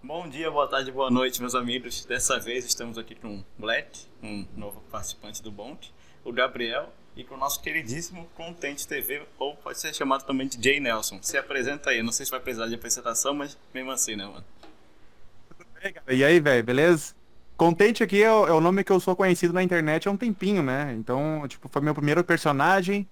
Bom dia, boa tarde, boa noite, meus amigos. Dessa vez estamos aqui com Black, um novo participante do Bond, o Gabriel e com o nosso queridíssimo Contente TV, ou pode ser chamado também de Jay Nelson. Se apresenta aí, não sei se vai precisar de apresentação, mas mesmo assim, né, mano? E aí, velho, beleza? Contente aqui é o, é o, nome que eu sou conhecido na internet há um tempinho, né? Então, tipo, foi meu primeiro personagem,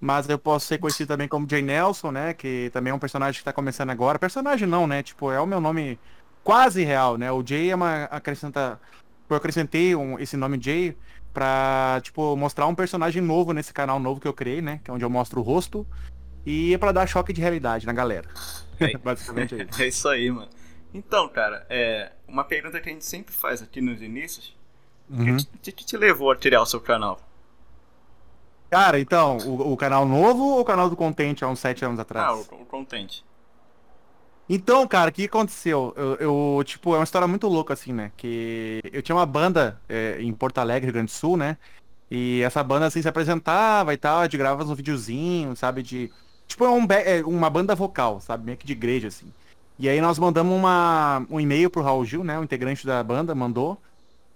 mas eu posso ser conhecido também como Jay Nelson, né? Que também é um personagem que tá começando agora. Personagem não, né? Tipo, é o meu nome quase real, né? O Jay é uma acrescenta... Eu acrescentei um, esse nome Jay pra, tipo, mostrar um personagem novo nesse canal novo que eu criei, né? Que é onde eu mostro o rosto. E é pra dar choque de realidade na galera. É, Basicamente é isso. É isso aí, mano. Então, cara, é uma pergunta que a gente sempre faz aqui nos inícios. Uhum. O que, que te levou a criar o seu canal? Cara, então, o, o, canal novo ou o canal do Contente há uns sete anos atrás? Ah, o, o Contente. Então, cara, o que aconteceu? Eu, eu, tipo, é uma história muito louca, assim, né? Que eu tinha uma banda é, em Porto Alegre, Rio Grande do Sul, né? E essa banda, assim, se apresentava e tal, gente gravava uns videozinhos, sabe? De. Tipo, é, um, é uma banda vocal, sabe? Meio que de igreja, assim. E aí nós mandamos uma, um e-mail pro Raul Gil, né? O integrante da banda mandou.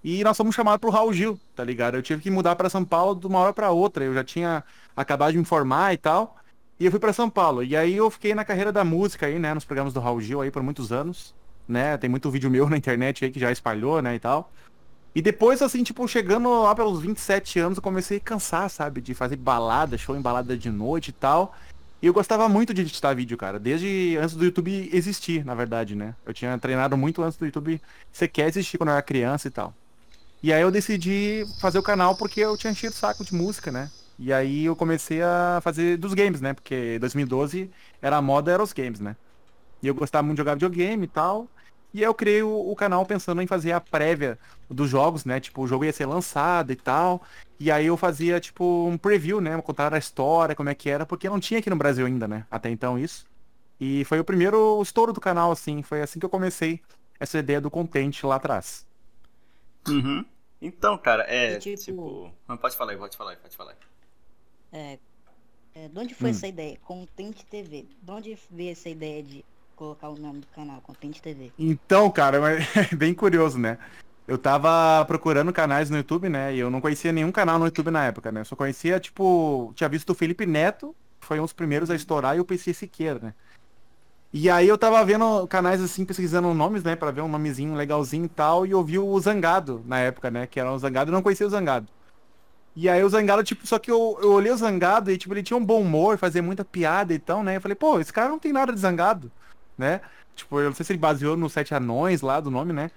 E nós fomos chamados pro Raul Gil, tá ligado? Eu tive que mudar para São Paulo de uma hora para outra. Eu já tinha acabado de me formar e tal. E eu fui para São Paulo. E aí eu fiquei na carreira da música aí, né? Nos programas do Raul Gil aí por muitos anos. Né? Tem muito vídeo meu na internet aí que já espalhou, né? E tal. E depois, assim, tipo, chegando lá pelos 27 anos, eu comecei a cansar, sabe? De fazer balada, show em balada de noite e tal. E eu gostava muito de editar vídeo, cara. Desde antes do YouTube existir, na verdade, né? Eu tinha treinado muito antes do YouTube sequer existir quando eu era criança e tal. E aí eu decidi fazer o canal porque eu tinha enchido saco de música, né? E aí eu comecei a fazer dos games, né? Porque 2012 era a moda, era os games, né? E eu gostava muito de jogar videogame e tal. E eu criei o, o, canal pensando em fazer a prévia dos jogos, né? Tipo, o jogo ia ser lançado e tal. E aí eu fazia, tipo, um preview, né? Contar a história, como é que era, porque não tinha aqui no Brasil ainda, né? Até então isso. E foi o primeiro estouro do canal, assim. Foi assim que eu comecei essa ideia do contente lá atrás. Uhum. Então, cara, é. E, tipo... tipo... Não, pode falar aí, pode falar aí, pode falar aí. É, é, de onde foi hum. essa ideia? Contente TV. De onde veio essa ideia de colocar o nome do canal, Contente TV? Então, cara, é bem curioso, né? Eu tava procurando canais no YouTube, né? E eu não conhecia nenhum canal no YouTube na época, né? Eu só conhecia, tipo, tinha visto o Felipe Neto, foi um dos primeiros a estourar, e o PC Siqueira, né? E aí eu tava vendo canais assim, pesquisando nomes, né? Pra ver um nomezinho legalzinho e tal, e eu vi o Zangado na época, né? Que era o Zangado, eu não conhecia o Zangado. E aí o Zangado, tipo, só que eu, eu olhei o Zangado e, tipo, ele tinha um bom humor, fazia muita piada e tal, né? Eu falei, pô, esse cara não tem nada de Zangado, né? Tipo, eu não sei se ele baseou no Sete Anões lá do nome, né?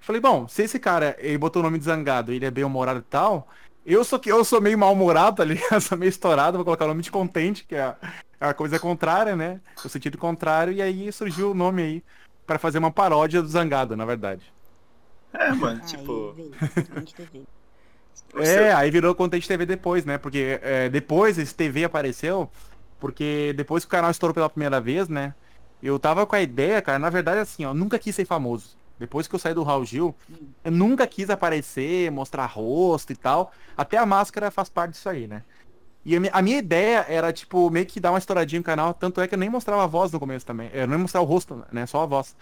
Eu falei, bom, se esse cara, ele botou o nome de Zangado e ele é bem humorado e tal, eu sou que eu sou meio mal-humorado ali, eu sou meio estourado, vou colocar o nome de Contente, que é a, é a coisa contrária, né? O sentido contrário, e aí surgiu o nome aí para fazer uma paródia do Zangado, na verdade. É, mano, tipo... É, aí virou Contente TV depois, né? Porque é, depois esse TV apareceu, porque depois que o canal estourou pela primeira vez, né? Eu tava com a ideia, cara, na verdade assim, ó, nunca quis ser famoso. Depois que eu saí do Raul Gil, eu nunca quis aparecer, mostrar rosto e tal. Até a máscara faz parte disso aí, né? E a minha ideia era, tipo, meio que dar uma estouradinha no canal. Tanto é que eu nem mostrava a voz no começo também. Eu nem mostrava o rosto, né? Só a voz.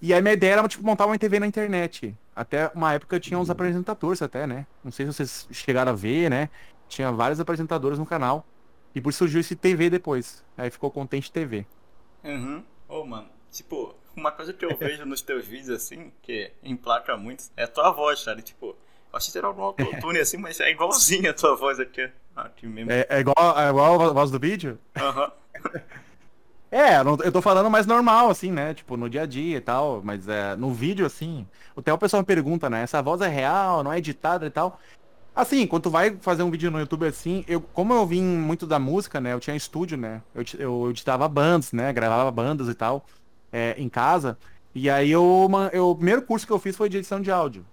E a minha ideia era, tipo, montar uma TV na internet. Até uma época tinha uns apresentadores até, né? Não sei se vocês chegaram a ver, né? Tinha vários apresentadores no canal. E por isso surgiu esse TV depois. Aí ficou Contente TV. Uhum. Ô, oh, mano, tipo, uma coisa que eu vejo nos teus vídeos, assim, que emplaca muito, é a tua voz, cara. Tipo, acho que ter algum autotune assim, mas é igualzinho a tua voz aqui. aqui mesmo. É, é, igual, é igual a voz do vídeo? Aham. Uhum. É, eu tô falando mais normal, assim, né? Tipo, no dia a dia e tal. Mas é, no vídeo, assim. Até o pessoal me pergunta, né? Essa voz é real, não é editada e tal. Assim, quando tu vai fazer um vídeo no YouTube assim, eu, como eu vim muito da música, né? Eu tinha estúdio, né? Eu, eu editava bandas, né? Gravava bandas e tal, é, em casa. E aí eu, eu, o primeiro curso que eu fiz foi de edição de áudio.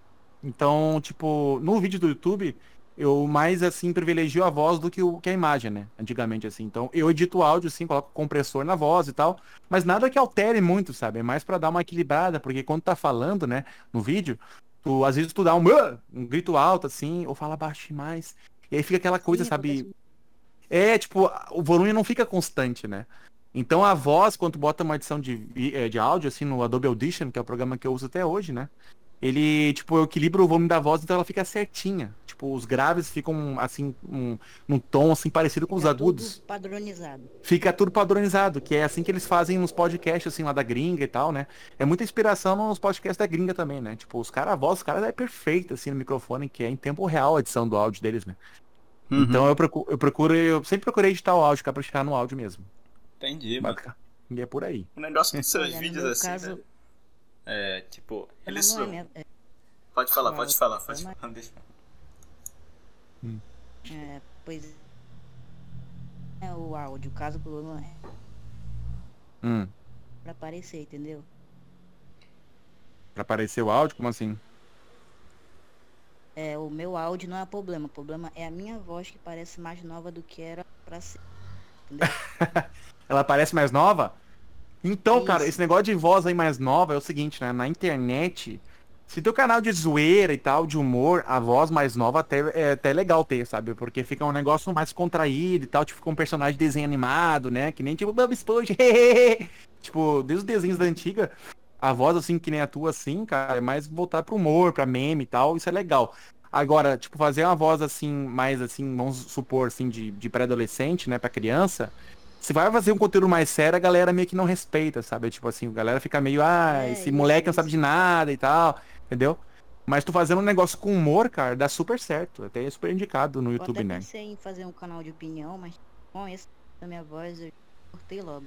Então, tipo, no vídeo do YouTube, eu mais assim privilegio a voz do que, o, que a imagem, né? Antigamente assim. Então, eu edito o áudio assim, coloco compressor na voz e tal, mas nada que altere muito, sabe? É mais para dar uma equilibrada, porque quando tá falando, né, no vídeo, tu às vezes tu dá um, um grito alto assim, ou fala baixo demais. E aí fica aquela coisa, Sim, sabe? É, tipo, o volume não fica constante, né? Então a voz, quando tu bota uma edição de, eh, de áudio, assim, no Adobe Audition, que é o programa que eu uso até hoje, né? Ele, tipo, equilibra o volume da voz, então ela fica certinha. Tipo, os graves ficam, assim, um, num tom, assim, parecido com os Fica agudos. tudo padronizado. Fica tudo padronizado, que é assim que eles fazem nos podcasts, assim, lá da gringa e tal, né? É muita inspiração nos podcasts da gringa também, né? Tipo, os caras, a voz dos caras é perfeita, assim, no microfone, que é em tempo real a edição do áudio deles, né? Uhum. Então eu procuro, eu procuro, eu sempre procurei editar o áudio, caprichar no áudio mesmo. Entendi, mano. E é por aí. O negócio dos seus vídeos assim, caso- velho, é, tipo, eles não é Pode falar, pode falar, pode não- falar, deixa eu é, pois é o áudio, o caso do não é Hum. pra aparecer, entendeu? Pra aparecer o áudio, como assim? É, o meu áudio não é problema, o problema é a minha voz que parece mais nova do que era pra ser. Entendeu? Ela parece mais nova? Então, cara, esse negócio de voz aí mais nova é o seguinte, né? Na internet, se teu canal de zoeira e tal, de humor, a voz mais nova até é até legal ter, sabe? Porque fica um negócio mais contraído e tal, tipo, fica um personagem de desenho animado, né? Que nem tipo Bob Esponja. tipo, desde os desenhos da antiga, a voz assim que nem a tua assim, cara, é mais voltada pro humor, pra meme e tal, isso é legal. Agora, tipo, fazer uma voz assim, mais assim, vamos supor, assim, de, de pré-adolescente, né, pra criança, se vai fazer um conteúdo mais sério, a galera meio que não respeita, sabe? Tipo assim, a galera fica meio, ah, É, esse moleque não isso. sabe de nada e tal, entendeu? Mas tu fazendo um negócio com humor, cara, dá super certo. Até é super indicado no Eu YouTube, até né? pensei em fazer um canal de opinião, mas com esse da minha voz eu cortei logo.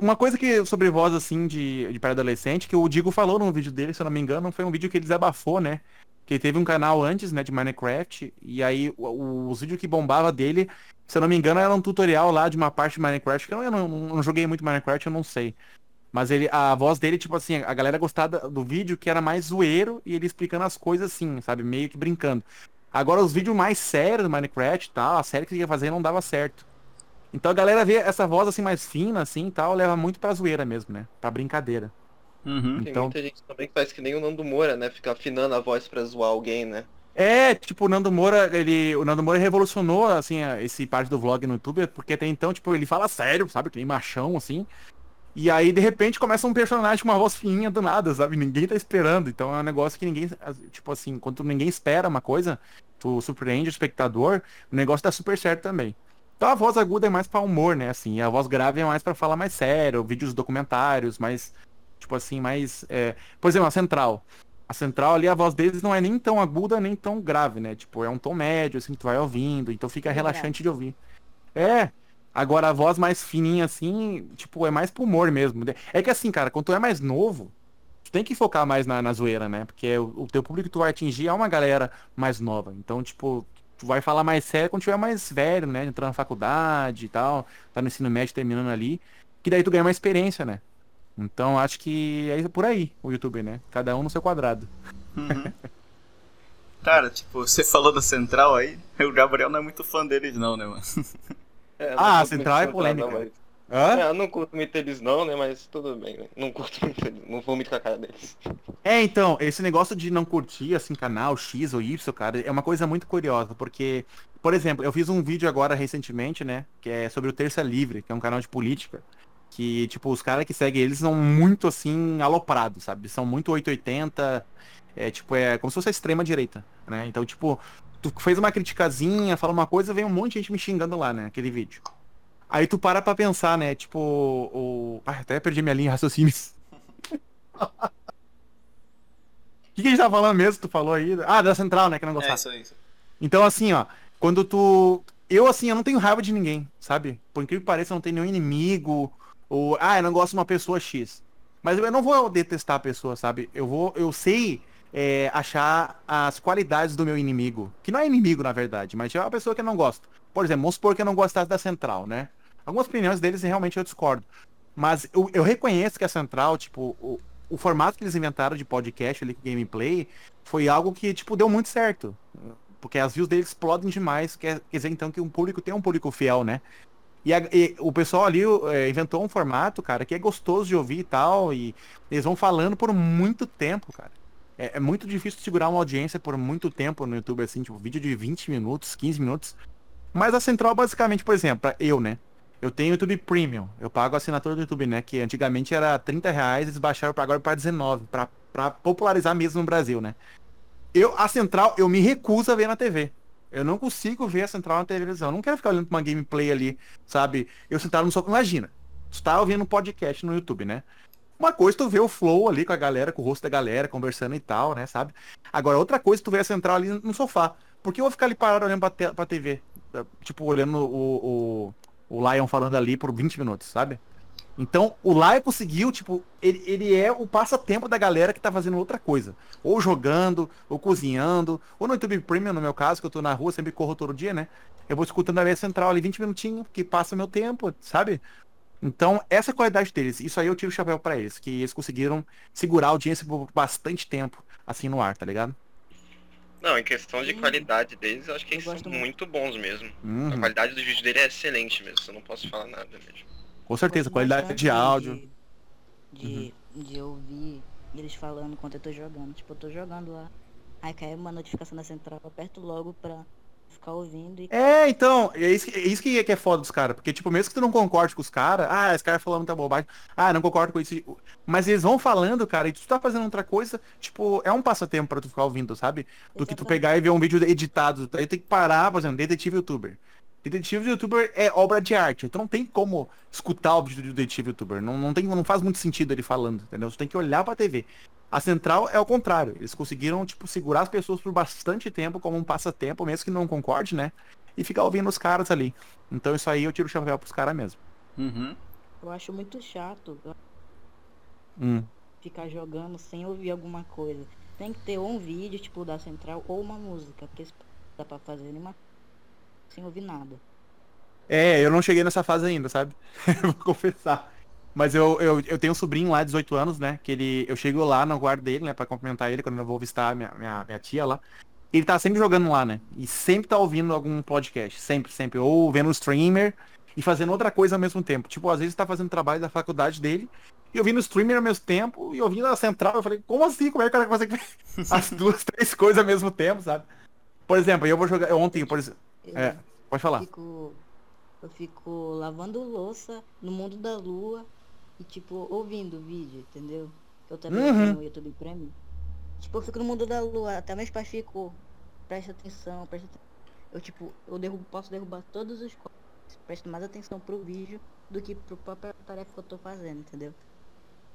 Uma coisa que sobre voz assim de, de pré-adolescente, que o Digo falou num vídeo dele, se eu não me engano, foi um vídeo que ele desabafou, né? Que teve um canal antes, né, de Minecraft, e aí o- o- os vídeos que bombava dele, se eu não me engano, era um tutorial lá de uma parte de Minecraft, que eu não, não- não joguei muito Minecraft, eu não sei. Mas ele, a voz dele, tipo assim, a galera gostava do vídeo que era mais zoeiro e ele explicando as coisas assim, sabe? Meio que brincando. Agora, os vídeos mais sérios do Minecraft e tal, a série que ele ia fazer não dava certo. Então a galera vê essa voz assim mais fina, assim e tal, leva muito pra zoeira mesmo, né? Pra brincadeira. Uhum. Tem Então- muita gente também que faz que nem o Nando Moura, né? Fica afinando a voz pra zoar alguém, né? É, tipo, o Nando Moura, ele, o Nando Moura revolucionou, assim, esse parte do vlog no YouTube, porque até então, tipo, ele fala sério, sabe? Que nem machão, assim. E aí, de repente, começa um personagem com uma voz fininha do nada, sabe? Ninguém tá esperando. Então é um negócio que ninguém, tipo assim, quando ninguém espera uma coisa, tu surpreende o espectador, o negócio dá super certo também. Então a voz aguda é mais pra humor, né? Assim, a voz grave é mais pra falar mais sério, vídeos documentários, mais, tipo assim, mais. é, Por exemplo, a central. A central ali, a voz deles não é nem tão aguda, nem tão grave, né? Tipo, é um tom médio, assim, que tu vai ouvindo, então fica Bem relaxante de ouvir. É. Agora a voz mais fininha, assim, tipo, é mais pro humor mesmo. É que assim, cara, quando tu é mais novo, tu tem que focar mais na, na zoeira, né? Porque o, o teu público que tu vai atingir é uma galera mais nova. Então, tipo, tu vai falar mais sério quando tiver mais velho, né? Entrar na faculdade e tal, tá no ensino médio terminando ali. Que daí tu ganha uma experiência, né? Então acho que é por aí o YouTube, né? Cada um no seu quadrado. Uhum. Cara, tipo, você falou da Central aí, o Gabriel não é muito fã deles não, né, mano? É, Ah, curto Central é polêmica. Não, mas... Hã? É, eu não curto muito eles não, né? Mas tudo bem, né? Não curto muito eles. Não vou muito com a cara deles. É, então, esse negócio de não curtir, assim, canal X ou Y, cara, é uma coisa muito curiosa, porque, por exemplo, eu fiz um vídeo agora recentemente, né, que é sobre o Terça Livre, que é um canal de política, que, tipo, os caras que seguem eles são muito, assim, aloprados, sabe? São muito 880, é, tipo, é como se fosse a extrema-direita, né? Então, tipo, tu fez uma criticazinha, fala uma coisa, vem um monte de gente me xingando lá, né, aquele vídeo. Aí tu para pra pensar, né, tipo, o... Ah, até perdi minha linha de raciocínio. O que, que a gente tá falando mesmo? Tu falou aí? Ah, da central, né? Que não É gostava. isso aí. isso. Então, assim, ó, quando tu. Eu, assim, eu não tenho raiva de ninguém, sabe? Por incrível que pareça, eu não tenho nenhum inimigo. Ou, ah, eu não gosto de uma pessoa X. Mas eu não vou detestar a pessoa, sabe? Eu vou. Eu sei é, achar as qualidades do meu inimigo. Que não é inimigo, na verdade, mas é uma pessoa que eu não gosto. Por exemplo, vamos supor que eu não gostasse da central, né? Algumas opiniões deles realmente eu discordo. Mas eu, eu reconheço que a central, tipo, o, o formato que eles inventaram de podcast ali gameplay foi algo que, tipo, deu muito certo. Porque as views deles explodem demais. Quer, quer dizer, então, que um público tem um público fiel, né? E, a- e o pessoal ali é, inventou um formato, cara, que é gostoso de ouvir e tal. E eles vão falando por muito tempo, cara. É, é muito difícil segurar uma audiência por muito tempo no YouTube, assim, tipo, vídeo de 20 minutos, 15 minutos. Mas a central, basicamente, por exemplo, pra eu, né? Eu tenho YouTube Premium. Eu pago a assinatura do YouTube, né? Que antigamente era 30 reais, eles baixaram para agora para 19, pra, pra popularizar mesmo no Brasil, né? Eu, a central, eu me recuso a ver na TV. Eu não consigo ver a central na televisão. Eu não quero ficar olhando pra uma gameplay ali, sabe? Eu sentado no sofá. Imagina, tu tá ouvindo um podcast no YouTube, né? Uma coisa tu vê o flow ali com a galera, com o rosto da galera, conversando e tal, né, sabe? Agora, outra coisa tu vê a central ali no sofá. Por que eu vou ficar ali parado olhando pra, te pra TV? Tipo, olhando o, o, o Lion falando ali por 20 minutos, sabe? Então, o Lion conseguiu, tipo, ele, ele é o passatempo da galera que tá fazendo outra coisa. Ou jogando, ou cozinhando, ou no YouTube Premium, no meu caso, que eu tô na rua, sempre corro todo dia, né? Eu vou escutando a minha central ali 20 minutinhos, que passa o meu tempo, sabe? Então, essa é a qualidade deles. Isso aí eu tiro o chapéu para eles, que eles conseguiram segurar a audiência por bastante tempo, assim, no ar, tá ligado? Não, em questão de Sim. qualidade deles, eu acho que Eu eles são muito. muito bons mesmo. Uhum. A qualidade do vídeo dele é excelente mesmo, eu não posso falar nada mesmo. Com certeza, qualidade de áudio. De, de ouvir eles falando enquanto eu tô jogando. Tipo, eu tô jogando lá. Aí cai uma notificação na central, eu aperto logo pra ficar ouvindo e. É, então, é isso, que- é isso que é, que é foda dos caras. Porque, tipo, mesmo que tu não concorde com os caras, ah, esse cara falando muita bobagem, ah, não concordo com isso. Mas eles vão falando, cara, e tu tá fazendo outra coisa, tipo, é um passatempo pra tu ficar ouvindo, sabe? Do que tu Exatamente. pegar e ver um vídeo editado. Aí tem que parar, por exemplo, detetive youtuber. Detetive youtuber é obra de arte. Então não tem como escutar o vídeo do detetive youtuber. Não, não, tem, não faz muito sentido ele falando, entendeu? Tu tem que olhar pra TV. A central é o contrário. Eles conseguiram, tipo, segurar as pessoas por bastante tempo como um passatempo, mesmo que não concorde, né? E ficar ouvindo os caras ali. Então isso aí eu tiro o chapéu pros caras mesmo. Uhum. Eu acho muito chato Hum. ficar jogando sem ouvir alguma coisa. Tem que ter ou um vídeo, tipo, da central, ou uma música, porque dá pra fazer nenhuma sem ouvir nada. É, eu não cheguei nessa fase ainda, sabe? Vou confessar. Mas eu, eu, eu tenho um sobrinho lá, 18 anos, né? Que ele. Eu chego lá no guarda dele, né? Pra cumprimentar ele quando eu vou visitar minha, minha, minha tia lá. Ele tá sempre jogando lá, né? E sempre tá ouvindo algum podcast. Sempre, sempre. Ou vendo um streamer e fazendo outra coisa ao mesmo tempo. Tipo, às vezes tá fazendo trabalho da faculdade dele e ouvindo o streamer ao mesmo tempo e ouvindo a central. Eu falei, como assim? Como é que o cara consegue as duas, três coisas ao mesmo tempo, sabe? Por exemplo, eu vou jogar. Ontem, por exemplo. Eu É, pode falar. fico. Eu fico lavando louça no mundo da lua e tipo, ouvindo o vídeo, entendeu? Eu também Uhum. o YouTube Premium. Tipo, eu fico no mundo da lua, até meus pais ficam, presta atenção, presta atenção. Eu tipo, eu derrubo, posso derrubar todos os copos, presto mais atenção pro vídeo do que pro própria tarefa que eu tô fazendo, entendeu?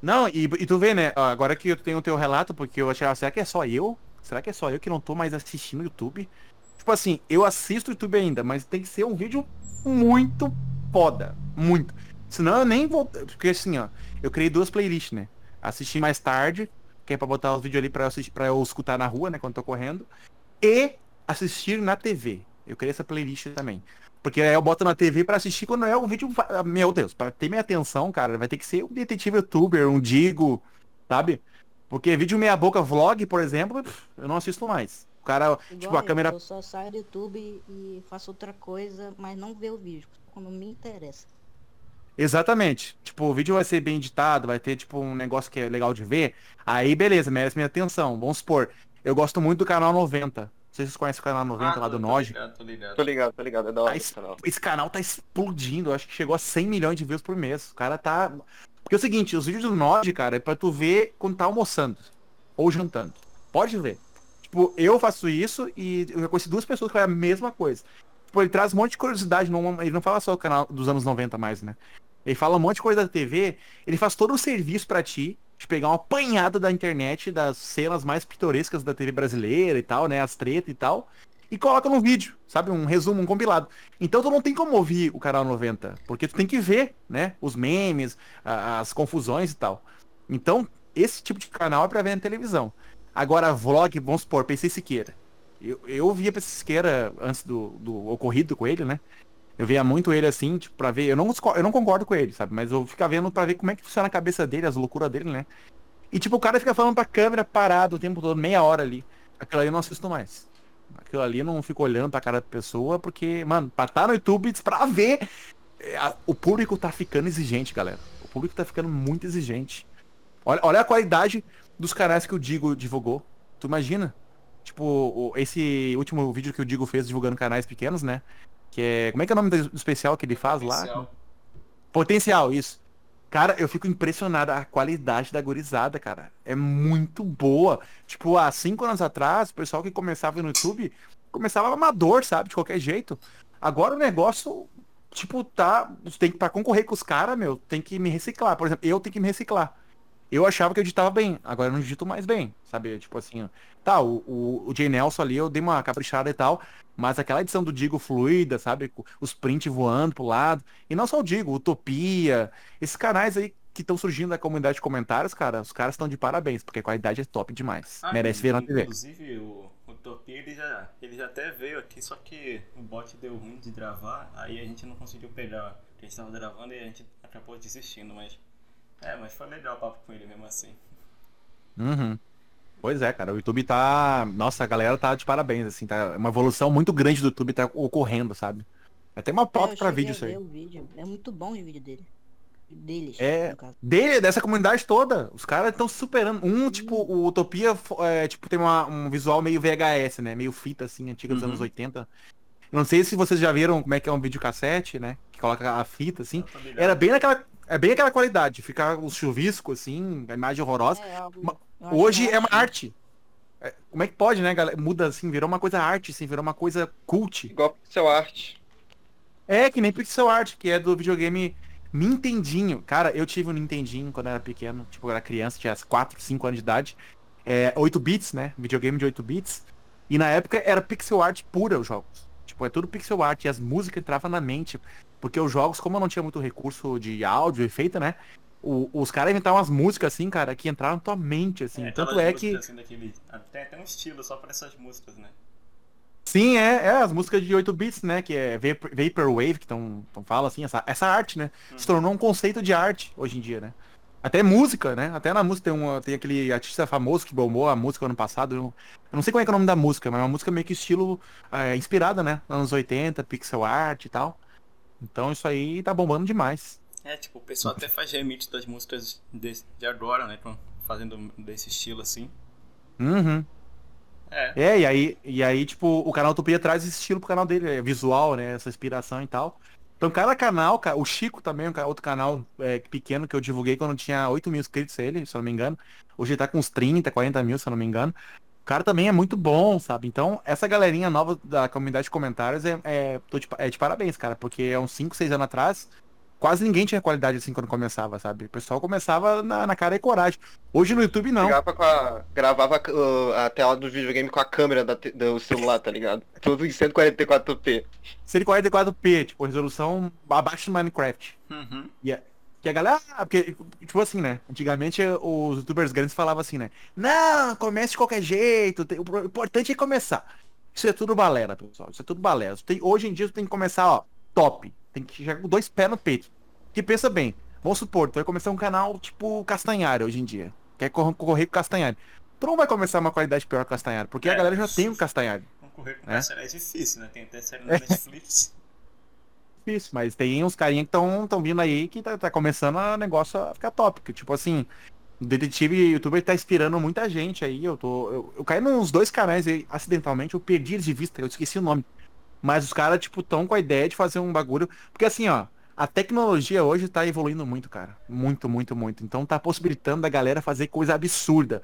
Não, e, e tu vê, né? Agora que eu tenho o teu relato, porque eu achava, será que é só eu? Será que é só eu que não tô mais assistindo YouTube? Tipo assim, eu assisto YouTube ainda, mas tem que ser um vídeo muito foda. Muito. Senão eu nem vou. Porque assim, ó, eu criei duas playlists, né? Assistir mais tarde, que é pra botar os vídeos ali pra eu, assistir, pra eu escutar na rua, né? Quando tô correndo. E assistir na TV. Eu criei essa playlist também. Porque aí eu boto na TV pra assistir quando é um vídeo. fa- Meu Deus, pra ter minha atenção, cara, vai ter que ser um detetive youtuber, um Digo, sabe? Porque vídeo meia boca vlog, por exemplo, eu não assisto mais. O cara, tipo, Igual a eu, câmera. eu só saio do YouTube e faço outra coisa, mas não ver o vídeo, quando me interessa. Exatamente. Tipo, o vídeo vai ser bem editado, vai ter, tipo, um negócio que é legal de ver. Aí, beleza, merece minha atenção. Vamos supor, eu gosto muito do canal 90. Não sei se vocês conhecem o canal 90 lá do tô Noj. ligado, tô ligado. Tô ligado, tô ligado, é da hora Aí, esse canal. Esse canal tá explodindo, eu acho que chegou a 100 milhões de views por mês. O cara tá. Porque é o seguinte, os vídeos do Nod, cara, é pra tu ver quando tá almoçando ou jantando. Pode ver. Tipo, eu faço isso e eu já conheci duas pessoas que fazem a mesma coisa. Tipo, ele traz um monte de curiosidade, não, ele não fala só o canal dos anos 90 mais, né? Ele fala um monte de coisa da TV, ele faz todo o serviço pra ti, de pegar uma apanhada da internet, das cenas mais pitorescas da TV brasileira e tal, né? As tretas e tal e coloca no vídeo, sabe? Um resumo, um compilado. Então tu não tem como ouvir o canal 90, porque tu tem que ver, né? Os memes, as confusões e tal. Então, esse tipo de canal é pra ver na televisão. Agora, vlog, vamos supor, PC Siqueira. Eu, eu via PC Siqueira antes do, do ocorrido com ele, né? Eu via muito ele assim, tipo, pra ver. Eu não, eu não concordo com ele, sabe? Mas eu ficava vendo pra ver como é que funciona a cabeça dele, as loucuras dele, né? E tipo, o cara fica falando pra câmera parado o tempo todo, meia hora ali. Aquilo ali eu não assisto mais. Aquilo ali eu não fico olhando pra cara da pessoa, porque, mano, pra estar no YouTube, pra ver. é, O público tá ficando exigente, galera. O público tá ficando muito exigente. Olha, olha a qualidade dos canais que o Digo divulgou. Tu imagina? Tipo, esse último vídeo que o Digo fez divulgando canais pequenos, né? Que é. Como é que é o nome do especial que ele faz lá? Especial. Potencial, isso. Cara, eu fico impressionado a qualidade da gurizada, cara. É muito boa. Tipo, há cinco anos atrás, o pessoal que começava no YouTube começava amador, sabe? De qualquer jeito. Agora o negócio, tipo, tá. Tem que, pra concorrer com os caras, meu, tem que me reciclar. Por exemplo, eu tenho que me reciclar. Eu achava que eu editava bem, agora eu não edito mais bem, sabe? Tipo assim, tá, o, o, o Jay Nelson ali eu dei uma caprichada e tal, mas aquela edição do Digo fluida, sabe? Os prints voando pro lado. E não só o Digo, Utopia, esses canais aí que estão surgindo da comunidade de comentários, cara, os caras estão de parabéns, porque a qualidade é top demais. Ah, Merece ver na TV. Inclusive, o Utopia ele já, ele já até veio aqui, só que o bot deu ruim de gravar, aí a gente não conseguiu pegar o que a gente tava gravando e a gente acabou desistindo, mas. É, mas foi legal o papo com ele mesmo assim. Uhum. Pois é, cara, o YouTube tá. Nossa, a galera tá de parabéns, assim, tá. Uma evolução muito grande do YouTube tá ocorrendo, sabe? Até uma É, pauta eu pra vídeo isso aí. vídeo. É muito bom o vídeo dele. Deles, É. no caso. Dele, dessa comunidade toda. Os caras estão superando. Um, tipo, o Utopia é, tipo, tem uma- um visual meio VHS, né? Meio fita, assim, antiga dos Uhum. anos 80. Não sei se vocês já viram como é que é um videocassete, né? Que coloca a fita, assim. Tô ligado. Era bem naquela. É bem aquela qualidade. Ficar os chuviscos, assim, a imagem horrorosa. É, algo- Hoje é uma arte. É, Como é que pode, né, galera? Muda assim, virou uma coisa arte, assim, virou uma coisa cult. Igual pixel art. É, que nem pixel art, que é do videogame Nintendinho. Cara, eu tive um Nintendinho quando eu era pequeno, tipo, eu era criança, tinha 4, 5 anos de idade. É, 8 bits, né? Videogame de 8 bits. E na época era pixel art pura os jogos. Tipo, é tudo pixel art e as músicas entravam na mente. Porque os jogos, como eu não tinha muito recurso de áudio, efeito, né? o- os caras inventaram umas músicas assim, cara, que entraram na tua mente, assim. Tanto aquelas é que. assim, daquele- Tem até um estilo só pra essas músicas, né? Sim, é, é as músicas de 8 bits, né? Que é Vapor- Vaporwave, que estão fala assim, essa, essa arte, né? Se tornou um conceito de arte hoje em dia, né? Até música, né? Até na música tem, uma, tem aquele artista famoso que bombou a música ano passado. Eu, não sei como é que é o nome da música, mas é uma música meio que estilo é, inspirada, né? Anos 80, pixel art e tal. Então isso aí tá bombando demais. É, tipo, o pessoal até faz remix das músicas de, de agora, né? tão Fazendo desse estilo assim. Uhum. É. É, e aí, e aí, tipo, o canal Utopia traz esse estilo pro canal dele, é visual, né? Essa inspiração e tal. Então, cada canal, ca- o Chico também, outro canal é, pequeno que eu divulguei quando tinha 8 mil inscritos ele, se eu não me engano. Hoje tá com uns 30, 40 mil, se eu não me engano. O cara também é muito bom, sabe? Então, essa galerinha nova da comunidade de comentários é, é, de, é de parabéns, cara, porque há uns 5, 6 anos atrás, quase ninguém tinha qualidade assim quando começava, sabe? O pessoal começava na, na cara e coragem. Hoje no YouTube não. A, gravava uh, a tela do videogame com a câmera da do celular, tá ligado? Tudo em 144p. 144p, tipo, resolução abaixo do Minecraft. Uhum. Que a galera, ah, porque, tipo assim, né? Antigamente os youtubers grandes falavam assim, né? Não, comece de qualquer jeito, tem- o importante é começar. Isso é tudo balela, pessoal. Isso é tudo balela. Tem- hoje em dia você tem que começar, ó, top. Tem que chegar com dois pés no peito. Que pensa bem, vamos supor, tu vai começar um canal tipo Castanhari hoje em dia. Quer cor- concorrer com o Castanhari. Tu não vai começar uma qualidade pior que o Castanhari, porque a É. galera já tem o Castanhari. Concorrer com É. essa é difícil, né? Tem até série na Netflix. Difícil, mas tem uns carinha que estão tão vindo aí que tá, tá começando o negócio a ficar top. Que, tipo assim, o detetive youtuber tá inspirando muita gente aí. Eu tô. Eu, eu caí nos dois canais aí, acidentalmente, eu perdi eles de vista, eu esqueci o nome. Mas os caras, tipo, tão com a ideia de fazer um bagulho. Porque assim, ó, a tecnologia hoje tá evoluindo muito, cara. Muito, muito, muito. Então tá possibilitando da galera fazer coisa absurda.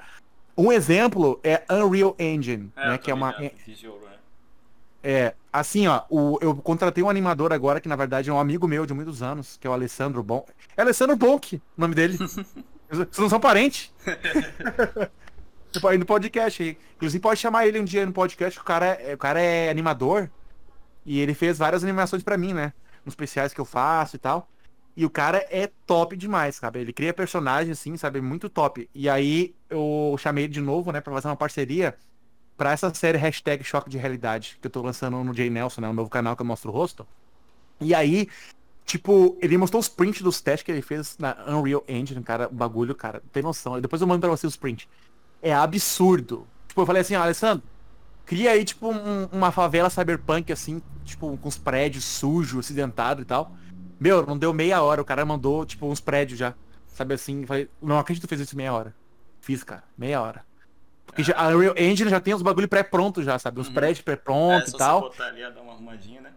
Um exemplo é Unreal Engine, É, né? Que é uma. Tijolo, né? É, assim, ó, o, eu contratei um animador agora, que na verdade é um amigo meu de muitos anos, que é o Alessandro Bon. É Alessandro Bonk, o nome dele. Vocês não são parentes? Você pode ir no podcast aí. Inclusive pode chamar ele um dia no podcast, que o cara é, o cara é animador. E ele fez várias animações pra mim, né? Nos especiais que eu faço e tal. E o cara é top demais, sabe? Ele cria personagem, assim, sabe? Muito top. E aí eu chamei ele de novo, né, pra fazer uma parceria pra essa série hashtag Choque de Realidade, que eu tô lançando no Jay Nelson, né? Um novo canal que eu mostro o rosto. E aí, tipo, ele mostrou os prints dos testes que ele fez na Unreal Engine, cara, o bagulho, cara, tem noção. Depois eu mando pra você os prints. É absurdo. Tipo, eu falei assim, ó, Alessandro, cria aí, tipo, um- uma favela cyberpunk, assim, tipo, com os prédios sujos, acidentados e tal. Meu, não deu meia hora, o cara mandou, tipo, uns prédios já. Sabe assim, falei, não acredito que tu fez isso meia hora. Fiz, cara, meia hora. Porque já, a Unreal Engine já tem os bagulho pré-pronto já, sabe? Uns Uhum. prédios é, pré-pronto só e tal. você botar ali, dar uma arrumadinha, né?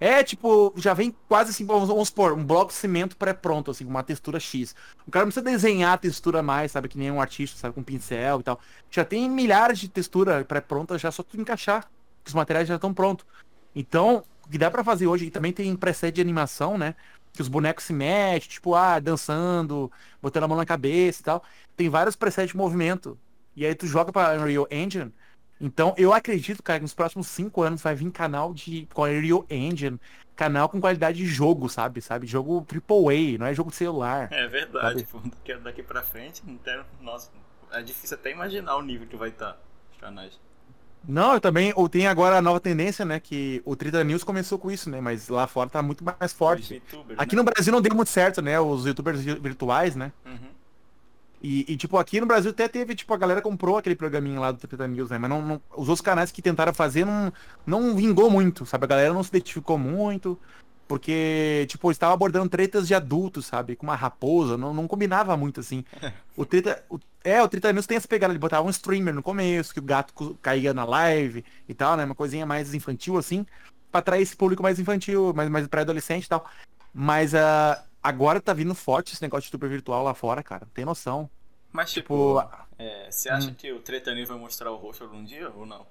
É, tipo, já vem quase assim, vamos, vamos supor, um bloco de cimento pré-pronto, assim, com uma textura X. O cara não precisa desenhar a textura mais, sabe, que nem um artista, sabe, com pincel e tal. Já tem milhares de textura pré-pronta, já só tu encaixar, que os materiais já estão prontos. Então, o que dá pra fazer hoje, e também tem preset de animação, né, que os bonecos se mexem, tipo, ah, dançando, botando a mão na cabeça e tal. Tem vários presets de movimento. E aí tu joga pra Unreal Engine, então, eu acredito, cara, que nos próximos cinco anos vai vir canal de com Unreal Engine, canal com qualidade de jogo, sabe? Sabe? Jogo AAA, não é jogo de celular. É verdade, pô. Daqui, daqui pra frente, nossa, é difícil até imaginar o nível que vai estar os canais. Não, eu também, ou tem agora a nova tendência, né, que o Trita News começou com isso, né, mas lá fora tá muito mais forte. Aqui né? no Brasil não deu muito certo, né, os youtubers virtuais, né. Uhum. E, e, tipo, aqui no Brasil até teve, tipo, a galera comprou aquele programinha lá do Treta News, né? Mas não, não, os outros canais que tentaram fazer não, não vingou muito, sabe? A galera não se identificou muito, porque, tipo, estava abordando tretas de adultos, sabe? Com uma raposa, não, não combinava muito, assim. O Treta... O, é, o Treta News tem essa pegada de botar um streamer no começo, que o gato caía na live e tal, né? Uma coisinha mais infantil, assim, pra atrair esse público mais infantil, mais, mais pré-adolescente e tal. Mas, uh, Agora tá vindo forte esse negócio de super virtual lá fora, cara. Tem noção. Mas, tipo, tipo é, você acha hum. que o Treta News vai mostrar o rosto algum dia ou não?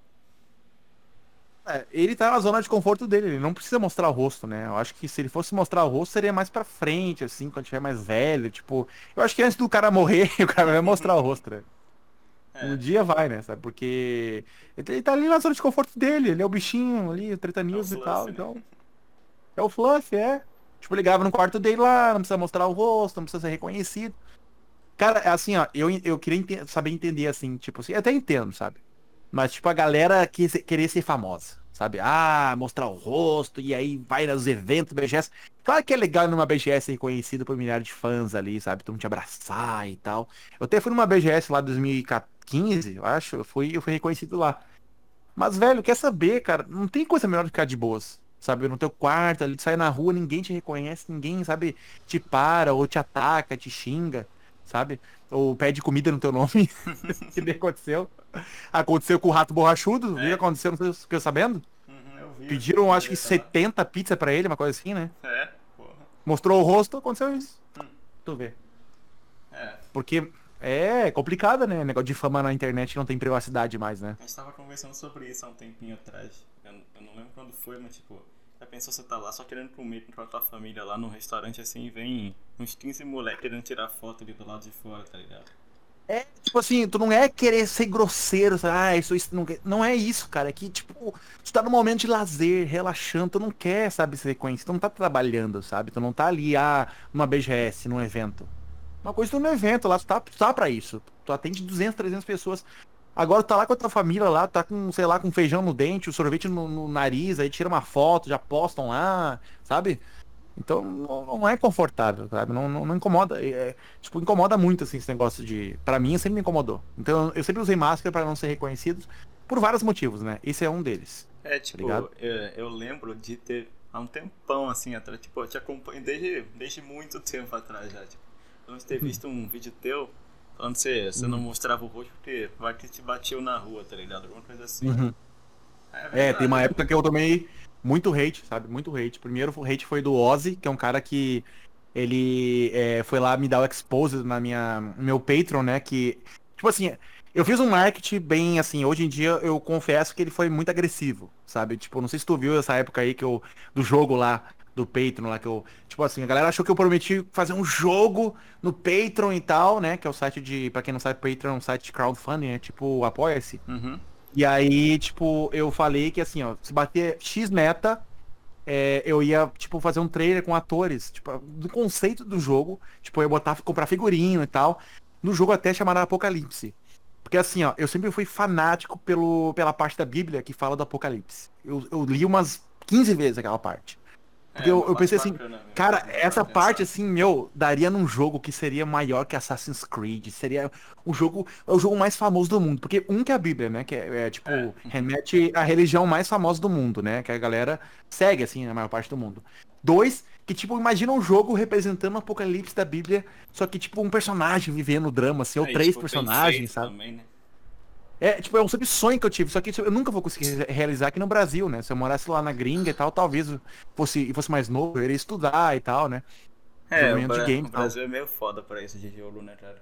É, ele tá na zona de conforto dele, ele não precisa mostrar o rosto, né? Eu acho que se ele fosse mostrar o rosto, seria mais pra frente, assim, quando tiver mais velho, tipo. Eu acho que antes do cara morrer, o cara vai mostrar o rosto, né? É. Um dia vai, né? Sabe? Porque ele tá ali na zona de conforto dele, ele é o bichinho ali, o Treta News é e tal, né? então. É o Fluff, é. Tipo, ligava no quarto dele lá, não precisa mostrar o rosto, não precisa ser reconhecido. Cara, é assim, ó, eu, eu queria saber entender, assim, tipo assim, até entendo, sabe? Mas, tipo, a galera quis, querer ser famosa, sabe? Ah, mostrar o rosto, e aí vai nos eventos BGS. Claro que é legal numa BGS reconhecido por milhares de fãs ali, sabe? Todo mundo te abraçar e tal. Eu até fui numa BGS lá em 2015, eu acho, eu fui, eu fui reconhecido lá. Mas, velho, quer saber, cara? Não tem coisa melhor do que ficar de boas sabe? No teu quarto, ali, tu sai na rua, ninguém te reconhece, ninguém, sabe, te para, ou te ataca, te xinga, sabe? Ou pede comida no teu nome. que nem aconteceu. Aconteceu com o rato borrachudo, é. viu? Aconteceu, não sei se ficou sabendo? Uhum, vi, Pediram, acho que 70 pizzas pra ele, uma coisa assim, né? É, porra. Mostrou o rosto, aconteceu isso. Hum. Tu vê. É. Porque é complicado, né? Negócio de fama na internet não tem privacidade mais, né? A gente tava conversando sobre isso há um tempinho atrás. Eu, não lembro quando foi, mas tipo, já pensou você tá lá só querendo comer com a tua família lá num restaurante assim e vem uns 15 moleques querendo tirar foto ali do lado de fora, tá ligado? É, tipo assim, tu não é querer ser grosseiro, sabe? Ah, isso, isso não, não é isso, cara. É que, tipo, tu tá no momento de lazer, relaxando, tu não quer, sabe, reconhecido, tu não tá trabalhando, sabe? Tu não tá ali, ah, numa BGS, num evento. Uma coisa tu no evento lá, tu tá, tu tá pra isso. Tu atende 200, 300 pessoas. Agora tá lá com a tua família lá, tá com, sei lá, com feijão no dente, o sorvete no, no nariz, aí tira uma foto, já postam lá, sabe? Então não, não é confortável, sabe? Não, não, não incomoda. É, tipo, incomoda muito assim esse negócio de. para mim sempre me incomodou. Então eu sempre usei máscara para não ser reconhecido por vários motivos, né? Esse é um deles. É, tipo, tá eu, eu, lembro de ter há um tempão assim atrás, tipo, eu te acompanho desde, desde muito tempo atrás já, tipo, eu ter visto um vídeo teu Falando que você, você uhum. não mostrava o rosto porque vai que te bateu na rua, tá ligado? Alguma coisa assim. Uhum. É, é, tem uma época que eu tomei muito hate, sabe? Muito hate. Primeiro o hate foi do Ozzy, que é um cara que ele é, foi lá me dar o expose na minha, no meu Patreon, né? Que, tipo assim, eu fiz um marketing bem assim, hoje em dia eu confesso que ele foi muito agressivo, sabe? Tipo, não sei se tu viu essa época aí que eu, do jogo lá, do Patreon lá que eu. Tipo assim, a galera achou que eu prometi fazer um jogo no Patreon e tal, né? Que é o site de. Pra quem não sabe, Patreon é um site de crowdfunding, é tipo, apoia-se. Uhum. E aí, tipo, eu falei que assim, ó, se bater X meta, é, eu ia, tipo, fazer um trailer com atores, tipo, do conceito do jogo. Tipo, eu ia botar, comprar figurinho e tal. No jogo até chamado Apocalipse. Porque assim, ó, eu sempre fui fanático pelo, pela parte da Bíblia que fala do Apocalipse. Eu, eu li umas 15 vezes aquela parte. Porque é, eu, eu pensei assim, bacana, cara, essa parte assim, meu, daria num jogo que seria maior que Assassin's Creed. Seria o jogo, é o jogo mais famoso do mundo. Porque um que é a Bíblia, né? Que é, é tipo, é. remete à religião mais famosa do mundo, né? Que a galera segue, assim, na maior parte do mundo. Dois, que tipo, imagina um jogo representando o apocalipse da Bíblia, só que tipo um personagem vivendo o drama, assim, ou é, três tipo, personagens, sabe? Também, né? É, tipo, é um sempre sonho que eu tive, só que eu nunca vou conseguir re- realizar aqui no Brasil, né? Se eu morasse lá na gringa e tal, talvez fosse, fosse mais novo, eu iria estudar e tal, né? É, o, de game o. Brasil é meio foda pra isso de jogo, né, cara?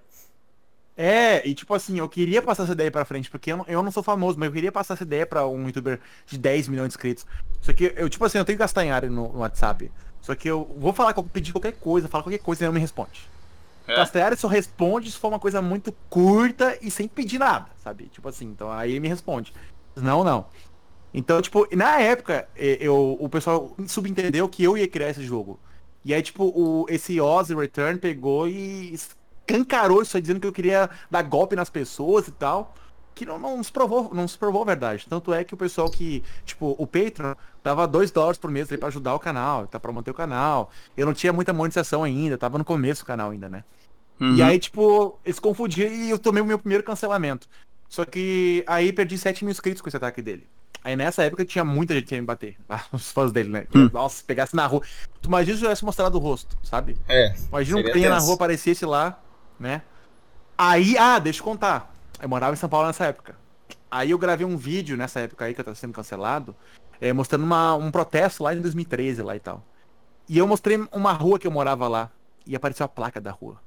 É, e tipo assim, eu queria passar essa ideia pra frente, porque eu não, eu não sou famoso, mas eu queria passar essa ideia pra um youtuber de 10 milhões de inscritos. Só que eu, tipo assim, eu tenho castanhari no, no WhatsApp. Só que eu vou falar, pedir qualquer coisa, falar qualquer coisa e ele não me responde. É? Só responde se for uma coisa muito curta e sem pedir nada, sabe? Tipo assim, então aí ele me responde. Não, não. Então, tipo, na época, eu, o pessoal subentendeu que eu ia criar esse jogo. E aí, tipo, o, esse Ozzy Return pegou e escancarou isso aí, dizendo que eu queria dar golpe nas pessoas e tal. Que não, não se provou, não se provou a verdade. Tanto é que o pessoal que, tipo, o Patreon dava 2 dólares por mês ali pra ajudar o canal, tá, pra manter o canal. Eu não tinha muita monetização ainda, tava no começo do canal ainda, né? Uhum. E aí, tipo, eles confundiram e eu tomei o meu primeiro cancelamento. Só que aí perdi 7 mil inscritos com esse ataque dele. Aí nessa época tinha muita gente que ia me bater. Os fãs dele, né? Hum. Nossa, se pegasse na rua. Tu imagina se eu tivesse mostrado o rosto, sabe? É. Imagina um Seria carinha na rua aparecesse lá, né? Aí, ah, deixa eu contar. Eu morava em São Paulo nessa época. Aí eu gravei um vídeo nessa época aí que eu tava sendo cancelado, eh, mostrando uma- um protesto lá em 2013 lá e tal. E eu mostrei uma rua que eu morava lá. E apareceu a placa da rua.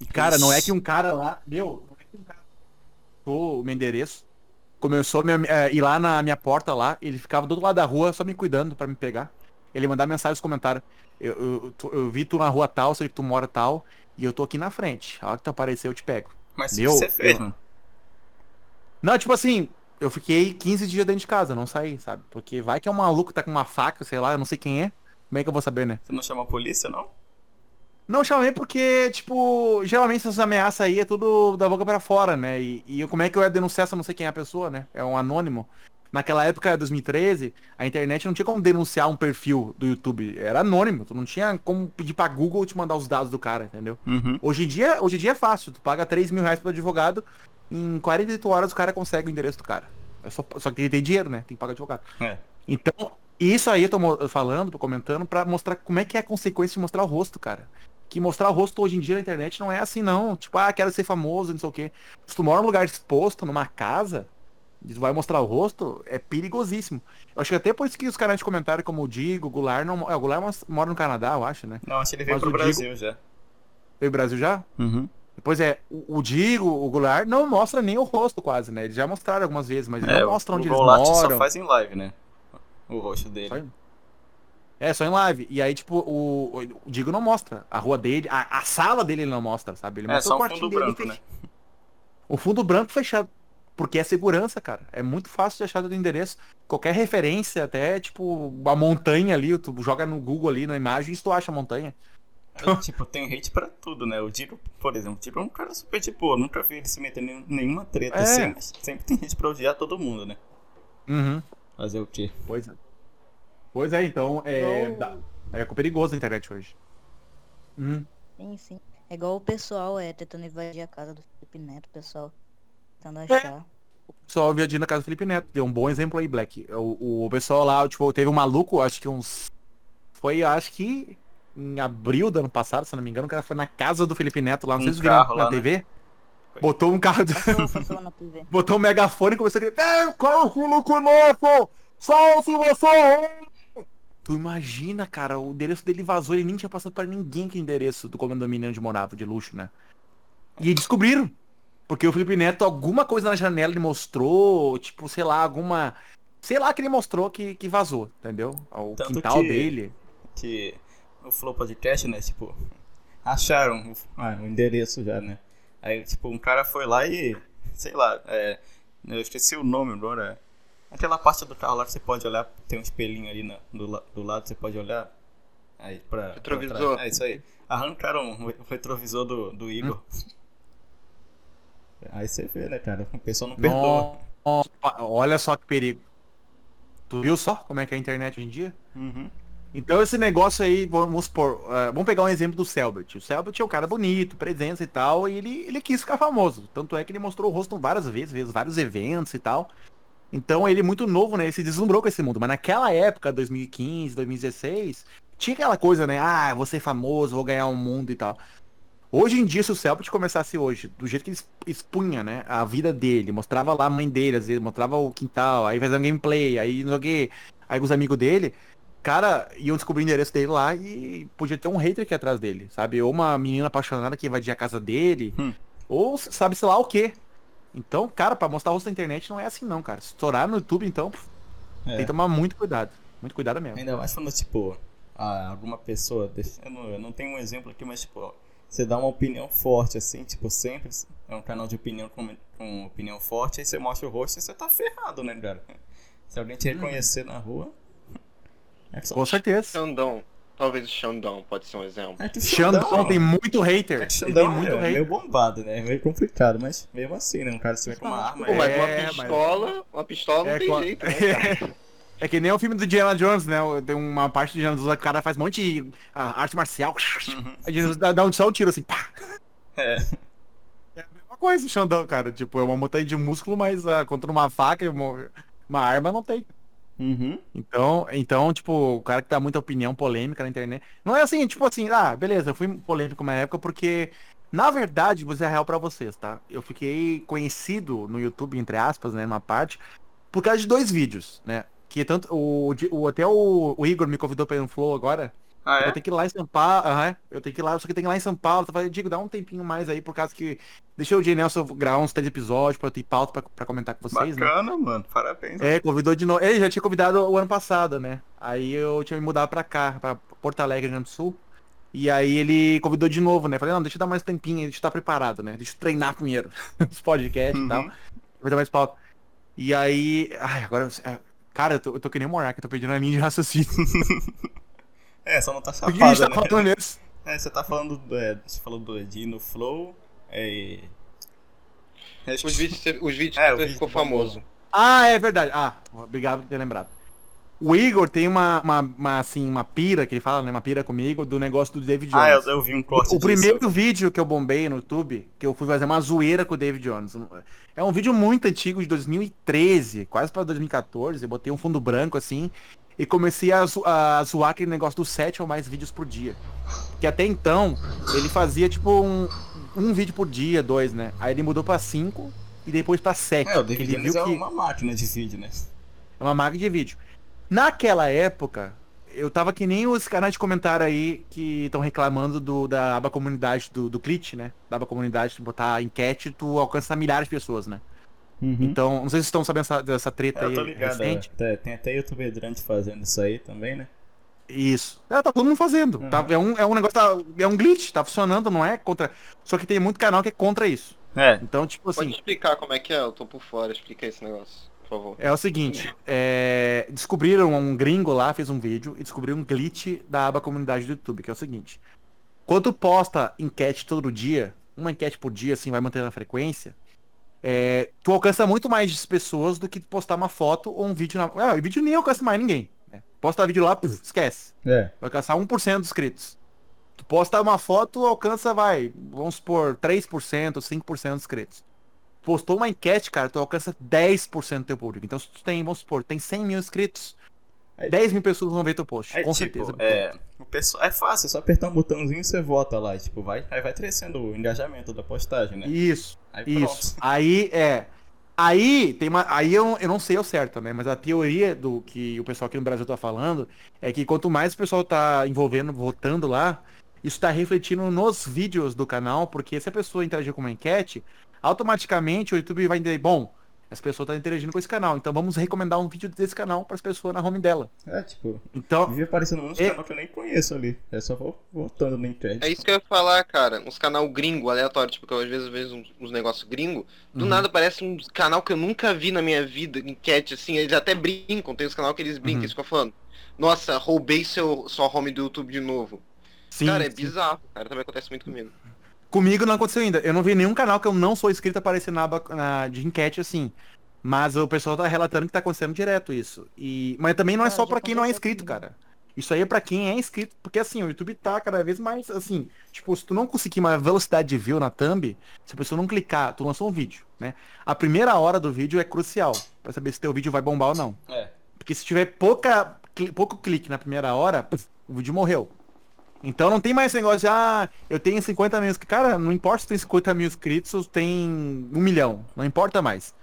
E, cara, não é que um cara lá. Meu, não é que um cara. O meu endereço. Começou a me- eh, ir lá na minha porta lá. Ele ficava do outro lado da rua só me cuidando pra me pegar. Ele mandava mensagem nos comentários. Eu, eu, tu- eu vi tu na rua tal, sei que tu mora tal. E eu tô aqui na frente. A hora que tu aparecer, eu te pego. Mas Meu, você fez, eu-? Não, tipo assim, eu fiquei 15 dias dentro de casa, não saí, sabe? Porque vai que é um maluco que tá com uma faca, sei lá, eu não sei quem é. Como é que eu vou saber, né? Você não chamou a polícia, não? Não chamei porque, tipo, geralmente essas ameaças aí é tudo da boca pra fora, né? E, e como é que eu ia denunciar se eu não sei quem é a pessoa, né? É um anônimo. Naquela época, 2013, a internet não tinha como denunciar um perfil do YouTube. Era anônimo. Tu não tinha como pedir pra Google te mandar os dados do cara, entendeu? Uhum. Hoje em dia, hoje em dia é fácil. Tu paga 3 mil reais pro advogado, em 48 horas o cara consegue o endereço do cara. É só, só que tem que ter dinheiro, né? Tem que pagar advogado. É. Então, isso aí eu tô falando, tô comentando, pra mostrar como é que é a consequência de mostrar o rosto, cara. Que mostrar o rosto hoje em dia na internet não é assim, não. Tipo, ah, quero ser famoso, não sei o quê. Se tu mora num lugar exposto, numa casa, tu vai mostrar o rosto, é perigosíssimo. Eu acho que até por isso que os canais de comentário como o Digo, o Goulart, não, é, o Goulart mora no Canadá, eu acho, né? Não, acho que ele veio Mas pro o Digo- Brasil já. Veio pro Brasil já? Uhum. Pois é, o, o Digo, o Goulart, não mostra nem o rosto quase, né? Eles já mostraram algumas vezes, mas É, não o, mostram onde o eles Goulart moram. só faz em live, né? O rosto dele. Só em- É, só em live. E aí, tipo, o, o Digo não mostra a rua dele, a, a sala dele ele não mostra, sabe? Ele É, mostra só o quartinho fundo dele branco, né? O fundo branco fechado. Porque é segurança, cara. É muito fácil de achar do endereço. Qualquer referência, até, tipo, a montanha ali, tu joga no Google ali na imagem e tu acha a montanha. Eu, tipo, tem hate pra tudo, né? O Diro, por exemplo, o Diro é um cara super de boa. Nunca vi ele se meter em nenhuma treta É. assim, mas sempre tem gente pra odiar todo mundo, né? Uhum. Fazer o quê? Pois é. Pois é, então, é, Igual- é perigoso a internet hoje. Uhum. Sim, sim. É igual o pessoal é tentando invadir a casa do Felipe Neto, o pessoal tentando É. achar. Só invadindo na casa do Felipe Neto. Deu um bom exemplo aí, Black. O, o pessoal lá, tipo, teve um maluco, acho que uns. Foi, acho que em abril do ano passado, se eu não me engano, o cara foi na casa do Felipe Neto lá, não Um sei se vocês viram na lá, né? TV. Foi. Botou um carro. TV. Botou um megafone e começou a gritar: É, qual o Felipe Neto? Só se você. Tu imagina, cara, o endereço dele vazou, ele nem tinha passado pra ninguém que endereço do condomínio onde morava, de luxo, né? E descobriram. Porque o Felipe Neto, alguma coisa na janela ele mostrou, tipo, sei lá, alguma. Sei lá que ele mostrou que, que vazou, entendeu? O Tanto quintal que- dele. Que o Flow Podcast, né? Tipo, acharam o, ah, o endereço já, né? Aí, tipo, um cara foi lá e, sei lá, é, eu esqueci o nome agora. Aquela parte do carro lá que você pode olhar, tem um espelhinho ali na- do, do lado, você pode olhar. Aí, pra. pra Retrovisor. trás. É isso aí. Arrancaram o re- o retrovisor do, do Igor. Aí você vê, né, cara? O pessoal não perdoa. Nossa, olha só que perigo. Tu viu só como é que é a internet hoje em dia? Uhum. Então esse negócio aí, vamos supor, eh, vamos pegar um exemplo do Selbert. O Selbert é um cara bonito, presença e tal, e ele, ele quis ficar famoso. Tanto é que ele mostrou o rosto várias vezes, vários eventos e tal. Então ele muito novo, né? Ele se deslumbrou com esse mundo. Mas naquela época, 2015, 2016, tinha aquela coisa, né? Ah, vou ser famoso, vou ganhar um mundo e tal. Hoje em dia, se o Selbit começasse hoje, do jeito que ele expunha, né, a vida dele, mostrava lá a mãe dele, às vezes, mostrava o quintal, aí fazia um gameplay, aí não sei o quê, aí com os amigos dele, cara, iam descobrir o endereço dele lá e podia ter um hater aqui atrás dele, sabe? Ou uma menina apaixonada que invadia a casa dele, Hum. ou sabe, sei lá o quê. Então, cara, pra mostrar o rosto na internet não é assim não, cara. Se estourar no YouTube, então, É. tem que tomar muito cuidado. Muito cuidado mesmo. Ainda mais quando, tipo, a- alguma pessoa. Eu não, eu não tenho um exemplo aqui, mas, tipo, você dá uma opinião forte, assim, tipo, sempre. É um canal de opinião com, com opinião forte, aí você mostra o rosto e você tá ferrado, né, cara? Se alguém te reconhecer na rua. É. Com certeza. Xandão. Talvez o Xandão pode ser um exemplo. É que o Xandão tem muito hater. É que o Ele tem Xandão muito é hater. meio bombado, né? É meio complicado, mas mesmo assim, né? Um cara se vê com uma arma. Pô, é- mas É, uma mas- pistola, uma pistola não É, tem co- jeito, né? É que nem o filme do Indiana Jones, né? Tem uma parte do Indiana Jones, o cara faz um monte de ah, arte marcial. Jesus dá, dá um só um tiro assim, pá. É. É a mesma coisa o Xandão, cara. Tipo, é uma montanha de músculo, mas ah, contra uma faca e uma, uma arma não tem. Uhum. Então, então, tipo, o cara que dá muita opinião polêmica na internet. Não é assim, tipo assim, ah, beleza, eu fui polêmico uma época porque, na verdade, vou dizer a real pra vocês, tá? Eu fiquei conhecido no YouTube, entre aspas, né, numa parte, por causa de dois vídeos, né? Que tanto o, o até o, o Igor me convidou pra ir no Flow agora. Ah, Eu é? tenho que ir lá em São Paulo, aham, eu tenho que ir lá, só que tem que ir lá em São Paulo. Eu falei, Digo, dá um tempinho mais aí, por causa que. Deixa o J. Nelson gravar uns três episódios pra eu ter pauta pra, pra comentar com vocês, né? Bacana, mano. Parabéns. É, convidou de novo. Ele já tinha convidado o ano passado, né? Aí eu tinha me mudado pra cá, pra Porto Alegre, Rio Grande do Sul. E aí ele convidou de novo, né? Falei, não, deixa eu dar mais tempinho, deixa eu estar preparado, né? Deixa eu treinar primeiro os podcasts e tal. Uhum. Vou dar mais pauta. E aí. Ai, agora. é, Cara, eu tô, eu tô que nem eu tô perdendo a linha de raciocínio. É, só não tá O que a gente chapado, tá né? falando? É, você tá falando do. É, você falou do de ir no Flow. É. Os vídeos, os vídeos É, que o você vídeo ficou Bambu. famoso. Ah, é verdade. Ah, obrigado por ter lembrado. O Igor tem uma, uma, uma, assim, uma pira, que ele fala, né? Uma pira comigo, do negócio do David Jones. Ah, eu, eu vi um corte O disso. primeiro vídeo que eu bombei no YouTube, que eu fui fazer uma zoeira com o David Jones. É um vídeo muito antigo, de 2013, quase para 2014. Eu botei um fundo branco assim e comecei a, zo- a zoar aquele negócio dos 7 ou mais vídeos por dia. Que até então, ele fazia tipo um, um vídeo por dia, dois, né? Aí ele mudou pra 5 e depois pra 7. É, o David ele viu é que uma máquina de vídeo, né? é uma máquina de vídeo. Naquela época, eu tava que nem os canais de comentário aí que estão reclamando do, da aba comunidade do, do Clit, né? Da aba comunidade, de botar enquete, tu alcança milhares de pessoas, né? Então, não sei se vocês estão sabendo essa, dessa treta É, eu aí tô ligado. recente. é. Tem até youtuber grande fazendo isso aí também, né? Isso. É, tá todo mundo fazendo. Uhum. Tá, é, um, é um negócio, tá- é um glitch, tá funcionando, não é contra. Só que tem muito canal que é contra isso. É. Então, tipo Pode assim, explicar como é que é? Eu tô por fora, explica esse negócio, por favor. é o seguinte, é, descobriram um gringo lá, fez um vídeo e descobriu um glitch da aba comunidade do YouTube, que é o seguinte. Quando tu posta enquete todo dia, uma enquete por dia, assim, vai mantendo a frequência, é, tu alcança muito mais pessoas do que postar uma foto ou um vídeo na. Ah, o vídeo nem alcança mais ninguém. né? Posta vídeo lá, puf, esquece. É. Vai alcançar 1% dos inscritos. Tu posta uma foto, alcança, vai, vamos supor, 3%, 5% dos inscritos. Postou uma enquete, cara, tu alcança 10% do teu público. Então, se tu tem, vamos supor, tem 100 mil inscritos, Aí- 10 mil pessoas vão ver teu post, Aí, com tipo, certeza. É, o pessoal, é fácil, é só apertar um botãozinho e você vota lá. Tipo, vai, aí vai crescendo o engajamento da postagem, né? Isso, Aí isso. Aí, é... Aí tem uma. Aí eu, eu não sei ao certo, né? Mas a teoria do que o pessoal aqui no Brasil tá falando é que quanto mais o pessoal tá envolvendo, votando lá, isso tá refletindo nos vídeos do canal, porque se a pessoa interagir com uma enquete, automaticamente o YouTube vai entender, bom, essa pessoa tá interagindo com esse canal, então vamos recomendar um vídeo desse canal para as pessoas na home dela. É, tipo, Então, vive aparecendo uns É. canal que eu nem conheço ali. É só vou votando na internet. É isso que eu ia falar, cara. Uns canal gringo, aleatório, tipo, que eu às vezes vejo uns, uns negócios gringo. Do Uhum. nada parece um canal que eu nunca vi na minha vida, enquete, assim, eles até brincam, tem uns canal que eles brincam, Uhum. eles ficam falando. Nossa, roubei seu, sua home do YouTube de novo. sim, cara, é sim. bizarro, cara, também acontece muito comigo. Comigo não aconteceu ainda. Eu não vi nenhum canal que eu não sou inscrito aparecer na aba na- de enquete assim. Mas o pessoal tá relatando que tá acontecendo direto isso. E... Mas também não é Ah, só pra quem não é inscrito, cara. Isso aí é pra quem é inscrito. Porque assim, o YouTube tá cada vez mais assim. Tipo, se tu não conseguir uma velocidade de view na thumb, se a pessoa não clicar, tu lançou um vídeo, né? A primeira hora do vídeo é crucial. Pra saber se teu vídeo vai bombar ou não. É. Porque se tiver pouca, pouco clique na primeira hora, o vídeo morreu. Então não tem mais esse negócio de, ah, eu tenho 50 mil inscritos. Cara, não importa se tem 50 mil inscritos ou tem um milhão. Não importa mais.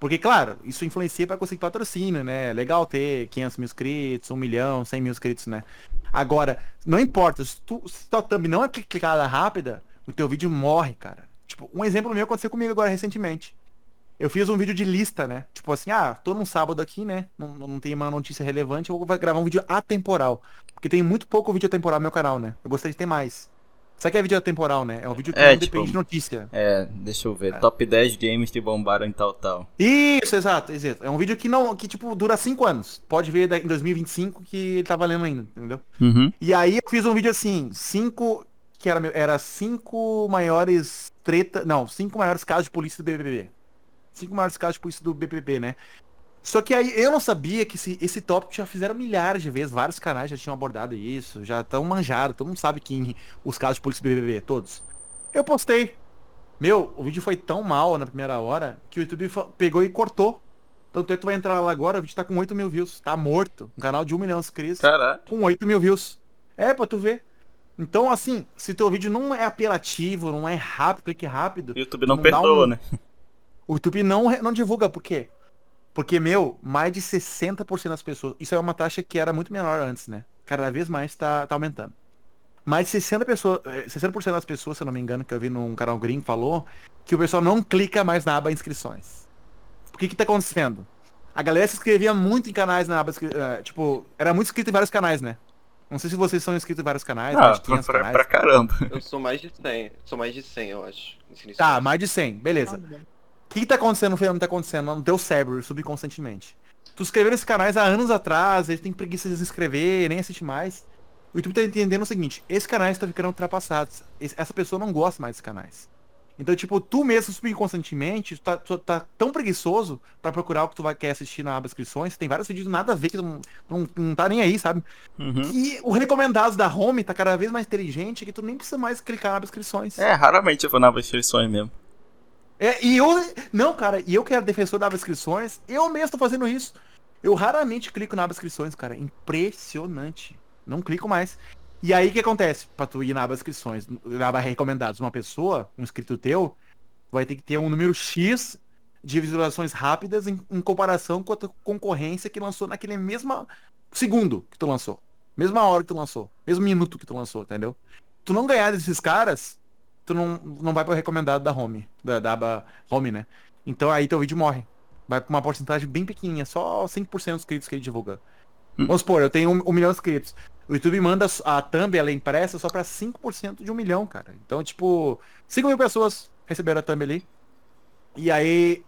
Porque, claro, isso influencia para conseguir patrocínio, né? É legal ter 500 mil inscritos, 1 milhão, 100 mil inscritos, né? Agora, não importa, se, tu, se tua thumb não é clicada rápida, o teu vídeo morre, cara. Tipo, um exemplo meu aconteceu comigo agora recentemente. Eu fiz um vídeo de lista, né? Tipo assim, ah, tô num sábado aqui, né? Não, não tem uma notícia relevante, eu vou gravar um vídeo atemporal. Porque tem muito pouco vídeo atemporal no meu canal, né? Eu gostaria de ter mais. Sabe que é vídeo atemporal, né? É um vídeo que É, não tipo, depende de notícia. É, deixa eu ver. Top 10 games que bombaram em tal tal. Isso, exato, exato. É um vídeo que não, que tipo, dura 5 anos. Pode ver em 2025 que ele tá valendo ainda, entendeu? Uhum. E aí eu fiz um vídeo assim, cinco. Que era, era cinco maiores treta. Não, cinco maiores casos de polícia do BBB. Cinco maiores casos de polícia do BBB, né? Só que aí eu não sabia que esse, esse tópico já fizeram milhares de vezes, vários canais já tinham abordado isso, já estão manjados, todo mundo sabe que os casos de polícia BBB, todos. Eu postei. Meu, o vídeo foi tão mal na primeira hora que o YouTube pegou e cortou. Tanto é que tu vai entrar lá agora, o vídeo tá com 8 mil views. Tá morto. Um canal de 1 milhão de inscritos Caralho. com 8 mil views. É, pra tu ver. Então, assim, se teu vídeo não é apelativo, não é rápido, clique rápido, O YouTube não, Não perdoa, um- né? o YouTube não, não divulga. Por quê? Porque, meu, mais de 60% das pessoas. Isso é uma taxa que era muito menor antes, né? Cada vez mais tá, tá aumentando. Mais de 60%, pessoas, eh, 60% das pessoas, se eu não me engano, que eu vi num canal gringo, falou que o pessoal não clica mais na aba inscrições. Por que que tá acontecendo? A galera se inscrevia muito em canais na aba eh, Tipo, era muito inscrito em vários canais, né? Não sei se vocês são inscritos em vários canais, mais Ah, de 500 pra, canais. pra caramba. Eu sou mais de 100. Sou mais de 100, eu acho. Tá, mais de 100, beleza. O que, que tá acontecendo no fenômeno que tá acontecendo no teu cérebro, subconscientemente? Tu escreveu nesses canais há anos atrás, eles têm preguiça de se inscrever, nem assiste mais. O YouTube tá entendendo o seguinte, esses canais estão ficando ultrapassados. Essa pessoa não gosta mais desses canais. Então, tipo, tu mesmo subconscientemente, tu tá, tu tá tão preguiçoso pra procurar o que tu vai, quer assistir na aba inscrições, tem vários vídeos nada a ver que tu não, não, não tá nem aí, sabe? Uhum. E o recomendado da home tá cada vez mais inteligente que tu nem precisa mais clicar na aba inscrições. É, raramente eu vou nas inscrições mesmo. É, e eu. Não, cara, e eu que era defensor da aba inscrições, eu mesmo tô fazendo isso. Eu raramente clico na aba inscrições, cara. Impressionante. Não clico mais. E aí o que acontece? Pra tu ir na aba inscrições, na aba recomendados, uma pessoa, um inscrito teu, vai ter que ter um número X de visualizações rápidas em, em comparação com a tua concorrência que lançou naquele mesmo segundo que tu lançou. Mesma hora que tu lançou. Mesmo minuto que tu lançou, entendeu? Tu não ganhar desses caras, tu não, não vai pro recomendado da home, da, da aba home, né? Então aí teu vídeo morre. Vai pra uma porcentagem bem pequenininha, só 5% dos inscritos que ele divulga. Hum. Vamos supor, eu tenho um, um milhão de inscritos. O YouTube manda a thumb, ela é impressa só pra 5% de um milhão, cara. Então, tipo, 5 mil pessoas receberam a thumb ali. E aí,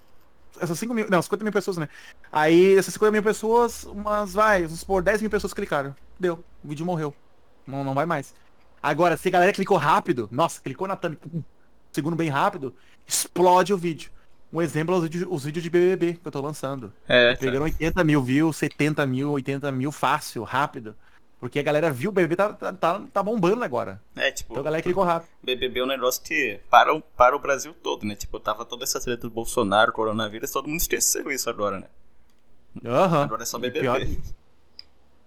essas 5 mil, não, 50 mil pessoas, né? Aí, essas 50 mil pessoas, umas, vai, vamos supor, 10 mil pessoas clicaram. Deu, o vídeo morreu. Não, não vai mais. Agora, se a galera clicou rápido, nossa, clicou na thumb, pum, segundo bem rápido, explode o vídeo. Um exemplo é os vídeos, os vídeos de BBB que eu tô lançando. É, Pegando 80 mil views, 70 mil, 80 mil fácil, rápido. Porque a galera viu o BBB tá, tá, tá, tá bombando agora. é tipo, Então a galera clicou rápido. BBB é um negócio que para o, para o Brasil todo, né? Tipo, tava toda essa treta do Bolsonaro, coronavírus, todo mundo esqueceu isso agora, né? Aham. Agora é só E BBB. pior-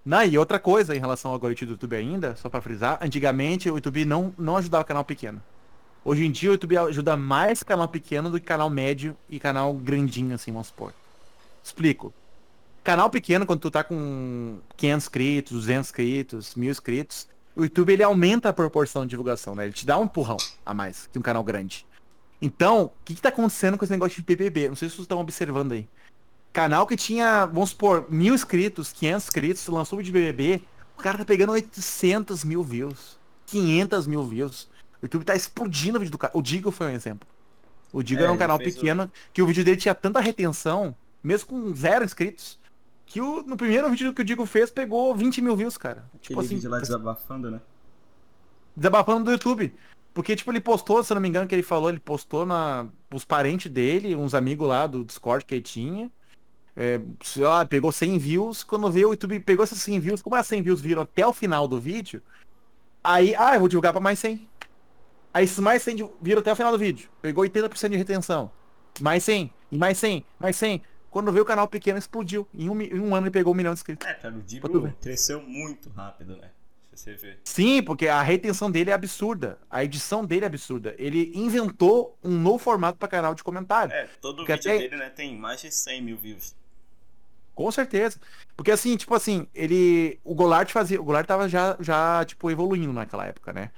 Não, e outra coisa em relação ao algoritmo do YouTube ainda, só pra frisar, antigamente o YouTube não, não ajudava canal pequeno. Hoje em dia o YouTube ajuda mais canal pequeno do que canal médio e canal grandinho, assim, vamos supor. Explico. Canal pequeno, quando tu tá com 500 inscritos, 200 inscritos, 1000 inscritos, o YouTube ele aumenta a proporção de divulgação, né? Ele te dá um empurrão a mais que um canal grande. Então, o que que tá acontecendo com esse negócio de BBB? Não sei se vocês estão observando aí. Canal que tinha, vamos supor, mil inscritos, 500 inscritos, lançou vídeo de BBB, o cara tá pegando 800 mil views, 500 mil views. O YouTube tá explodindo o vídeo do cara. O Digo foi um exemplo. O Digo É, era um canal fez o- pequeno que o vídeo dele tinha tanta retenção, mesmo com zero inscritos, que o, no primeiro vídeo que o Digo fez pegou 20 mil views, cara. Tipo assim, desabafando, né? desabafando do YouTube. Porque, tipo, ele postou, se eu não me engano, que ele falou, ele postou na os parentes dele, uns amigos lá do Discord que ele tinha. É, sei lá, pegou 100 views. Quando veio o YouTube, pegou essas 100 views. Como as 100 views viram até o final do vídeo, aí, ah, eu vou divulgar pra mais 100. Aí esses mais 100 viram até o final do vídeo. Pegou 80% de retenção. Mais 100, e mais 100, mais 100. Quando veio o canal pequeno, explodiu. Em um, em um ano ele pegou um milhão de inscritos. É, cara, o ver. cresceu muito rápido, né? Você vê. Sim, porque a retenção dele é absurda. A edição dele é absurda. Ele inventou um novo formato para canal de comentário. É, todo Porque vídeo até- dele, né, tem mais de 100 mil views. Com certeza. Porque assim, tipo assim, ele. O Goulart fazia. O Goulart tava já, já tipo, evoluindo naquela época, né?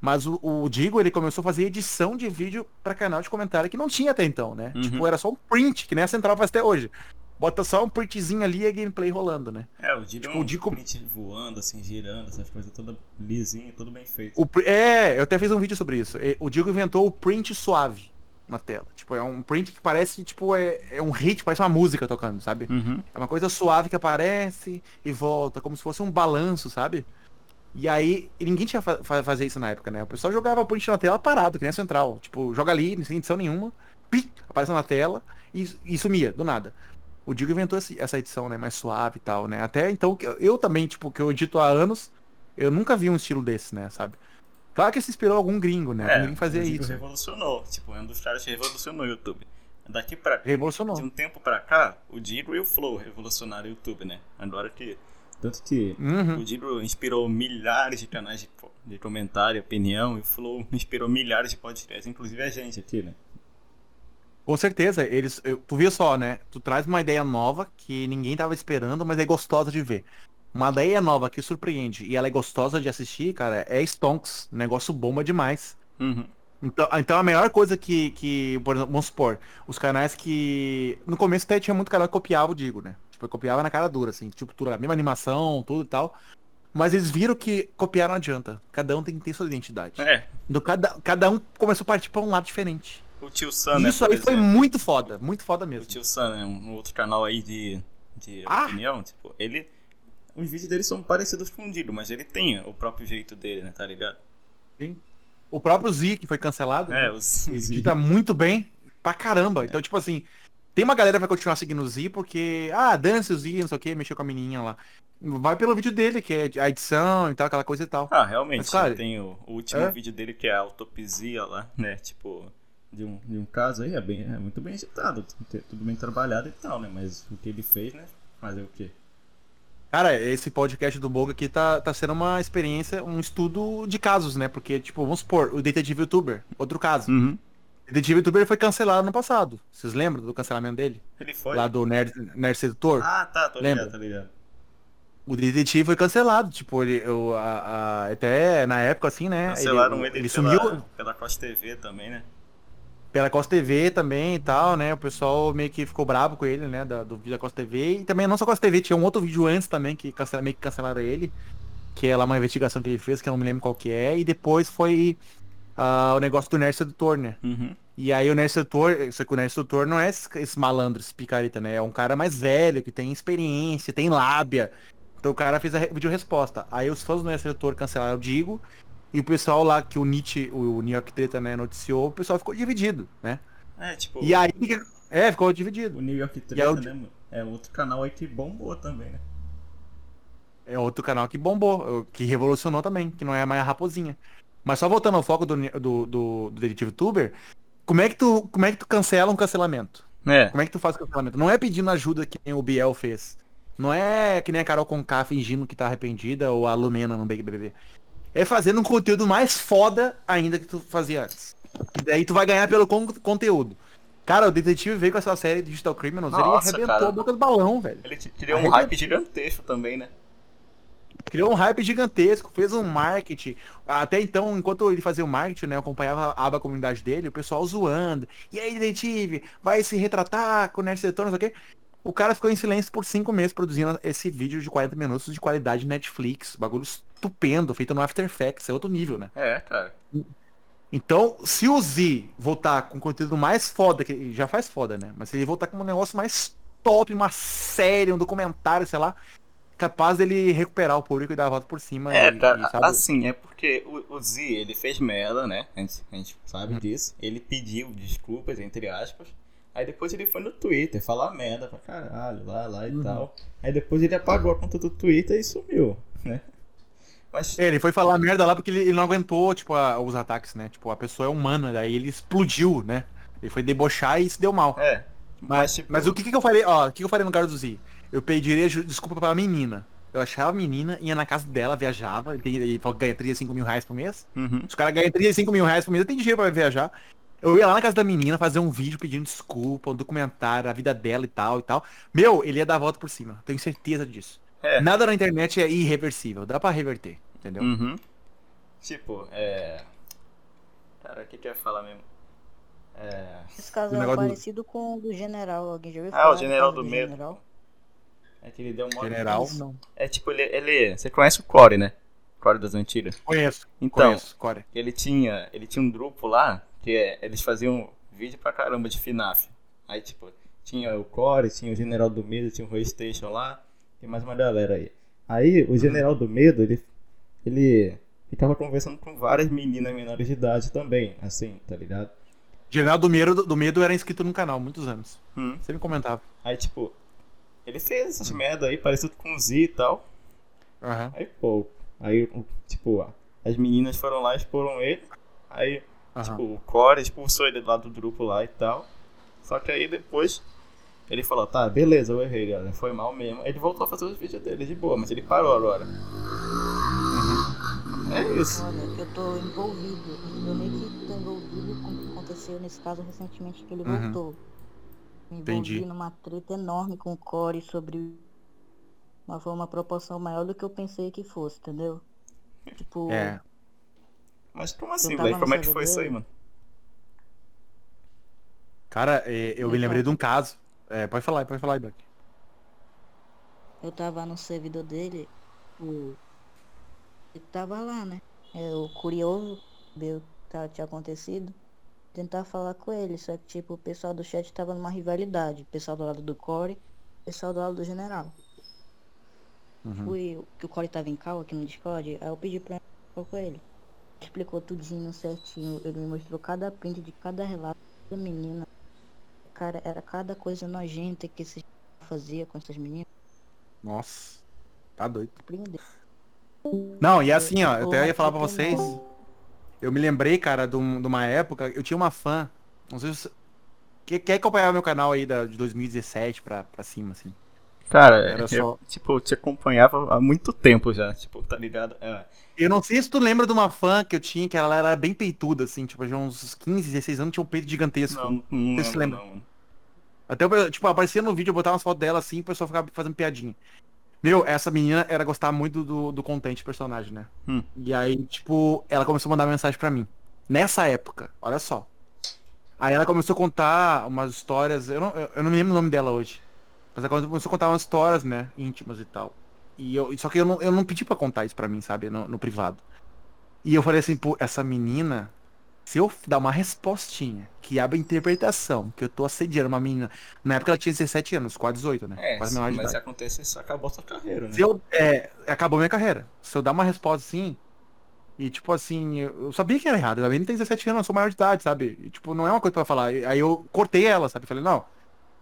Mas o, o Digo, ele começou a fazer edição de vídeo para canal de comentário que não tinha até então, né? Uhum. Tipo, era só um print, que nem a Central faz até hoje. Bota só um printzinho ali e a gameplay rolando, né? É, o Digo Tipo, é um Digo- print voando, assim, girando, essas coisas toda lisinho, tudo bem feito. O, é, eu até fiz um vídeo sobre isso. O Digo inventou o print suave na tela. Tipo, é um print que parece, tipo, é, é um hit, parece uma música tocando, sabe? Uhum. É uma coisa suave que aparece e volta, como se fosse um balanço, sabe? E aí, e ninguém tinha fa fa- fazer isso na época, né? O pessoal jogava print na tela parado, que nem a central. Tipo, joga ali, sem edição nenhuma, pi, aparece na tela e, e sumia, do nada. O Digo inventou essa edição, né? Mais suave e tal, né? Até então, eu- eu também, tipo, que eu edito há anos, eu nunca vi um estilo desse, né? Sabe? Claro que se inspirou algum gringo, né? É, Algum gringo fazia o isso. revolucionou. Tipo, é um dos caras que revolucionou o YouTube. Daqui pra... Revolucionou. De um tempo pra cá, o Digo e o Flow revolucionaram o YouTube, né? Agora que... Tanto que Uhum. o Digo inspirou milhares de canais de, de comentário, opinião, e o Flow inspirou milhares de podcasts, inclusive a gente aqui, né? Com certeza, eles. eu- tu viu só, né? Tu traz uma ideia nova que ninguém tava esperando, mas é gostosa de ver. Uma ideia nova que surpreende e ela é gostosa de assistir, cara, é Stonks. Negócio bomba demais. Uhum. Então, então a melhor coisa que, que, por exemplo, vamos supor, os canais que. No começo até tinha muito canal que copiava o Digo, né? Tipo, copiava na cara dura, assim, tipo, tudo, a mesma animação, tudo e tal. Mas eles viram que copiar não adianta. Cada um tem que ter sua identidade. É, Então, cada, cada um começou a partir pra um lado diferente. o Tio Sam, né, Isso aí foi exemplo. muito foda, muito foda O mesmo. Tio Sam é um outro canal aí de, de Ah! opinião, tipo, ele... Os vídeos dele são parecidos com o Digo, mas ele tem o próprio jeito dele, né, tá ligado? O próprio Z, que foi cancelado, É, ele os edita muito bem pra caramba. Então, tipo assim, tem uma galera que vai continuar seguindo o Z porque, ah, dança o Z, não sei o que, mexeu com a menininha lá. Vai pelo vídeo dele, que é a edição e tal, aquela coisa e tal. Ah, realmente, Mas, claro, tem o, o último é? vídeo dele que é a autopsia lá, né, tipo... De um, de um caso aí, é, bem, é muito bem editado, tudo bem trabalhado e tal, né? Mas o que ele fez, né? Fazer o quê? Cara, esse podcast do Boga aqui tá, tá sendo uma experiência, um estudo de casos, né? Porque, tipo, vamos supor, o Detetive Youtuber, outro caso. Uhum. O Detetive Youtuber foi cancelado no passado. Vocês lembram do cancelamento dele? Ele foi? Lá do Nerd, Nerd Sedutor? Ah, tá, tô Lembra? ligado, tá ligado. O detetive foi cancelado, tipo, ele, o, a, a- até na época, assim, né? Cancelaram ele, ele, ele pela, sumiu pela Cross TV também, né? Pela Costa TV também e tal, né? O pessoal meio que ficou bravo com ele, né? Da, do vídeo da Costa TV. E também não só Costa TV, tinha um outro vídeo antes também que cancela, meio que cancelaram ele. Que é lá uma investigação que ele fez, que eu não me lembro qual que é. E depois foi ah, o negócio do Nerd Sedutor, né? Uhum. E aí o Nerd Sedutor, só que o Nerd Sedutor não é esse, esse malandro, esse picareta, né? É um cara mais velho, que tem experiência, tem lábia. Então o cara fez a vídeo resposta. Aí os fãs do Nerd Sedutor cancelaram o Digo. E o pessoal lá que o Nietzsche, o New York Treta, né, noticiou, o pessoal ficou dividido, né? É, tipo, E aí, é, ficou dividido. o New York E Treta, é o- né, mano? É outro canal aí que bombou também, né? É outro canal que bombou, que revolucionou também, que não é mais a raposinha. Mas só voltando ao foco do, do, do, do Detetive Tuber, como é, que tu, como é que tu cancela um cancelamento? É. Como é que tu faz o cancelamento? Não é pedindo ajuda que nem o Biel fez. Não é que nem a Carol Conká fingindo que tá arrependida ou a Lumena no Big BBB. É fazendo um conteúdo mais foda ainda que tu fazia antes. E daí tu vai ganhar pelo con- conteúdo. Cara, o detetive veio com essa série Digital Criminals, ele Nossa, arrebentou cara. a boca do balão, velho. Ele criou um hype gigantesco também, né? Criou um hype gigantesco, fez um marketing. Até então, enquanto ele fazia o marketing, né, eu acompanhava a aba comunidade dele, o pessoal zoando. E aí, detetive, vai se retratar com o Nerd Setor, não sei o quê. O cara ficou em silêncio por cinco meses produzindo esse vídeo de 40 minutos de qualidade Netflix. Bagulho estupendo, feito no After Effects, é outro nível, né? É, cara. Então, se o Z voltar com conteúdo mais foda, que já faz foda, né? Mas se ele voltar com um negócio mais top, uma série, um documentário, sei lá, capaz dele recuperar o público e dar a volta por cima. É, e, cara, e, assim, é porque o, o Z, ele fez merda, né? A gente, a gente sabe disso. Ele pediu desculpas, entre aspas. Aí depois ele foi no Twitter falar merda pra caralho, lá, lá e Uhum. tal. Aí depois ele apagou a conta do Twitter e sumiu, né? Mas, É, ele foi falar merda lá porque ele, ele não aguentou, tipo, a- os ataques, né? Tipo, a pessoa é humana, daí ele explodiu, né? Ele foi debochar e se deu mal. é. Mas, tipo, mas o que, que eu falei, ó, o que que eu falei no caso do Z? Eu pediria desculpa pra menina. eu achava a menina, ia na casa dela, viajava, e e falou que ganha 35 mil reais por mês. Uhum. Os caras ganham 35 mil reais por mês, eu tenho dinheiro pra viajar. Eu ia lá na casa da menina fazer um vídeo pedindo desculpa, um documentário, a vida dela e tal e tal. Meu, ele ia dar a volta por cima, tenho certeza disso. É. Nada na internet é irreversível, dá pra reverter, entendeu? Uhum. Tipo, é. Cara, o que que eu ia falar mesmo? É. Esse caso é negócio do- parecido com o do general. Alguém já ouviu Ah, o general caso do medo. general? É que ele deu uma. General, não. É tipo, ele, ele. Você conhece o Core, né? Core das antigas. Conheço, Então, conheço, Core. ele tinha. Ele tinha um grupo lá que é, eles faziam vídeo pra caramba de FNAF. Aí, tipo, tinha o Core, tinha o General do Medo, tinha o Roystation lá, tem mais uma galera aí. Aí, o General do Medo, ele. Ele ficava conversando com várias meninas menores de idade também, assim, tá ligado? General do Medo, do Medo era inscrito no canal, muitos anos. Hum. Você me comentava. Aí, tipo, ele fez essas merda aí, parecido com o Z e tal. Aham, Aí, pô, aí, tipo, as meninas foram lá e exporam ele. Aí, tipo, o Core expulsou ele lá do grupo lá e tal. Só que aí depois ele falou, tá, beleza, eu errei, galera, foi mal mesmo. Ele voltou a fazer os vídeos dele de boa, mas ele parou agora. É isso. Olha, eu tô envolvido. Eu meio que tô envolvido com o que aconteceu nesse caso recentemente que ele Uhum. voltou. Me envolvi Entendi. numa treta enorme com o Core sobre. Mas foi uma proporção maior do que eu pensei que fosse, entendeu? Tipo, É. Mas como assim, tava velho? Como é que foi isso aí, mano? Cara, é, eu me Então. lembrei de um caso. É, pode falar, pode falar aí, Beck. eu tava no servidor dele, o. Ele tava lá, né? É, o curioso, ver o que tá- tinha acontecido. Tentar falar com ele, só que tipo, o pessoal do chat tava numa rivalidade. O pessoal do lado do Core, o pessoal do lado do general. Uhum. Fui, que o Core tava em cal aqui no Discord, aí eu pedi pra ele falar com ele. Explicou tudinho certinho, ele me mostrou cada print de cada relato da menina. Cara, era cada coisa nojenta que esse fazia com essas meninas. Nossa, tá doido. Não, e assim, ó, eu Porra, até ia falar pra vocês. Eu me lembrei, cara, de, um- de uma época, eu tinha uma fã. Não sei se. Que, quer acompanhar meu canal aí da, de 2017 pra, pra cima, assim. Cara, Era eu, só- tipo, eu te acompanhava há muito tempo já, tipo, tá ligado? É, Eu não sei se tu lembra de uma fã que eu tinha, que ela era bem peituda, assim, tipo, de uns 15, 16 anos, tinha um peito gigantesco. não, não Você se lembro, lembra? não. Até, o- tipo, aparecia no vídeo, eu botava umas fotos dela assim, o pessoal ficava fazendo piadinha. Meu, essa menina era gostar muito do, do content personagem, né? Hum. E aí, tipo, ela começou a mandar mensagem pra mim. Nessa época, olha só. Aí ela começou a contar umas histórias, eu não, eu eu não me lembro o nome dela hoje. Mas ela começou a contar umas histórias, né, íntimas e tal. E eu, só que eu não, eu não pedi pra contar isso pra mim, sabe, no, no privado. E eu falei assim, pô, essa menina, se eu dar uma respostinha que abre a interpretação, que eu tô assediando uma menina. Na época ela tinha 17 anos, quase 18, né? É, quase de mas se idade. acontecer isso, acabou sua carreira, né? Se eu. É, acabou minha carreira. Se eu dar uma resposta assim. E tipo assim, eu sabia que era errado. A menina tem 17 anos, eu sou maior de idade, sabe? E, tipo, não é uma coisa pra falar. Aí eu cortei ela, sabe? Falei, não,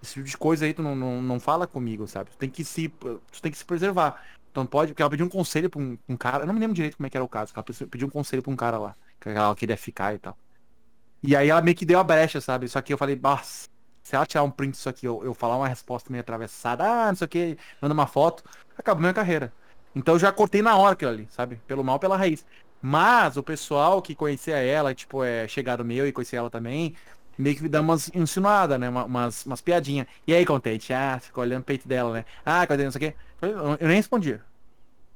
esse tipo de coisa aí tu não, não, não fala comigo, sabe? Tu tem que se. Tu tem que se preservar. Então pode, porque ela pediu um conselho pra um, um cara. Eu não me lembro direito como é que era o caso. Ela pediu- um conselho pra um cara lá. Que ela queria ficar e tal. E aí ela meio que deu a brecha, sabe? Só que eu falei, nossa, se ela tirar um print disso aqui, eu, eu falar uma resposta meio atravessada, ah, não sei o que, manda uma foto, acabou minha carreira. Então eu já cortei na hora aquilo ali, sabe? Pelo mal, pela raiz. Mas o pessoal que conhecia ela, tipo, é chegado meu e conhecia ela também, meio que dá umas insinuadas, né? Uma- Umas, umas piadinhas. E aí, contente? Ah, ficou olhando o peito dela, né? Ah, cadê não sei o quê? Eu, eu nem respondia.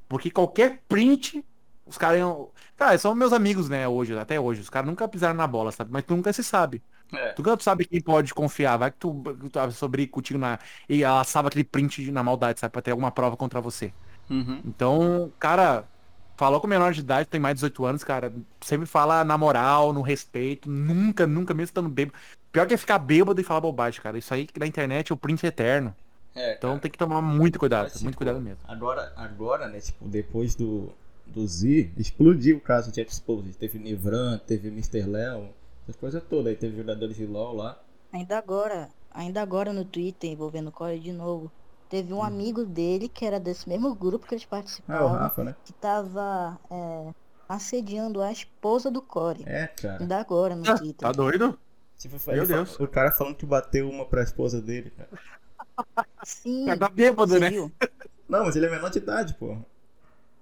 Porque qualquer print, os caras iam. Cara, são meus amigos, né, hoje, até hoje. Os caras nunca pisaram na bola, sabe? Mas tu nunca se sabe. É. Tu nunca sabe quem pode confiar. Vai que tu, tu sobre contigo na. E ela sabe aquele print na maldade, sabe? Pra ter alguma prova contra você. Uhum. Então, cara, falou com menor de idade, tem mais de 18 anos, cara. Sempre fala na moral, no respeito. Nunca, nunca, mesmo estando bêbado. Pior que é ficar bêbado e falar bobagem, cara. Isso aí que na internet é o print eterno. É, Então cara. tem que tomar muito cuidado, Mas, tipo, muito cuidado mesmo. Agora, agora, né, tipo, depois do, do Z, explodiu o caso de Exposed. Teve Nivran, teve Mr. Léo, essas coisas todas. Aí teve jogadores de LoL lá. Ainda agora, ainda agora no Twitter, envolvendo o Core de novo, teve Hum. um amigo dele que era desse mesmo grupo que eles Ah, o participavam, Rafa, né? que tava é, assediando a esposa do Core. É, cara. Ainda agora no Ah, Twitter. Tá doido? Tipo, Meu Deus. o cara falando que bateu uma pra esposa dele, cara. Sim, Tá bêbado, né? viu? Não, mas ele é menor de idade, pô.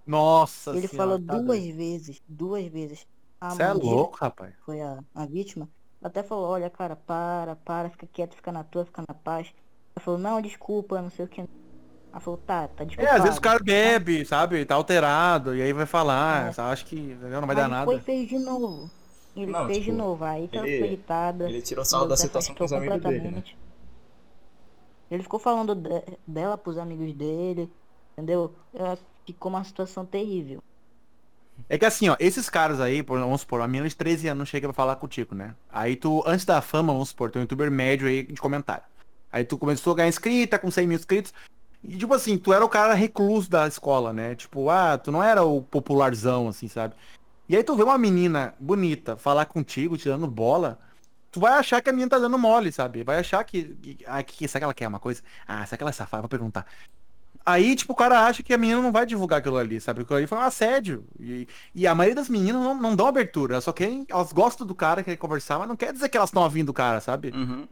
Nossa Ele senhora, falou tá duas doido. vezes, duas vezes. Você é louco, rapaz. foi a, a vítima, até falou, olha, cara, para, para, fica quieto, fica na tua, fica na paz. Ela falou, não, desculpa, não sei o que. Ela falou, tá, tá É, desculpado. às vezes o cara bebe, sabe? Tá alterado, e aí vai falar, É. você acha que entendeu? não vai Mas dar ele nada. foi e fez de novo. Ele Não, fez de tipo, novo, aí ela ele- ficou irritada. Ele tirou sarro da situação com os amigos dele, né? Ele ficou falando de- dela pros amigos dele, entendeu? Ela ficou uma situação terrível. É que assim, ó, esses caras aí, por- vamos supor, uma menina de 13 anos chega pra falar contigo, né? Aí tu, antes da fama, vamos supor, tu é um youtuber médio aí de comentário. Aí tu começou a ganhar inscrita, com 100 mil inscritos. E tipo assim, tu era o cara recluso da escola, né? Tipo, ah, tu não era o popularzão, assim, sabe? E aí tu vê uma menina bonita falar contigo, te dando bola, tu vai achar que a menina tá dando mole, sabe? Vai achar que. que- Ah, que, será que ela quer uma coisa? Ah, será que ela é safada? Vou perguntar. Aí, tipo, o cara acha que a menina não vai divulgar aquilo ali, sabe? Aquilo ali foi um assédio. E, e a maioria das meninas não, não dão abertura. Só querem. Elas gostam do cara, querem conversar, mas não quer dizer que elas estão ouvindo o cara, sabe? Uhum.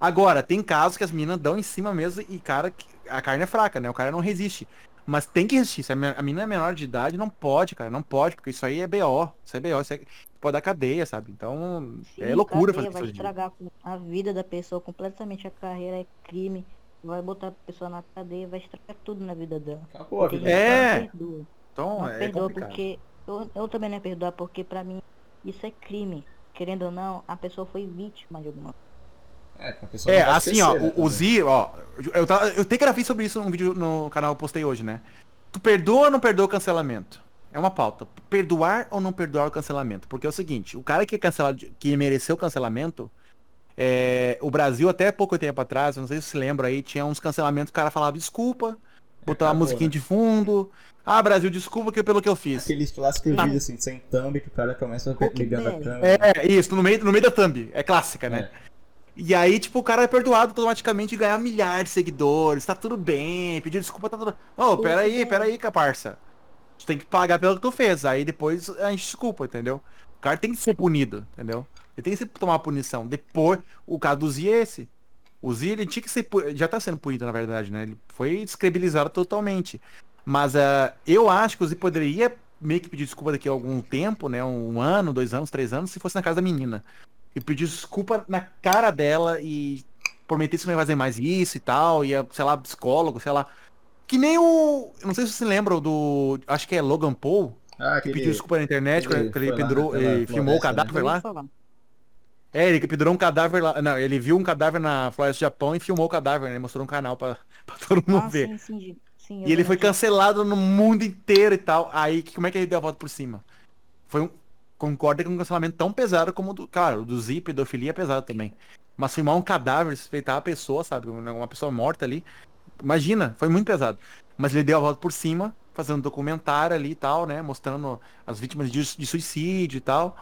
Agora, tem casos que as meninas dão em cima mesmo e, cara, que- a carne é fraca, né? O cara não resiste. Mas tem que resistir. Se a me- a menina é menor de idade, não pode, cara. Não pode, porque isso aí é BO. Isso é BO, isso é... pode dar cadeia, sabe? Então, é Sim, loucura cadeia, fazer Vai isso. hoje em dia. estragar a vida da pessoa completamente, a carreira é crime. Vai botar a pessoa na cadeia, vai estragar tudo na vida dela. Acabou É. Não perdoa. Então, Não é perdoa complicado. porque. Eu, eu também não ia perdoar porque pra mim isso é crime. Querendo ou não, a pessoa foi vítima de alguma É, É, não vai assim, ó, esquecer, né, o. Zi, ó, eu, tava, eu até gravei sobre isso num vídeo no canal que eu postei hoje, né? Tu perdoa ou não perdoa o cancelamento? É uma pauta. Perdoar ou não perdoar o cancelamento? Porque é o seguinte, o cara que é cancelado, que mereceu cancelamento, é, o Brasil até pouco tempo atrás, não sei se você lembra aí, tinha uns cancelamentos, o cara falava desculpa, botava uma musiquinha né? de fundo. Ah, Brasil, desculpa que pelo que eu fiz. Aqueles clássicos Ah. vídeos assim, sem thumb, que o cara começa a Berry. câmera. É, isso, no meio, no meio da thumb. É clássica, né? E aí, tipo, o cara é perdoado automaticamente e ganhar milhares de seguidores, tá tudo bem, pedir desculpa, tá tudo. Ô, peraí, peraí, caparça. Tu tem que pagar pelo que tu fez. Aí depois a gente desculpa, entendeu? O cara tem que ser punido, entendeu? Ele tem que ser, tomar punição. Depois, o caso do Zi é esse. O Zi, ele tinha que ser. Já tá sendo punido, na verdade, né? Ele foi descredibilizado totalmente. Mas ah, eu acho que o Zi poderia meio que pedir desculpa daqui a algum tempo, né? Um ano, dois anos, três anos, se fosse na casa da menina e pedir desculpa na cara dela e prometer que não ia fazer mais isso e tal, ia, sei lá, psicólogo, sei lá. Que nem o. eu Não sei se você lembra do. Acho que é Logan Paul, Ah, que aquele... pediu desculpa na internet, ele que ele lá pendurou, naquela ele filmou o floresta, né? cadáver ia lá. É, ele que pendurou um cadáver lá. Não, ele viu um cadáver na floresta do Japão e filmou o cadáver, né? Ele mostrou um canal pra, pra todo mundo Ah, ver. sim, sim, sim, E ele foi cancelado no mundo inteiro e tal. Aí, que- como é que ele deu a volta por cima? Foi um. Concorda com um cancelamento tão pesado como o do. Claro, o do Zip, pedofilia é pesado também. Mas filmar um cadáver, suspeitar a pessoa, sabe? Uma pessoa morta ali. Imagina, foi muito pesado. Mas ele deu a volta por cima, fazendo um documentário ali e tal, né? Mostrando as vítimas de, de suicídio e tal.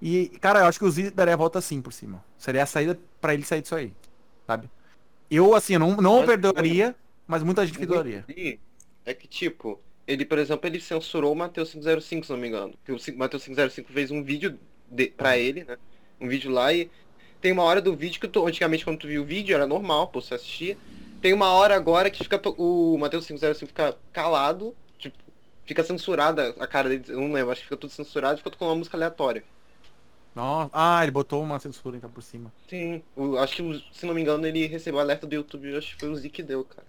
E, cara, eu acho que o Zip daria a volta assim por cima. Seria a saída pra ele sair disso aí. Sabe? Eu, assim, eu não, não Mas- perdoaria, mas muita gente perdoaria. É que, tipo, ele, por exemplo, ele censurou o Matheus 505, se não me engano. Porque o Matheus 505 fez um vídeo de, pra ele, né? Um vídeo lá e tem uma hora do vídeo que tu, antigamente quando tu viu o vídeo era normal, pô, você assistia. Tem uma hora agora que fica o Matheus 505 fica calado, tipo, fica censurada a cara dele, eu não lembro, acho que fica tudo censurado e fica com uma música aleatória. Nossa. Ah, ele botou uma censura então por cima. Sim, o- acho que, se não me engano, ele recebeu alerta do YouTube, acho que foi o Z que deu, cara.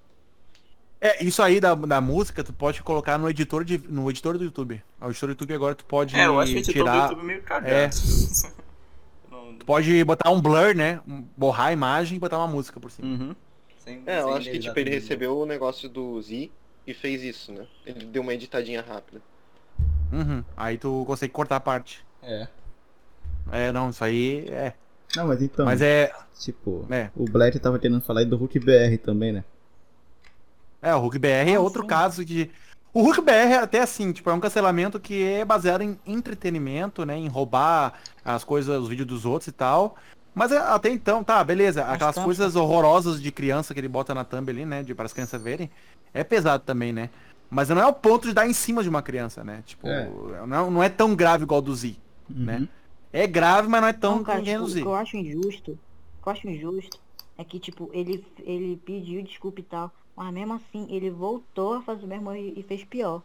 É, isso aí da, da música, tu pode colocar no editor, de, no editor do YouTube. O editor do YouTube agora tu pode É, eu acho que o editor do tirar. YouTube é meio cagado. É. Tu pode botar um blur, né? Borrar a imagem e botar uma música por cima. Uhum. Sem- É, eu acho que, tipo, ele recebeu o negócio do Z e fez isso, né? Ele deu uma editadinha rápida. Uhum. Aí tu consegue cortar a parte. É. É, não, isso aí é. Não, mas então, Mas é. tipo, É. o Blatt tava querendo falar aí do Hulk BR também, né? É, o Hulk BR é Ah, outro sim. caso de. O Hulk BR é até assim, tipo, é um cancelamento que é baseado em entretenimento, né? Em roubar as coisas, os vídeos dos outros e tal. Mas é- até então, tá, beleza. Aquelas Bastante. coisas horrorosas de criança que ele bota na thumb ali, né? De, para as crianças verem. É pesado também, né? Mas não é o ponto de dar em cima de uma criança, né? Tipo, É. não, não é tão grave igual do Z. Né? Uhum. É grave, mas não é tão Não, cara, ninguém tipo, do o Z. que eu acho injusto, o que eu acho injusto é que, tipo, ele, ele pediu desculpa e tal, Mas mesmo assim, ele voltou a fazer o mesmo e e fez pior.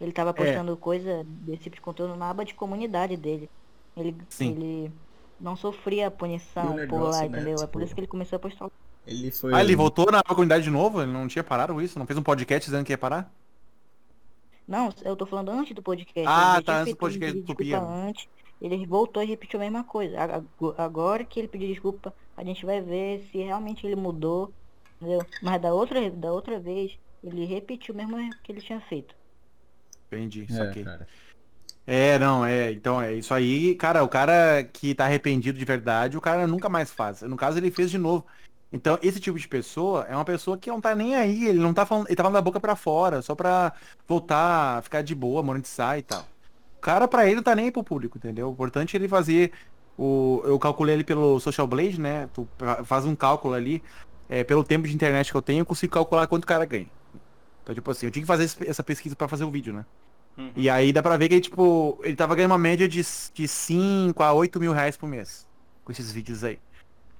Ele tava É. postando coisa desse tipo de conteúdo na aba de comunidade dele. Ele, Sim. ele não sofria punição E o por negócio, lá, né, entendeu? É tipo, por isso que ele começou a postar. Ele foi. Ah, ele voltou na comunidade de novo? Ele não tinha parado isso? Não fez um podcast dizendo que ia parar? Não, eu tô falando antes do podcast. Ah, tá, antes do podcast do Tupia. antes. Ele voltou e repetiu a mesma coisa. Agora que ele pediu desculpa, a gente vai ver se realmente ele mudou, entendeu? Mas da outra, da outra vez, ele repetiu o mesmo que ele tinha feito. Entendi, É, saquei. É, não, é. Então, é isso aí, cara, o cara que tá arrependido de verdade, o cara nunca mais faz. No caso, ele fez de novo. Então, esse tipo de pessoa é uma pessoa que não tá nem aí, ele não tá falando, ele tá falando da boca pra fora, só pra voltar, ficar de boa, monetizar e tal. O cara, pra ele, não tá nem aí pro público, entendeu? O importante é ele fazer o. Eu calculei ele pelo Social Blade, né? Tu fa- faz um cálculo ali, é, pelo tempo de internet que eu tenho, eu consigo calcular quanto o cara ganha. Então, tipo assim, eu tinha que fazer essa pesquisa pra fazer o vídeo, né? Uhum. E aí dá pra ver que ele, tipo, ele tava ganhando uma média de, de 5 a 8 mil reais por mês. Com esses vídeos aí.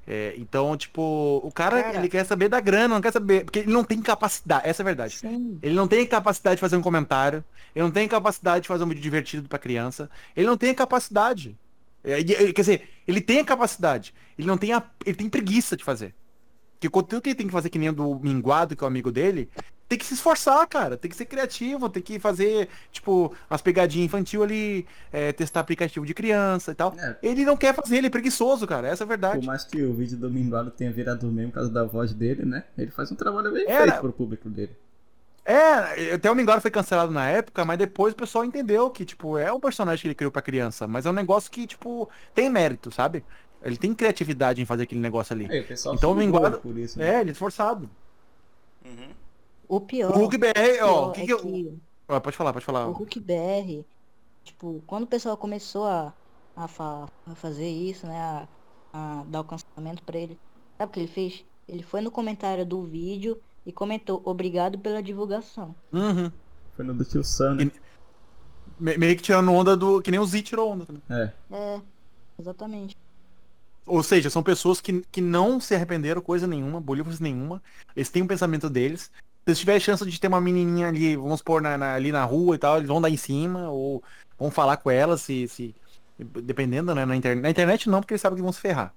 É, então, tipo, o cara, Cara. ele quer saber da grana, não quer saber. Porque ele não tem capacidade, essa é a verdade. Sim. Ele não tem capacidade de fazer um comentário. Ele não tem capacidade de fazer um vídeo divertido pra criança. Ele não tem a capacidade. É, quer dizer, ele tem a capacidade. Ele não tem a, ele tem preguiça de fazer. Porque o conteúdo que ele tem que fazer, que nem o do Minguado, que é o amigo dele, tem que se esforçar, cara. Tem que ser criativo, tem que fazer, tipo, umas pegadinhas infantil ali, é, testar aplicativo de criança e tal. É, Ele não quer fazer, ele é preguiçoso, cara. Essa é a por verdade. mais que o vídeo do Minguado tenha virado meme por causa da voz dele, né? Ele faz um trabalho bem Era- feito pro público dele. É, até o Minguado foi cancelado na época, mas depois o pessoal entendeu que, tipo, é um personagem que ele criou pra criança, mas é um negócio que, tipo, tem mérito, sabe? Ele tem criatividade em fazer aquele negócio ali. Aí, o pessoal Então, o Minguado- por isso, né? É, ele é esforçado. Uhum. O pior, O Hulk BR, ó, que é que eu... que Ah, pode falar, pode falar. o Hulk BR, tipo, quando o pessoal começou a, a, fa- a fazer isso, né, a, a dar o cancelamento pra ele, sabe o que ele fez? Ele foi no comentário do vídeo e comentou, obrigado pela divulgação. Uhum. Foi no do tio Sam, né? Me- meio que tirando onda do... Que nem o Z tirou onda também. É. É, exatamente. Ou seja, são pessoas que, que não se arrependeram coisa nenhuma, bolívares nenhuma. Eles têm o pensamento deles. Se eles tiverem chance de ter uma menininha ali, vamos pôr na, na- ali na rua e tal, eles vão dar em cima ou vão falar com ela se, se dependendo, né, na internet. Na internet não, porque eles sabem que vão se ferrar.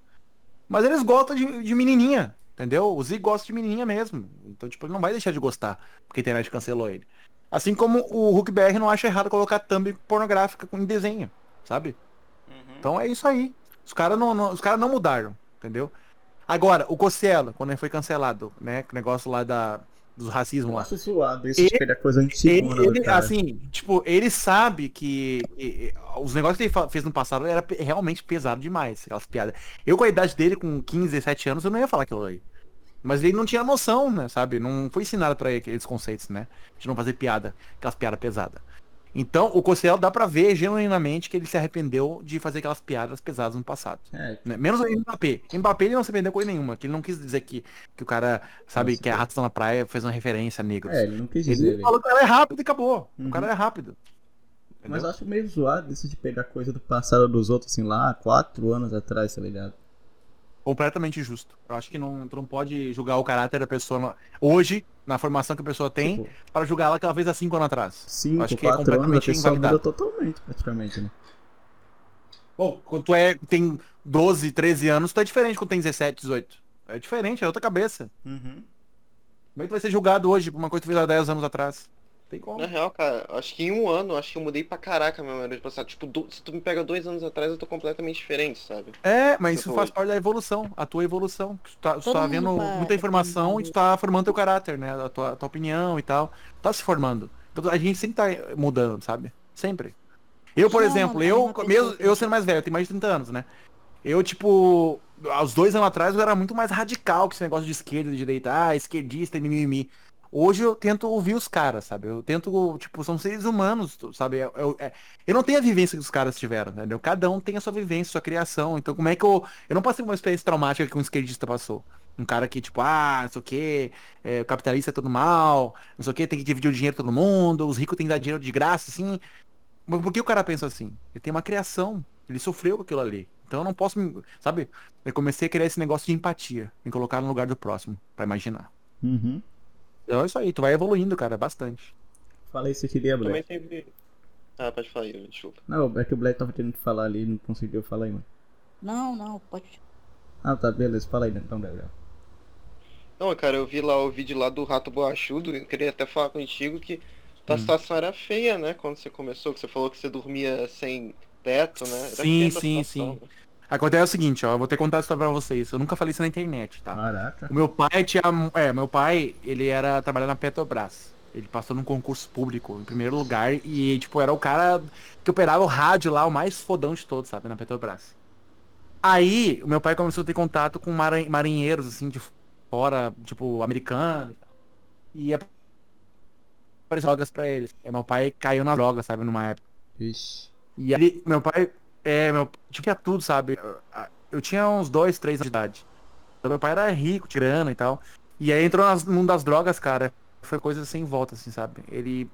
Mas eles gostam de, de menininha, entendeu? O Z gosta de menininha mesmo. Então, tipo, ele não vai deixar de gostar porque a internet cancelou ele. Assim como o Hulk BR não acha errado colocar thumb pornográfica em desenho, sabe? Uhum. Então é isso aí. Os caras não, não- os cara não mudaram, entendeu? Agora, o Cossielo, quando ele foi cancelado, né? O negócio lá da, dos racismo Eu lá. zoado isso Ele- de pegar coisa Ele, antiga, ele, cara. assim, tipo, ele sabe que e- os negócios que ele fez no passado era realmente pesado demais, aquelas piadas. Eu, com a idade dele, com 15, 17 anos, eu não ia falar aquilo aí. Mas ele não tinha noção, né, sabe? Não foi ensinado pra ele aqueles conceitos, né? De não fazer piada, aquelas piadas pesadas. Então, o Cossielo dá pra ver genuinamente que ele se arrependeu de fazer aquelas piadas pesadas no passado. É, né? Menos o Mbappé. Mbappé ele não se arrependeu com coisa nenhuma. Que ele não quis dizer que, que o cara, sabe, Nossa, que a cara. raça na praia fez uma referência a negros. é, ele não quis dizer, Ele velho. falou que o cara é rápido e acabou. Uhum. O cara é rápido. Mas Entendeu? eu acho meio zoado isso de pegar coisa do passado dos outros, assim, lá, quatro anos atrás, tá ligado? Completamente justo. Eu acho que não, tu não pode julgar o caráter da pessoa hoje, na formação que a pessoa tem, Tipo, para julgar ela que ela fez há cinco anos atrás. cinco, acho que é quatro anos, a completamente pessoa totalmente, praticamente, né? Bom, quando tu é, tem 12, 13 anos, tu é diferente quando tem 17, 18. É diferente, é outra cabeça. Uhum. Como é que tu vai ser julgado hoje por uma coisa que tu fez há 10 anos atrás? Tem como. Na real, cara, acho que em um ano, acho que eu mudei pra caraca a minha maneira de passar. Tipo, do- se tu me pega dois anos atrás, eu tô completamente diferente, sabe? É, mas isso Eu faz parte da evolução, a tua evolução. Tu tá, tu tá vendo muita informação e tu tá formando teu caráter, né? A tua, a tua opinião e tal. Tá se formando. Então a gente sempre tá mudando, sabe? Sempre. Eu, por Não, exemplo, não, eu, mesmo, que eu sendo mais velho, eu tenho mais de 30 anos, né? Eu, tipo, aos dois anos atrás eu era muito mais radical com esse negócio de esquerda e de direita, ah, esquerdista e mimimi. Hoje eu tento ouvir os caras, sabe? Eu tento, tipo, são seres humanos, sabe? Eu, eu, é- eu não tenho a vivência que os caras tiveram, entendeu? Cada um tem a sua vivência, sua criação. Então, como é que eu. Eu não passei uma experiência traumática que um esquerdista passou. Um cara que, tipo, ah, não sei o quê, é, o capitalista é tudo mal, não sei o quê, tem que dividir o dinheiro todo mundo, os ricos têm que dar dinheiro de graça, assim. Mas por que o cara pensa assim? Ele tem uma criação, ele sofreu com aquilo ali. Então eu não posso, sabe? Eu comecei a criar esse negócio de empatia, me colocar no lugar do próximo, pra imaginar. Uhum. Então é isso aí, tu vai evoluindo, cara, bastante. Fala isso que queria, Também Black. teve. Ah, pode falar aí, desculpa. Não, é que o Black tava querendo falar ali e não conseguiu falar aí, mano. Não, não, pode. Ah, tá, beleza. Fala aí, então, Gabriel. Não, cara, eu vi lá o vídeo lá do Rato Borrachudo, eu queria até falar contigo que tua Hum. situação era feia, né? Quando você começou, que você falou que você dormia sem teto, né? Era Sim, sim, situação, sim. né? Acontece o seguinte, ó, eu vou ter que contar a história pra vocês. Eu nunca falei isso na internet, tá? Caraca. O meu pai tinha. É, meu pai, ele era trabalhar na Petrobras. Ele passou num concurso público, em primeiro lugar, e, tipo, era o cara que operava o rádio lá, o mais fodão de todos, sabe, na Petrobras. Aí, o meu pai começou a ter contato com marin- marinheiros, assim, de fora, tipo, americanos. E apareceu drogas pra eles. E meu pai caiu na droga, sabe, numa época. Ixi. E aí, meu pai, é, meu, tinha tudo, sabe? Eu, tinha uns dois, três anos de idade. Então, meu pai era rico, grana e tal. E aí entrou nas- mundo das drogas, cara. Foi coisa sem volta, assim, sabe? Ele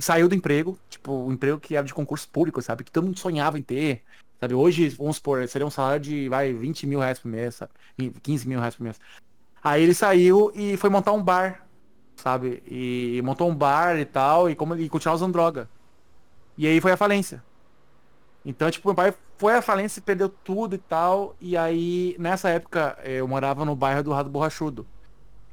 saiu do emprego, tipo, o emprego que era de concurso público, sabe? Que todo mundo sonhava em ter. Sabe? Hoje, vamos supor, seria um salário de, vai, 20 mil reais por mês, sabe? 15 mil reais por mês. Aí ele saiu e foi montar um bar, sabe? E montou um bar e tal, e como ele continuava usando droga. E aí foi a falência. Então, tipo, meu pai foi à falência, perdeu tudo e tal. E aí, nessa época, eh, eu morava no bairro do Rato Borrachudo.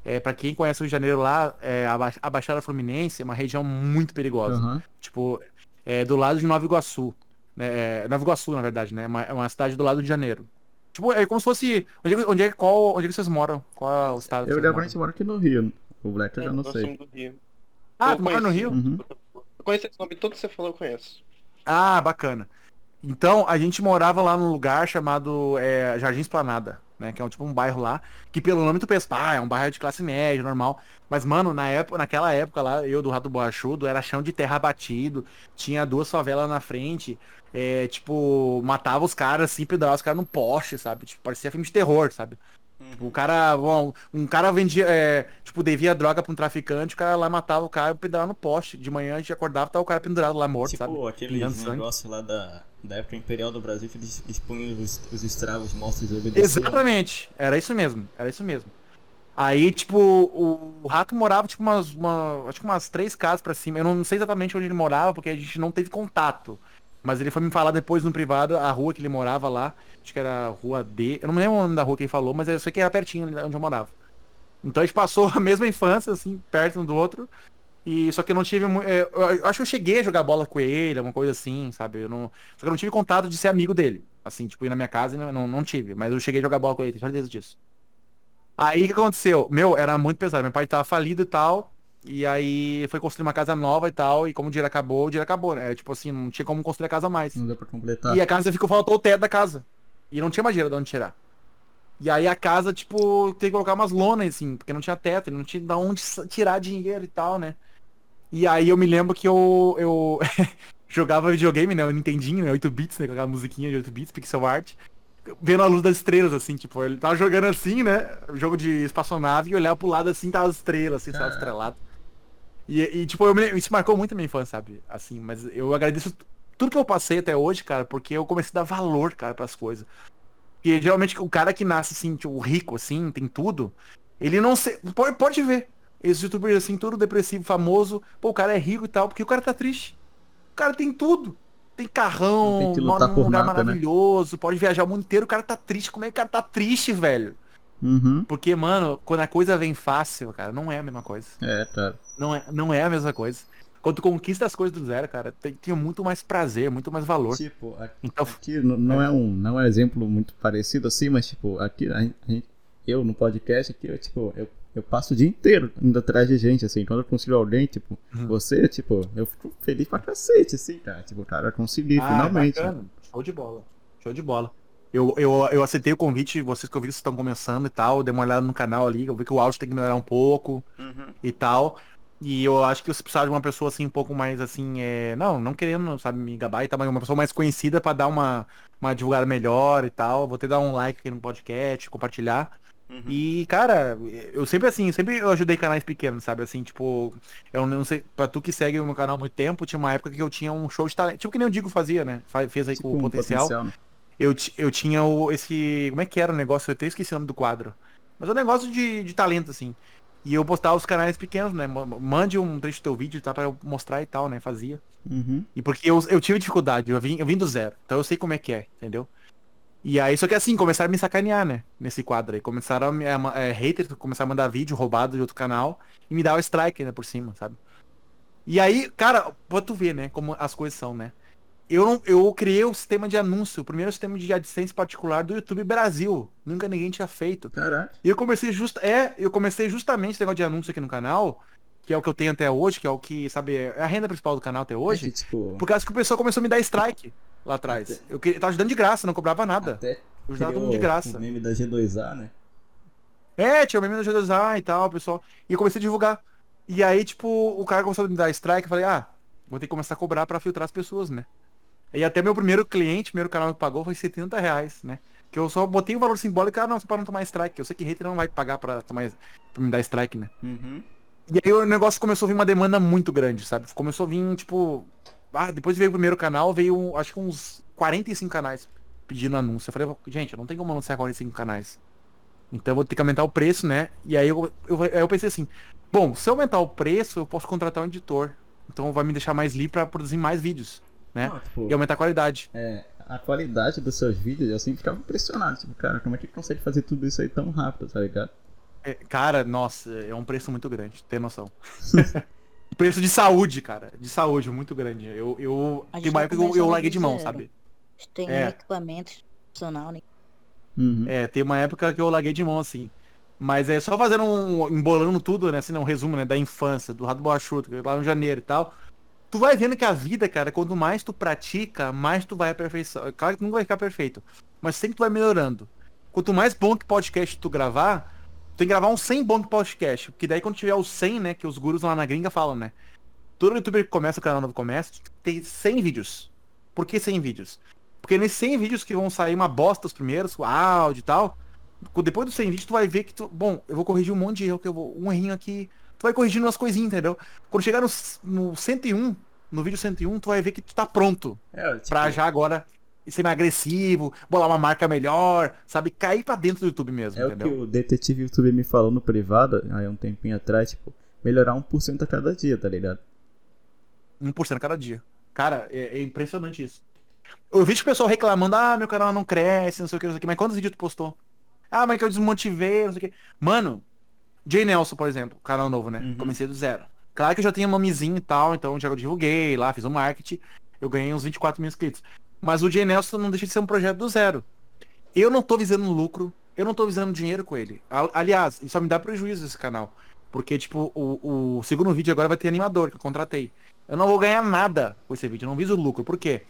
É, para quem conhece o Rio de Janeiro lá, é, a Ba- a Baixada Fluminense é uma região muito perigosa. Aham. Tipo, é do lado de Nova Iguaçu. Né? É, Nova Iguaçu, na verdade, né? É uma, é uma cidade do lado de Janeiro. Tipo, é como se fosse. Onde é, que- onde é, qual, onde é que vocês moram? Qual é o estado? Eu realmente moro aqui no Rio. O Black eu já não sei. somos do Rio. Ah, tu mora no. Rio? Uhum. Eu conheço esse nome, todo que você falou eu conheço. Ah, bacana. Então, a gente morava lá num lugar chamado é, Jardim Esplanada, né? Que é um tipo um bairro lá, que pelo nome tu pensa, ah, é um bairro de classe média, normal. Mas, mano, na época, naquela época lá, eu do Rato Borrachudo, era chão de terra batido, tinha duas favelas na frente, é, tipo, matava os caras assim, pendurava os caras num poste, sabe? Tipo, parecia filme de terror, sabe? Tipo, o cara, bom, um cara vendia, é, tipo, devia droga pra um traficante, o cara lá matava o cara e pendurava no poste. De manhã a gente acordava, tava o cara pendurado lá morto, Tipo sabe? aquele Pingando sangue. negócio lá da, da época imperial do Brasil que eles expunham os, os estragos mortos e. Exatamente, era isso mesmo, era isso mesmo. Aí, tipo, o, o rato morava, tipo, umas, uma, acho que umas três casas pra cima. Eu não sei exatamente onde ele morava, porque a gente não teve contato. Mas ele foi me falar depois no privado a rua que ele morava lá. Acho que era rua D. Eu não me lembro o nome da rua que ele falou, mas eu sei que era pertinho de onde eu morava. Então a gente passou a mesma infância, assim, perto um do outro. E só que eu não tive. é, Eu eu acho que eu cheguei a jogar bola com ele, alguma coisa assim, sabe? Eu não, só que eu não tive contato de ser amigo dele. Assim, tipo, ir na minha casa, não, não, não tive. Mas eu cheguei a jogar bola com ele, tenho certeza disso. Aí o que aconteceu? Meu, era muito pesado. Meu pai tava falido e tal. E aí foi construir uma casa nova e tal. E como o dinheiro acabou, o dinheiro acabou, né? Tipo assim, não tinha como construir a casa mais. Não deu pra completar. E a casa ficou, faltou o teto da casa. E não tinha mais dinheiro de onde tirar. E aí a casa, tipo, teve que colocar umas lonas, assim, porque não tinha teto, não tinha de onde tirar dinheiro e tal, né? E aí eu me lembro que eu, eu jogava videogame, né? Eu Nintendinho, né? 8 bits, né? Com aquela musiquinha de 8 bits, pixel art. Vendo a luz das estrelas, assim, tipo, ele tava jogando assim, né? Jogo de espaçonave e olhava pro lado assim, tava as estrelas, assim, tava Caraca. estrelado. E, e, tipo, eu me, isso marcou muito a minha infância, sabe? Assim, mas eu agradeço tudo que eu passei até hoje, cara, porque eu comecei a dar valor, cara, pras coisas. Porque geralmente o cara que nasce assim, tipo, rico, assim, tem tudo, ele não se. Pode, pode ver. Esses youtubers assim, tudo depressivo, famoso, pô, o cara é rico e tal, porque o cara tá triste. O cara tem tudo. Tem carrão, tem mora num lugar nada, né? maravilhoso, pode viajar o mundo inteiro, o cara tá triste. Como é que o cara tá triste, velho? Uhum. Porque, mano, quando a coisa vem fácil, cara, não é a mesma coisa. É, cara. Não é, não é a mesma coisa. Quando tu conquista as coisas do zero, cara, tem, tem muito mais prazer, muito mais valor. Tipo, aqui, Então, aqui não é um não é um exemplo muito parecido assim, mas tipo, aqui a gente, eu no podcast aqui, eu, tipo, eu, eu passo o dia inteiro indo atrás de gente, assim, quando eu consigo alguém, tipo, Uhum. você, tipo, eu fico feliz pra cacete, assim, cara. Tipo, cara, eu consegui, Ah, finalmente. bacana. Show de bola. Show de bola. Eu, eu, eu aceitei o convite, vocês que eu vi que vocês estão começando e tal, dei uma olhada no canal ali, eu vi que o áudio tem que melhorar um pouco Uhum. e tal. E eu acho que você precisava de uma pessoa assim, um pouco mais assim, é... não, não querendo, sabe, me gabar e tal, mas uma pessoa mais conhecida pra dar uma, uma divulgada melhor e tal. Vou ter dar um like aqui no podcast, compartilhar. Uhum. E, cara, eu sempre assim, sempre eu ajudei canais pequenos, sabe? Assim, tipo, eu não sei, pra tu que segue o meu canal há muito tempo, tinha uma época que eu tinha um show de talento. Tipo que nem o Digo fazia, né? Fez aí Tipo, com o um potencial. né? Eu, eu tinha o, esse. Como é que era o negócio? Eu até esqueci o nome do quadro. Mas é um negócio de, de talento, assim. E eu postava os canais pequenos, né? Ma- Mande um trecho do teu vídeo, tá? Pra eu mostrar e tal, né? Fazia. Uhum. E porque eu, eu tive dificuldade, eu vim, eu vim do zero. Então eu sei como é que é, entendeu? E aí, só que assim, começaram a me sacanear, né? Nesse quadro aí. Começaram a me. Ma- é, haters começaram a mandar vídeo roubado de outro canal e me dar o strike ainda por cima, sabe? E aí, cara, pra tu ver, né? Como as coisas são, né? Eu, não, eu criei o sistema de anúncio, o primeiro sistema de AdSense particular do YouTube Brasil. Nunca ninguém tinha feito. Caraca. E eu comecei just, é, eu comecei justamente esse negócio de anúncio aqui no canal, que é o que eu tenho até hoje, que é o que, sabe, é a renda principal do canal até hoje. É que, tipo, Por causa que o pessoal começou a me dar strike lá atrás. Eu, que- eu tava ajudando de graça, não cobrava nada. até Eu ajudava todo mundo de graça. o meme da G2A, né? É, tinha o meme da G2A e tal, pessoal. E eu comecei a divulgar. E aí, tipo, o cara começou a me dar strike, eu falei, ah, vou ter que começar a cobrar pra filtrar as pessoas, né? E até meu primeiro cliente, primeiro canal que pagou foi 70 reais, né? Que eu só botei o valor simbólico, ah, não, só pra não tomar strike. Eu sei que hater não vai pagar pra, tomar, pra me dar strike, né? Uhum. E aí o negócio começou a vir uma demanda muito grande, sabe? Começou a vir, tipo. Ah, depois veio o primeiro canal, veio acho que uns 45 canais pedindo anúncio. Eu falei, gente, eu não tem como anunciar 45 canais. Então eu vou ter que aumentar o preço, né? E aí eu, eu, aí eu pensei assim, bom, se eu aumentar o preço, eu posso contratar um editor. Então vai me deixar mais livre pra produzir mais vídeos, né? Não, tipo, E aumentar a qualidade. é, a qualidade dos seus vídeos, eu sempre ficava impressionado. Tipo, cara, como é que consegue fazer tudo isso aí tão rápido, tá ligado? É, cara, nossa, é um preço muito grande, tem noção. preço de saúde, cara. De saúde, muito grande. Eu, eu tem uma tá época que eu, eu larguei de mão, zero. sabe? Tem É. equipamento profissional, né? Uhum. É, tem uma época que eu larguei de mão, assim. Mas é só fazendo um. embolando tudo, né? Assim, um resumo, né? Da infância, do Rato Boachuto, lá no janeiro e tal. Tu vai vendo que a vida, cara, quanto mais tu pratica, mais tu vai aperfeiçoar. Claro que não vai ficar perfeito. Mas sempre tu vai melhorando. Quanto mais bom que podcast tu gravar, tu tem que gravar um 100 bom que podcast. Porque daí quando tiver os 100, né? Que os gurus lá na gringa falam, né? Todo youtuber que começa o canal novo começa, tem 100 vídeos. Por que 100 vídeos? Porque nesses 100 vídeos que vão sair uma bosta os primeiros, o áudio e tal, depois dos 100 vídeos tu vai ver que tu, bom, eu vou corrigir um monte de erro, que eu vou, um errinho aqui, tu vai corrigindo umas coisinhas, entendeu? Quando chegar no, no 101, no vídeo 101, tu vai ver que tu tá pronto É, tipo, pra já agora ser mais agressivo, bolar uma marca melhor, sabe? Cair pra dentro do YouTube mesmo, é o que entendeu? o detetive YouTube me falou no privado, aí um tempinho atrás, tipo, melhorar 1% a cada dia, tá ligado? 1% a cada dia. Cara, é, é impressionante isso. Eu vi o pessoal reclamando, ah, meu canal não cresce, não sei o que, não sei o que, mas quantos vídeos tu postou? Ah, mas que eu desmotivei, não sei o que. Mano, Jay Nelson, por exemplo, canal novo, né? Uhum. Comecei do zero. Claro que eu já tinha nomezinho e tal, então já divulguei lá, fiz um marketing, eu ganhei uns 24 mil inscritos. Mas o Jay Nelson não deixa de ser um projeto do zero. Eu não tô visando lucro, eu não tô visando dinheiro com ele. Aliás, isso só me dá prejuízo esse canal. Porque, tipo, o, o segundo vídeo agora vai ter animador, que eu contratei. Eu não vou ganhar nada com esse vídeo, eu não viso lucro. Por quê?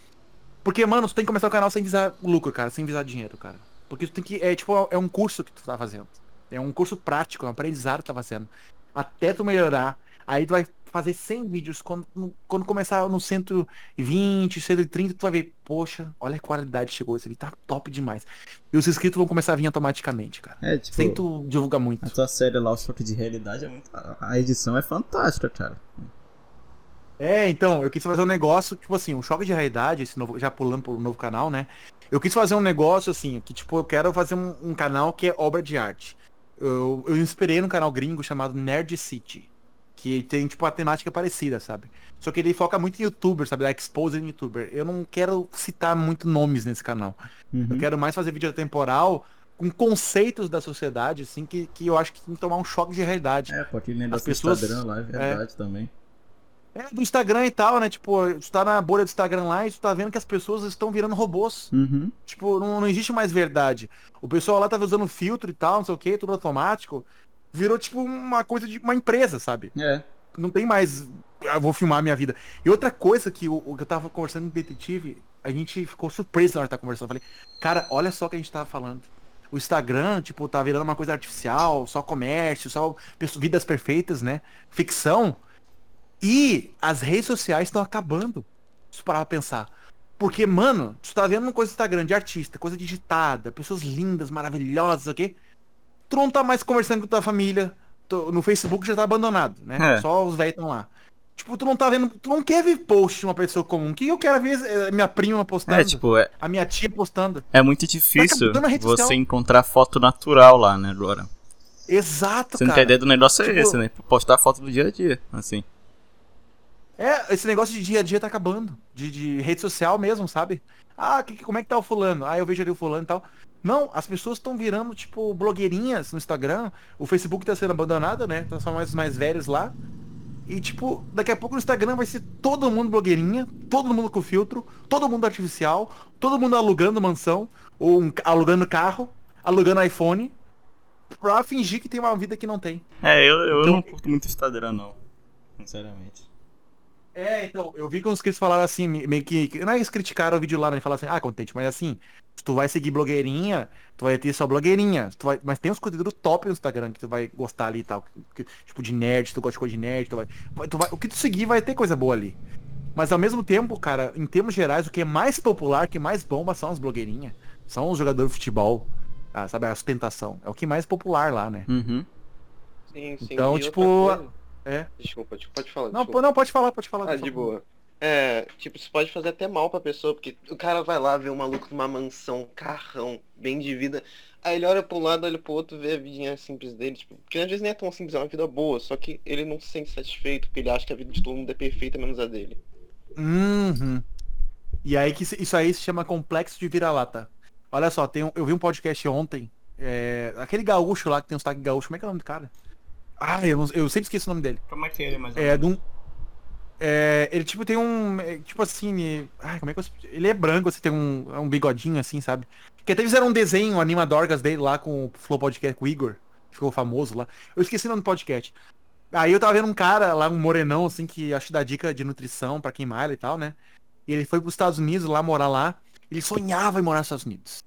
Porque, mano, tu tem que começar o canal sem visar lucro, cara, sem visar dinheiro, cara. Porque tu tem que. É tipo, é um curso que tu tá fazendo. É um curso prático, é um aprendizado que tá fazendo. Até tu melhorar. Aí tu vai fazer 100 vídeos. Quando, quando começar no 120, 130, tu vai ver, poxa, olha a qualidade que chegou. Esse aqui tá top demais. E os inscritos vão começar a vir automaticamente, cara. É, tipo, Sem tu divulgar muito. a tua série lá, o Choque de Realidade, é muito... a edição é fantástica, cara. É, então, eu quis fazer um negócio, tipo assim, um choque de realidade, esse novo, já pulando pro novo canal, né? Eu quis fazer um negócio assim, que tipo, eu quero fazer um, um canal que é obra de arte. Eu, eu inspirei num canal gringo chamado Nerd City, que tem tipo uma temática parecida, sabe? Só que ele foca muito em youtuber, sabe? Da exposing youtuber. Eu não quero citar muito nomes nesse canal. Uhum. Eu quero mais fazer vídeo temporal com conceitos da sociedade, assim, que, que eu acho que tem que tomar um choque de realidade. É, pô, aquele negócio As pessoas- Instagram lá, é verdade também. É, do Instagram e tal, né? Tipo, tu tá na bolha do Instagram lá e tu tá vendo que as pessoas estão virando robôs. Uhum. Tipo, não, não existe mais verdade. O pessoal lá tava usando filtro e tal, não sei o que, tudo automático. Virou tipo uma coisa de uma empresa, sabe? É. Não tem mais. Eu vou filmar a minha vida. E outra coisa que o, o que eu tava conversando com o detetive, a gente ficou surpreso na hora de estar conversando. Eu falei, cara, olha só o que a gente tava falando. O Instagram, tipo, tá virando uma coisa artificial, só comércio, só vidas perfeitas, né? Ficção. E as redes sociais estão acabando. Se parar pra pensar. Porque, mano, tu tá vendo uma coisa no Instagram de artista, coisa digitada, pessoas lindas, maravilhosas, ok? Tu não tá mais conversando com tua família. tu- no Facebook já tá abandonado, né? É. Só os velhos estão lá. Tipo, tu não tá vendo. Tu não quer ver post de uma pessoa comum. Que eu quero ver é, minha prima postando. É, tipo, é, A minha tia postando. é muito difícil rede você encontrar foto natural lá, né, agora. Exato, Sendo que a cara. ideia do negócio é Tipo- esse, né? Postar foto do dia a dia, assim. É, esse negócio de dia a dia tá acabando. De, de rede social mesmo, sabe? Ah, que, como é que tá o fulano? Ah, eu vejo ali o fulano e tal. Não, as pessoas estão virando, tipo, blogueirinhas no Instagram. O Facebook tá sendo abandonado, né? Tá só mais, mais velhos lá. E, tipo, daqui a pouco no Instagram vai ser todo mundo blogueirinha, todo mundo com filtro, todo mundo artificial, todo mundo alugando mansão, ou um alugando carro, alugando iPhone, pra fingir que tem uma vida que não tem. É, eu, eu Então- não curto muito Instagram, não. Sinceramente. É, então, eu vi que uns inscritos falaram assim, me- meio que. que- Não é que eles criticaram o vídeo lá, né? Falaram assim, ah, contente, mas assim, se tu vai seguir blogueirinha, tu vai ter só blogueirinha. Tu vai, mas tem uns conteúdos top no Instagram que tu vai gostar ali e tal. que- tipo de nerd, se tu gosta de coisa de nerd, tu vai, tu vai. O que tu seguir vai ter coisa boa ali. Mas ao mesmo tempo, cara, em termos gerais, o que é mais popular, o que mais bomba são as blogueirinhas. São os jogadores de futebol. Ah, sabe, a ostentação. É o que mais popular lá, né? Uhum. Sim, sim. Então, tipo, coisa- é. Desculpa, pode falar. Não, desculpa. não, pode falar, pode falar. Ah, de boa. É, tipo, isso pode fazer até mal pra pessoa, porque o cara vai lá ver um maluco numa mansão, carrão, bem de vida. Aí ele olha pra um lado, olha pro outro, vê a vidinha simples dele, tipo, que às vezes nem é tão simples, é uma vida boa, só que ele não se sente satisfeito, porque ele acha que a vida de todo mundo é perfeita, menos a dele. Uhum. E aí que isso aí se chama complexo de vira-lata. Olha só, tem um- eu vi um podcast ontem. é, aquele gaúcho lá que tem um sotaque gaúcho, como é que é o nome do cara? Ah, eu, não- eu sempre esqueço o nome dele. Como é que é ele mais ou É, menos? de um. É, ele tipo tem um. é, Tipo assim. é- Ai, como é que eu. Ele é branco, assim, tem um, um bigodinho assim, sabe? Que até fizeram um desenho, um animadorgas dele lá com o Flow Podcast com o Igor. que Ficou famoso lá. Eu esqueci o nome do podcast. Aí eu tava vendo um cara lá, um morenão, assim, que acho que dá dica de nutrição pra quem malha e tal, né? E ele foi pros Estados Unidos lá morar lá. Ele sonhava em morar nos Estados Unidos.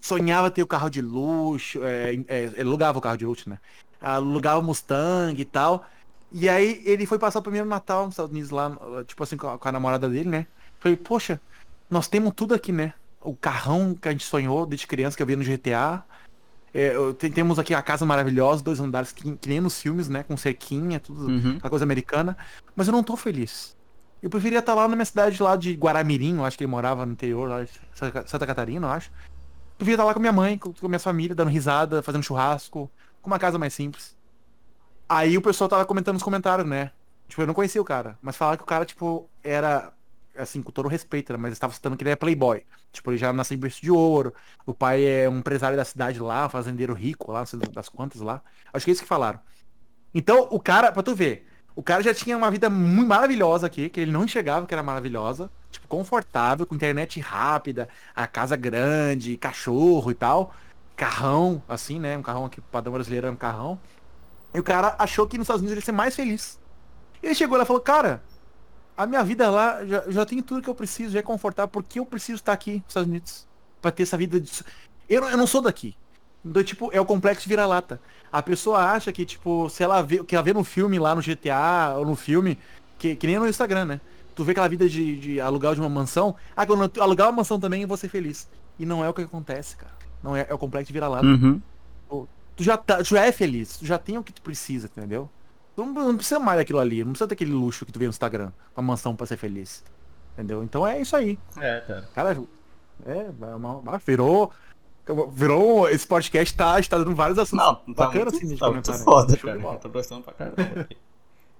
Sonhava ter o carro de luxo. É, é, ele alugava o carro de luxo, né? Alugava Mustang e tal. E aí ele foi passar o primeiro Natal nos Estados Unidos lá, tipo assim, com a, com a namorada dele, né? Falei, poxa, nós temos tudo aqui, né? O carrão que a gente sonhou desde criança, que eu vi no GTA. É, tem- temos aqui a casa maravilhosa, dois andares que, que nem nos filmes, né? Com cerquinha, tudo, Uhum. aquela coisa americana. Mas eu não tô feliz. Eu preferia estar lá na minha cidade lá de Guaramirim, eu acho que ele morava no interior, lá de Santa Catarina, eu acho. Eu preferia estar lá com minha mãe, com, com a minha família, dando risada, fazendo churrasco, com uma casa mais simples. Aí o pessoal tava comentando nos comentários, né? Tipo, eu não conhecia o cara, mas falaram que o cara, tipo, era, assim, com todo o respeito, né? Mas estava citando que ele é playboy. Tipo, ele já nasceu em berço de ouro, o pai é um empresário da cidade lá, fazendeiro rico lá, não sei das quantas lá. Acho que é isso que falaram. Então, o cara, pra tu ver, o cara já tinha uma vida muito maravilhosa aqui, que ele não enxergava que era maravilhosa, tipo, confortável, com internet rápida, a casa grande, cachorro e tal, carrão, assim, né? Um carrão aqui, padrão brasileiro é um carrão. E o cara achou que nos Estados Unidos ele ia ser mais feliz. Ele chegou lá e falou, cara, a minha vida lá já, já tem tudo que eu preciso, já é confortável, por que eu preciso estar aqui nos Estados Unidos? Pra ter essa vida de... Eu, eu não sou daqui. Então, tipo, é o complexo vira-lata. A pessoa acha que, tipo, se ela vê, que ela vê no filme lá no GTA ou no filme, que, que nem no Instagram, né? Tu vê aquela vida de, de alugar de uma mansão, ah, quando alugar uma mansão também eu vou ser feliz. E não é o que acontece, cara. Não é, é o complexo de vira-lata. Uhum. Tu já, tá, tu já é feliz, tu já tem o que tu precisa, entendeu? Tu não, não precisa mais daquilo ali, não precisa daquele luxo que tu vê no Instagram, uma mansão pra ser feliz. Entendeu? Então é isso aí. É, cara. Cara, é, uma- uma- virou. Virou. Esse podcast tá, está dando vários assuntos Não, tá bacanas muito, assim de tá muito comentário. foda, cara. tô gostando pra caramba aqui.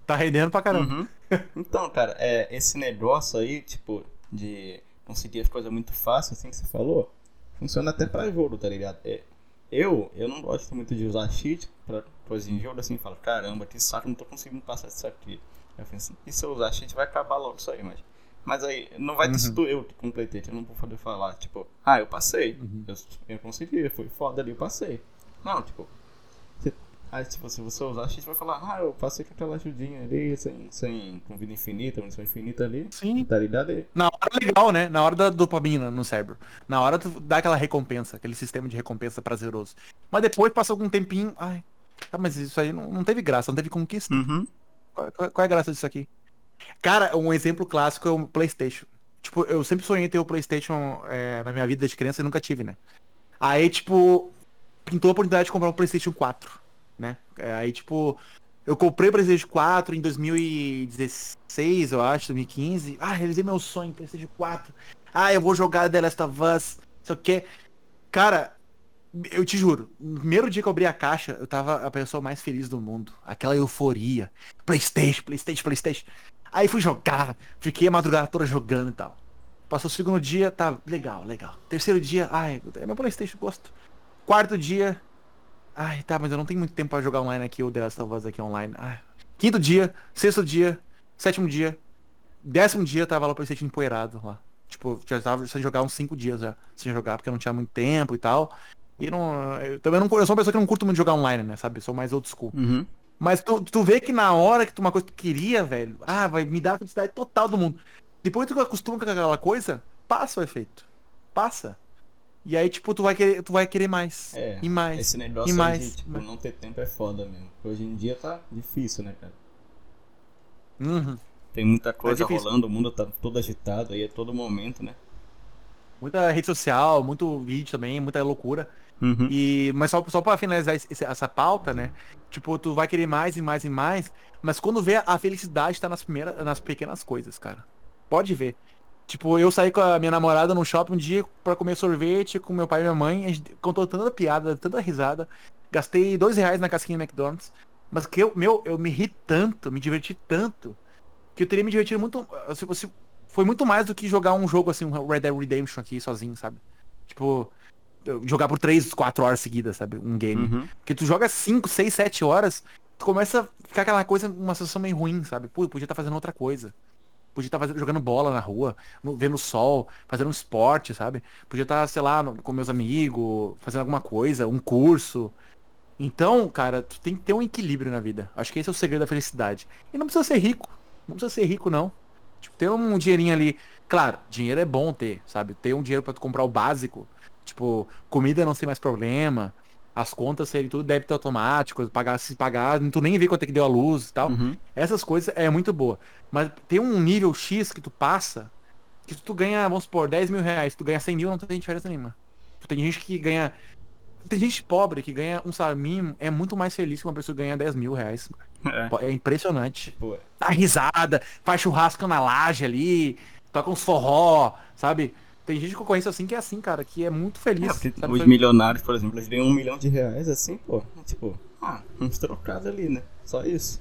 Tá rendendo pra caramba. Uhum. Então, cara, é, esse negócio aí, tipo, de conseguir as coisas muito fácil, assim que você falou, funciona até pra jogo, tá ligado? É, eu, eu não gosto muito de usar cheat pra coisa em jogo, assim, falo, caramba, que saco, não tô conseguindo passar isso aqui. Eu penso, e se eu usar cheat vai acabar logo isso aí, mas... Mas aí, não vai ter Uhum. sido eu que completei, eu não vou poder falar, tipo, ah, eu passei, Uhum. eu, eu consegui, foi foda ali, eu passei. Não, tipo, Aí, tipo, se você usar, a gente vai falar, ah, eu passei com aquela ajudinha ali, sem, sem, com vida infinita, munição infinita ali, Sim. tá ligado? E- Na hora legal, né? Na hora da dopamina no cérebro. Na hora tu dá aquela recompensa, aquele sistema de recompensa prazeroso. Mas depois passa algum tempinho. Ai, tá, mas isso aí não, não teve graça, não teve conquista. Uhum. Qual, qual- qual é a graça disso aqui? Cara, um exemplo clássico é o PlayStation. Tipo, eu sempre sonhei ter o PlayStation é, na minha vida de criança e nunca tive, né? Aí, tipo, pintou a oportunidade de comprar um PlayStation 4, né? É, aí, tipo, eu comprei o PlayStation 4 em 2016, eu acho, 2015. Ah, realizei meu sonho, PlayStation 4. Ah, eu vou jogar The Last of Us, sei o quê. Cara, Eu te juro, no primeiro dia que eu abri a caixa, eu tava a pessoa mais feliz do mundo. Aquela euforia. Playstation, Playstation, Playstation. Aí fui jogar, fiquei a madrugada toda jogando e tal. Passou o segundo dia, tá legal, legal. Terceiro dia, ai, é meu Playstation, gosto. Quarto dia, ai, tá, mas eu não tenho muito tempo pra jogar online aqui, o The Last of Us aqui online. Ai. Quinto dia, sexto dia, sétimo dia, décimo dia, tava lá o Playstation empoeirado lá. Tipo, já tava sem jogar uns cinco dias já, sem jogar, porque eu não tinha muito tempo e tal. E não. Eu também não. Eu sou uma pessoa que não curto muito jogar online, né? Sabe? Sou mais old school. Uhum. Mas tu, tu vê que na hora que tu uma coisa que tu queria, velho, ah, vai me dar a felicidade total do mundo. Depois tu acostuma com aquela coisa, passa o efeito. Passa. E aí, tipo, tu vai querer, tu vai querer mais. É, e mais. Esse negócio e mais. de, tipo, não ter tempo é foda mesmo. Hoje em dia tá difícil, né, cara? Uhum. Tem muita coisa difícil. rolando, o mundo tá todo agitado aí a todo momento, né? Muita rede social, muito vídeo também, muita loucura. Uhum. E, mas só, só pra finalizar esse- essa pauta, né? Tipo, tu vai querer mais e mais e mais, mas quando vê a felicidade tá nas primeiras, nas pequenas coisas, cara. Pode ver. Tipo, eu saí com a minha namorada no shopping um dia pra comer sorvete com meu pai e minha mãe, a gente contou tanta piada, tanta risada. Gastei dois reais na casquinha do McDonald's. Mas que eu, meu, eu me ri tanto, me diverti tanto, que eu teria me divertido muito. Se você foi muito mais do que jogar um jogo assim, um Red Dead Redemption aqui sozinho, sabe? Tipo, jogar por 3, 4 horas seguidas, sabe? Um game. Uhum. Porque tu joga 5, 6, 7 horas, tu começa a ficar aquela coisa, uma sensação meio ruim, sabe? Pô, eu podia estar fazendo outra coisa. Podia estar fazendo, jogando bola na rua, vendo o sol, fazendo um esporte, sabe? Podia estar, sei lá, com meus amigos, fazendo alguma coisa, um curso. Então, cara, tu tem que ter um equilíbrio na vida. Acho que esse é o segredo da felicidade. E não precisa ser rico. Não precisa ser rico, não. Tipo, ter um dinheirinho ali. Claro, dinheiro é bom ter, sabe? Ter um dinheiro pra tu comprar o básico. Tipo, comida não ser mais problema. As contas serem tudo débito automático. Pagar, se pagar, tu nem vê quanto é que deu a luz e tal. Uhum. Essas coisas é muito boa. Mas tem um nível X que tu passa, que tu ganha, vamos supor, 10 mil reais, tu ganha 100 mil, não tem diferença nenhuma. Tem gente que ganha. Tem gente pobre que ganha um salário mínimo, é muito mais feliz que uma pessoa que ganha 10 mil reais. É. É impressionante. Pô. Dá risada, faz churrasco na laje ali, toca uns forró, sabe? Tem gente que eu conheço assim que é assim, cara, que é muito feliz. É, sabe? os milionários, por exemplo, eles ganham um milhão de reais assim, pô. Tipo, ah, uns trocados ali, né? Só isso.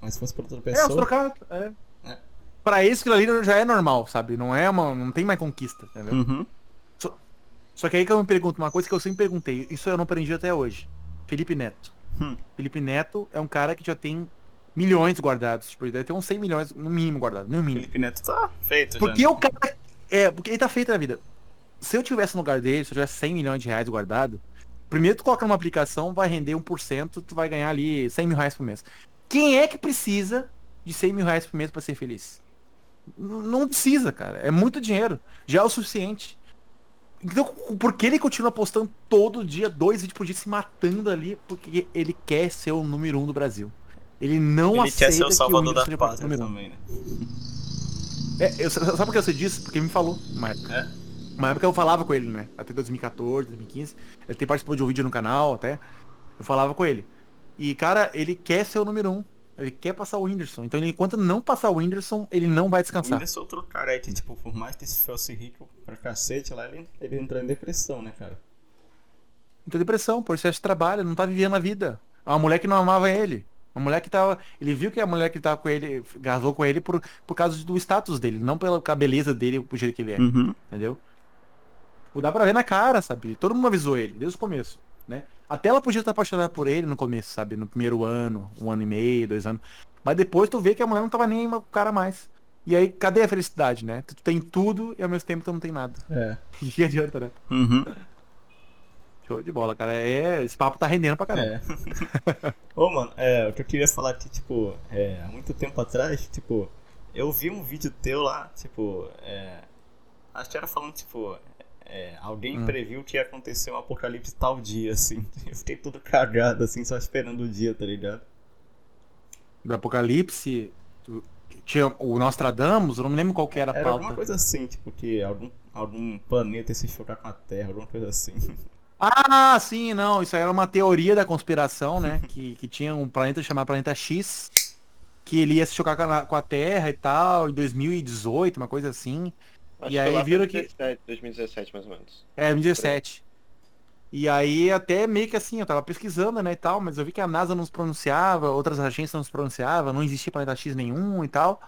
Mas se fosse pra outra É, pessoa. trocados. É. É. Pra isso aquilo ali já é normal, sabe? Não é uma. Não tem mais conquista, entendeu? Uhum. Só que aí que eu me pergunto uma coisa que eu sempre perguntei, isso eu não aprendi até hoje. Felipe Neto. Hum. Felipe Neto é um cara que já tem milhões guardados. Tipo, ele deve ter uns 100 milhões no mínimo guardado, no mínimo. Felipe Neto tá feito Porque já. o cara. É, porque ele tá feito na vida. Se eu tivesse no lugar dele, se eu tivesse 100 milhões de reais guardado, primeiro tu coloca numa aplicação, vai render 1%, tu vai ganhar ali 100 mil reais por mês. Quem é que precisa de 100 mil reais por mês pra ser feliz? Não precisa, cara. É muito dinheiro. Já é o suficiente. Então, por que ele continua postando todo dia, dois vídeos por dia, se matando ali? Porque ele quer ser o número um do Brasil. Ele não Ele aceita quer ser o que salvador da seja o pátria número um. também, né? É, eu, sabe por que eu sei disso? Porque ele me falou uma época. É? Uma época eu falava com ele, né? Até 2014, 2015. Ele até participou de um vídeo no canal, até. Eu falava com ele. E, cara, ele quer ser o número um. Ele quer passar o Whindersson. Então, ele, enquanto não passar o Whindersson, ele não vai O descansar. Whindersson é outro cara aí que, tipo, por mais que fosse rico pra cacete lá, ele, ele entrou em depressão, né, cara? Então, depressão, por excesso de trabalho, não tá vivendo a vida. É uma mulher que não amava ele. Uma mulher que tava. Ele viu que a mulher que tava com ele, casou com ele por, por causa do status dele, não pela beleza dele, por jeito que ele é. Uhum. entendeu? Tipo, Dá pra ver na cara, sabe? Todo mundo avisou ele, desde o começo, né? Até ela podia estar apaixonada por ele no começo, sabe? No primeiro ano, um ano e meio, dois anos. Mas depois tu vê que a mulher não tava nem com o cara mais. E aí, cadê a felicidade, né? Tu tem tudo e ao mesmo tempo tu não tem nada. É. Que adianta, né? Uhum. Show de bola, cara. É, esse papo tá rendendo pra caramba. É. Ô, mano, é, o que eu queria falar aqui, tipo, é, há muito tempo atrás, tipo, eu vi um vídeo teu lá, tipo, é, acho que era falando, tipo, é, alguém Hum. previu que ia acontecer um apocalipse tal dia, assim. Eu fiquei todo cagado, assim, só esperando o dia, tá ligado? Do Apocalipse, tinha o Nostradamus, eu não me lembro qual que era a Era pauta. alguma coisa assim, tipo, que algum, algum planeta ia se chocar com a Terra, alguma coisa assim. Ah, sim, não. Isso aí era uma teoria da conspiração, né? que, que tinha um planeta chamado Planeta X, que ele ia se chocar com a, com a Terra e tal, em 2018, uma coisa assim. Acho E aí viram que- 2017, 2017, mais ou menos. É, 2017. E aí até meio que assim, eu tava pesquisando, né, e tal, mas eu vi que a NASA não se pronunciava, outras agências não se pronunciavam, não existia planeta X nenhum e tal.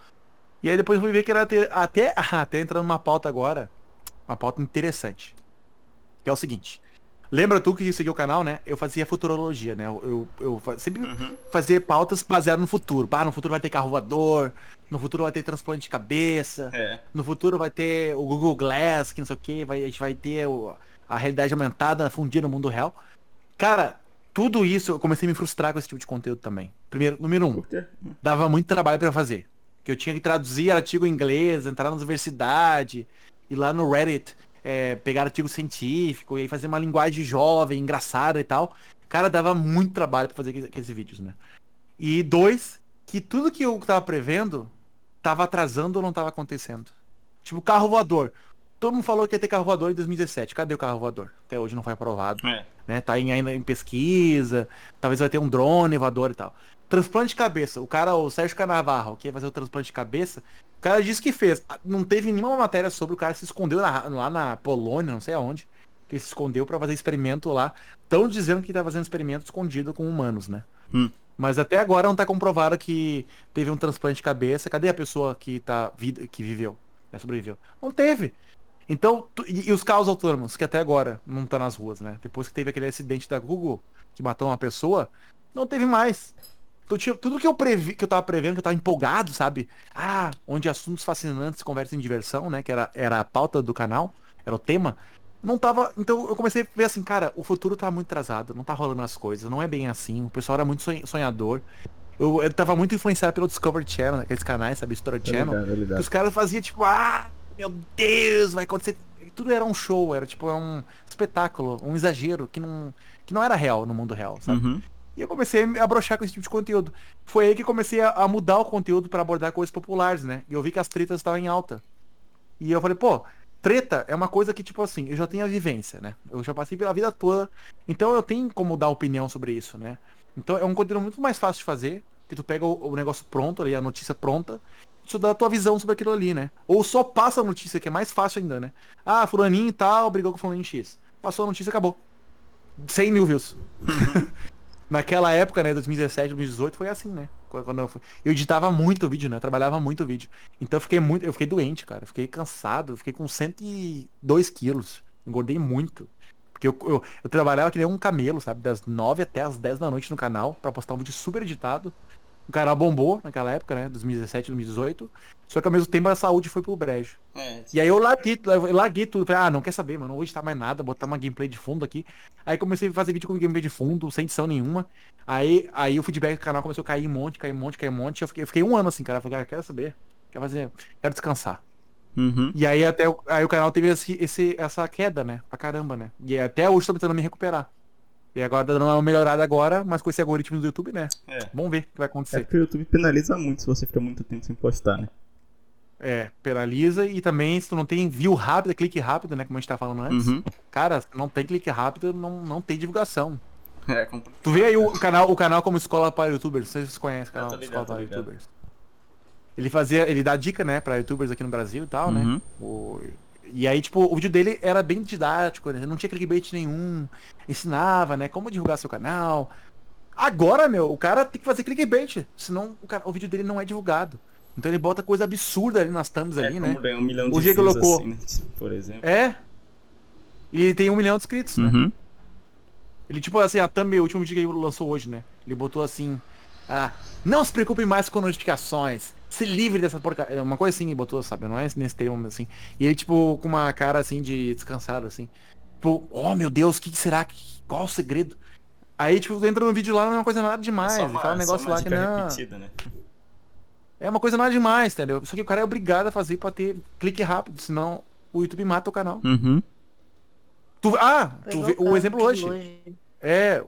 E aí depois eu fui ver que era ter- até, até entrando numa pauta agora, uma pauta interessante. Que é o seguinte. Lembra tu que seguiu o canal, né? Eu fazia futurologia, né? Eu, eu, sempre Uhum. fazia pautas baseadas no futuro. Ah, no futuro vai ter carro voador, no futuro vai ter transplante de cabeça, É. no futuro vai ter o Google Glass, que não sei o que, vai, a gente vai ter o- a realidade aumentada fundida no mundo real. Cara, tudo isso eu comecei a me frustrar com esse tipo de conteúdo também. Primeiro, número um, dava muito trabalho pra fazer. Que eu tinha que traduzir artigo em inglês, entrar na universidade, ir lá no Reddit, é, pegar artigo científico, e aí fazer uma linguagem jovem, engraçada e tal. Cara, dava muito trabalho pra fazer aqueles, aqueles vídeos, né? E dois, que tudo que eu tava prevendo tava atrasando ou não tava acontecendo. Tipo, carro voador. Todo mundo falou que ia ter carro voador em 2017. Cadê o carro voador? Até hoje não foi aprovado É. né? Tá em- ainda em pesquisa, talvez vai ter um drone voador e tal. Transplante de cabeça. O cara, o Sérgio Canavarro, que ia fazer o transplante de cabeça, cara disse que fez. Não teve nenhuma matéria sobre o cara se escondeu na- lá na Polônia, não sei aonde. Que se escondeu pra fazer experimento lá. Estão dizendo que tá fazendo experimento escondido com humanos, né? Hum. Mas até agora não tá comprovado que teve um transplante de cabeça. Cadê a pessoa que tá vida, que viveu, né, sobreviveu? Não teve. Então, tu- e, e os carros autônomos, que até agora não tá nas ruas, né? Depois que teve aquele acidente da Google, que matou uma pessoa, não teve mais. Tudo que eu previ, que eu tava prevendo, que eu tava empolgado, sabe? Ah, onde assuntos fascinantes conversam em diversão, né? Que era, era a pauta do canal, era o tema. Não tava. Então eu comecei a ver assim, cara, o futuro tá muito atrasado, não tá rolando as coisas, não é bem assim. O pessoal era muito sonha- sonhador. Eu, eu tava muito influenciado pelo Discovery Channel, aqueles canais, sabe? Story Tá Channel. ligado, tá ligado. Que os caras faziam tipo, ah, meu Deus, vai acontecer. Tudo era um show, era tipo um espetáculo, um exagero que não, que não era real no mundo real, sabe? Uhum. E eu comecei a me abrochar com esse tipo de conteúdo. Foi aí que comecei a, mudar o conteúdo pra abordar coisas populares, né? E eu vi que as tretas estavam em alta. E eu falei, pô, treta é uma coisa que, tipo assim, eu já tenho a vivência, né? Eu já passei pela vida toda. Então eu tenho como dar opinião sobre isso, né? Então é um conteúdo muito mais fácil de fazer, que tu pega o, negócio pronto ali, a notícia pronta, tu dá a tua visão sobre aquilo ali, né? Ou só passa a notícia, que é mais fácil ainda, né? Ah, fulaninho e tal, brigou com fulaninho X. Passou a notícia, acabou. 100 mil views. Naquela época, né, 2017, 2018, foi assim, né? Quando eu, fui- eu editava muito vídeo, né? Eu trabalhava muito vídeo. Então eu fiquei muito, eu fiquei doente, cara. Eu fiquei cansado, eu fiquei com 102 quilos. Engordei muito. Porque eu, eu, eu trabalhava que nem um camelo, sabe? Das 9 até as 10 da noite no canal, pra postar um vídeo super editado. O canal bombou naquela época, né? 2017, 2018. Só que ao mesmo tempo a saúde foi pro brejo. É, E aí eu larguei, eu larguei tudo. Falei, ah, não quer saber, mano. Vou editar mais nada, botar uma gameplay de fundo aqui. Aí comecei a fazer vídeo com gameplay de fundo, sem edição nenhuma. Aí, aí o feedback do canal começou a cair um monte, cair um monte, cair um monte. Eu fiquei, eu fiquei um ano assim, cara. Eu falei, cara, quero saber. Quero fazer. Quero descansar. Uhum. E aí até o- aí o canal teve esse, esse- essa queda, né? Pra caramba, né? E até hoje tô tentando me recuperar. E agora tá dando uma melhorada agora, mas com esse algoritmo do YouTube, né? É. Vamos ver o que vai É acontecer. porque o YouTube penaliza muito se você ficar muito tempo sem postar, né? É, penaliza e também se tu não tem view rápida, clique rápido, né? Como a gente tá falando antes. Uhum. Cara, se não tem clique rápido, não, não tem divulgação. É, complicado. Tu vê aí o canal, o canal como escola para youtubers, vocês conhecem o canal tô ligado, escola tô para youtubers. Ele fazia, ele dá dica, né, para youtubers aqui no Brasil e tal, né? Uhum. O- e aí, tipo, o vídeo dele era bem didático, né? Não tinha clickbait nenhum. Ensinava, né? Como divulgar seu canal. Agora, meu, o cara tem que fazer clickbait. Senão o, cara, o vídeo dele não é divulgado. Então ele bota coisa absurda ali nas thumbs É ali, como né? um milhão de O views colocou. assim, né? Por exemplo. É. E ele tem um milhão de inscritos, né? Uhum. Ele, tipo assim, a thumb, o último vídeo que ele lançou hoje, né? Ele botou assim. Ah, não se preocupe mais com notificações. Se livre dessa porcaria. Uma coisa assim, ele botou, sabe? Não é nesse termo, assim. E ele, tipo, com uma cara assim de descansado, assim. Tipo, oh meu Deus, o que que será? que- Qual o segredo? Aí, tipo, entra no vídeo lá, não é uma coisa nada demais. Só ele fala um negócio uma lá que não. repetida, né? É uma coisa nada demais, entendeu? Só que o cara é obrigado a fazer pra ter clique rápido, senão o YouTube mata o canal. Uhum. Tu, ah, tu vê, o exemplo de hoje. É,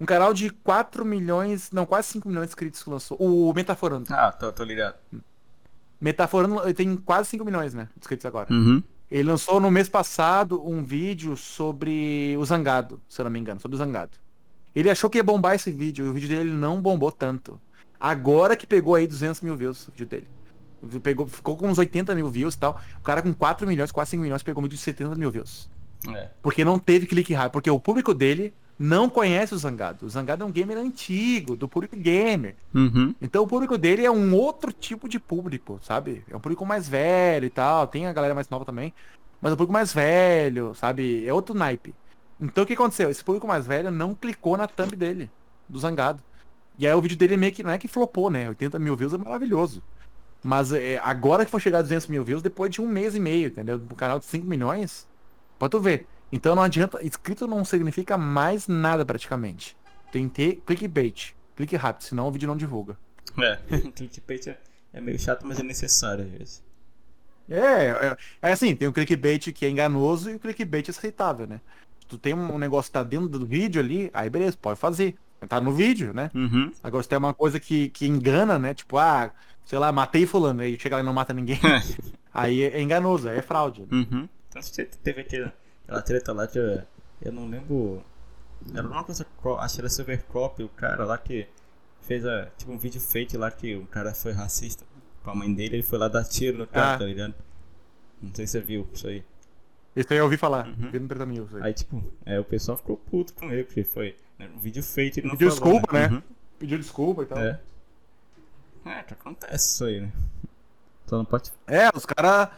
um canal de 4 milhões, não, quase 5 milhões de inscritos que lançou. O Metaforando. Ah, tô, tô ligado. Metaforando ele tem quase 5 milhões, né, de inscritos agora. Uhum. Ele lançou no mês passado um vídeo sobre o Zangado, se eu não me engano, sobre o Zangado. Ele achou que ia bombar esse vídeo, e o vídeo dele não bombou tanto. Agora que pegou aí 200 mil views o vídeo dele. Pegou, ficou com uns 80 mil views e tal. O cara com 4 milhões, quase 5 milhões, pegou um vídeo de 70 mil views. É. Porque não teve clique rápido. Porque o público dele não conhece o Zangado. O Zangado é um gamer antigo, do público gamer. Uhum. Então o público dele é um outro tipo de público, sabe? É um público mais velho e tal. Tem a galera mais nova também. Mas é um público mais velho, sabe? É outro naipe. Então o que aconteceu? Esse público mais velho não clicou na thumb dele, do Zangado. E aí o vídeo dele meio que não é que flopou, né? 80 mil views é maravilhoso. Mas é, agora que for chegar a 200 mil views, depois de um mês e meio, entendeu? Um canal de 5 milhões, pode tu ver. Então não adianta, inscrito não significa mais nada praticamente. Tem que ter clickbait, clique rápido, senão o vídeo não divulga. É. Clickbait é, é meio chato, mas é necessário às vezes. É, é, é assim, tem o clickbait que é enganoso e o clickbait aceitável, né? Tu tem um negócio que tá dentro do vídeo ali, aí beleza, pode fazer. Tá no vídeo, né? Uhum. Agora se tem uma coisa que, que engana, né? Tipo, ah, sei lá, matei fulano, aí chega lá e não mata ninguém. aí é enganoso, aí é fraude. Uhum. Então você teve aquele, aquela treta lá que eu, eu não lembro. Era uma coisa, acho que era Silver Crop, o cara lá que fez a, tipo um vídeo fake lá que o cara foi racista com a mãe dele, ele foi lá dar tiro no cara, Ah. tá ligado? Não sei se você viu isso aí. Isso aí eu ouvi falar, Uhum. vi no 30 mil. isso aí. Aí tipo, é, o pessoal ficou puto com ele, porque foi né, um vídeo fake ele não Pediu falou, desculpa, né? Uhum. Pediu desculpa e tal. É. É, que acontece isso aí, né? Só não pode. É, os caras.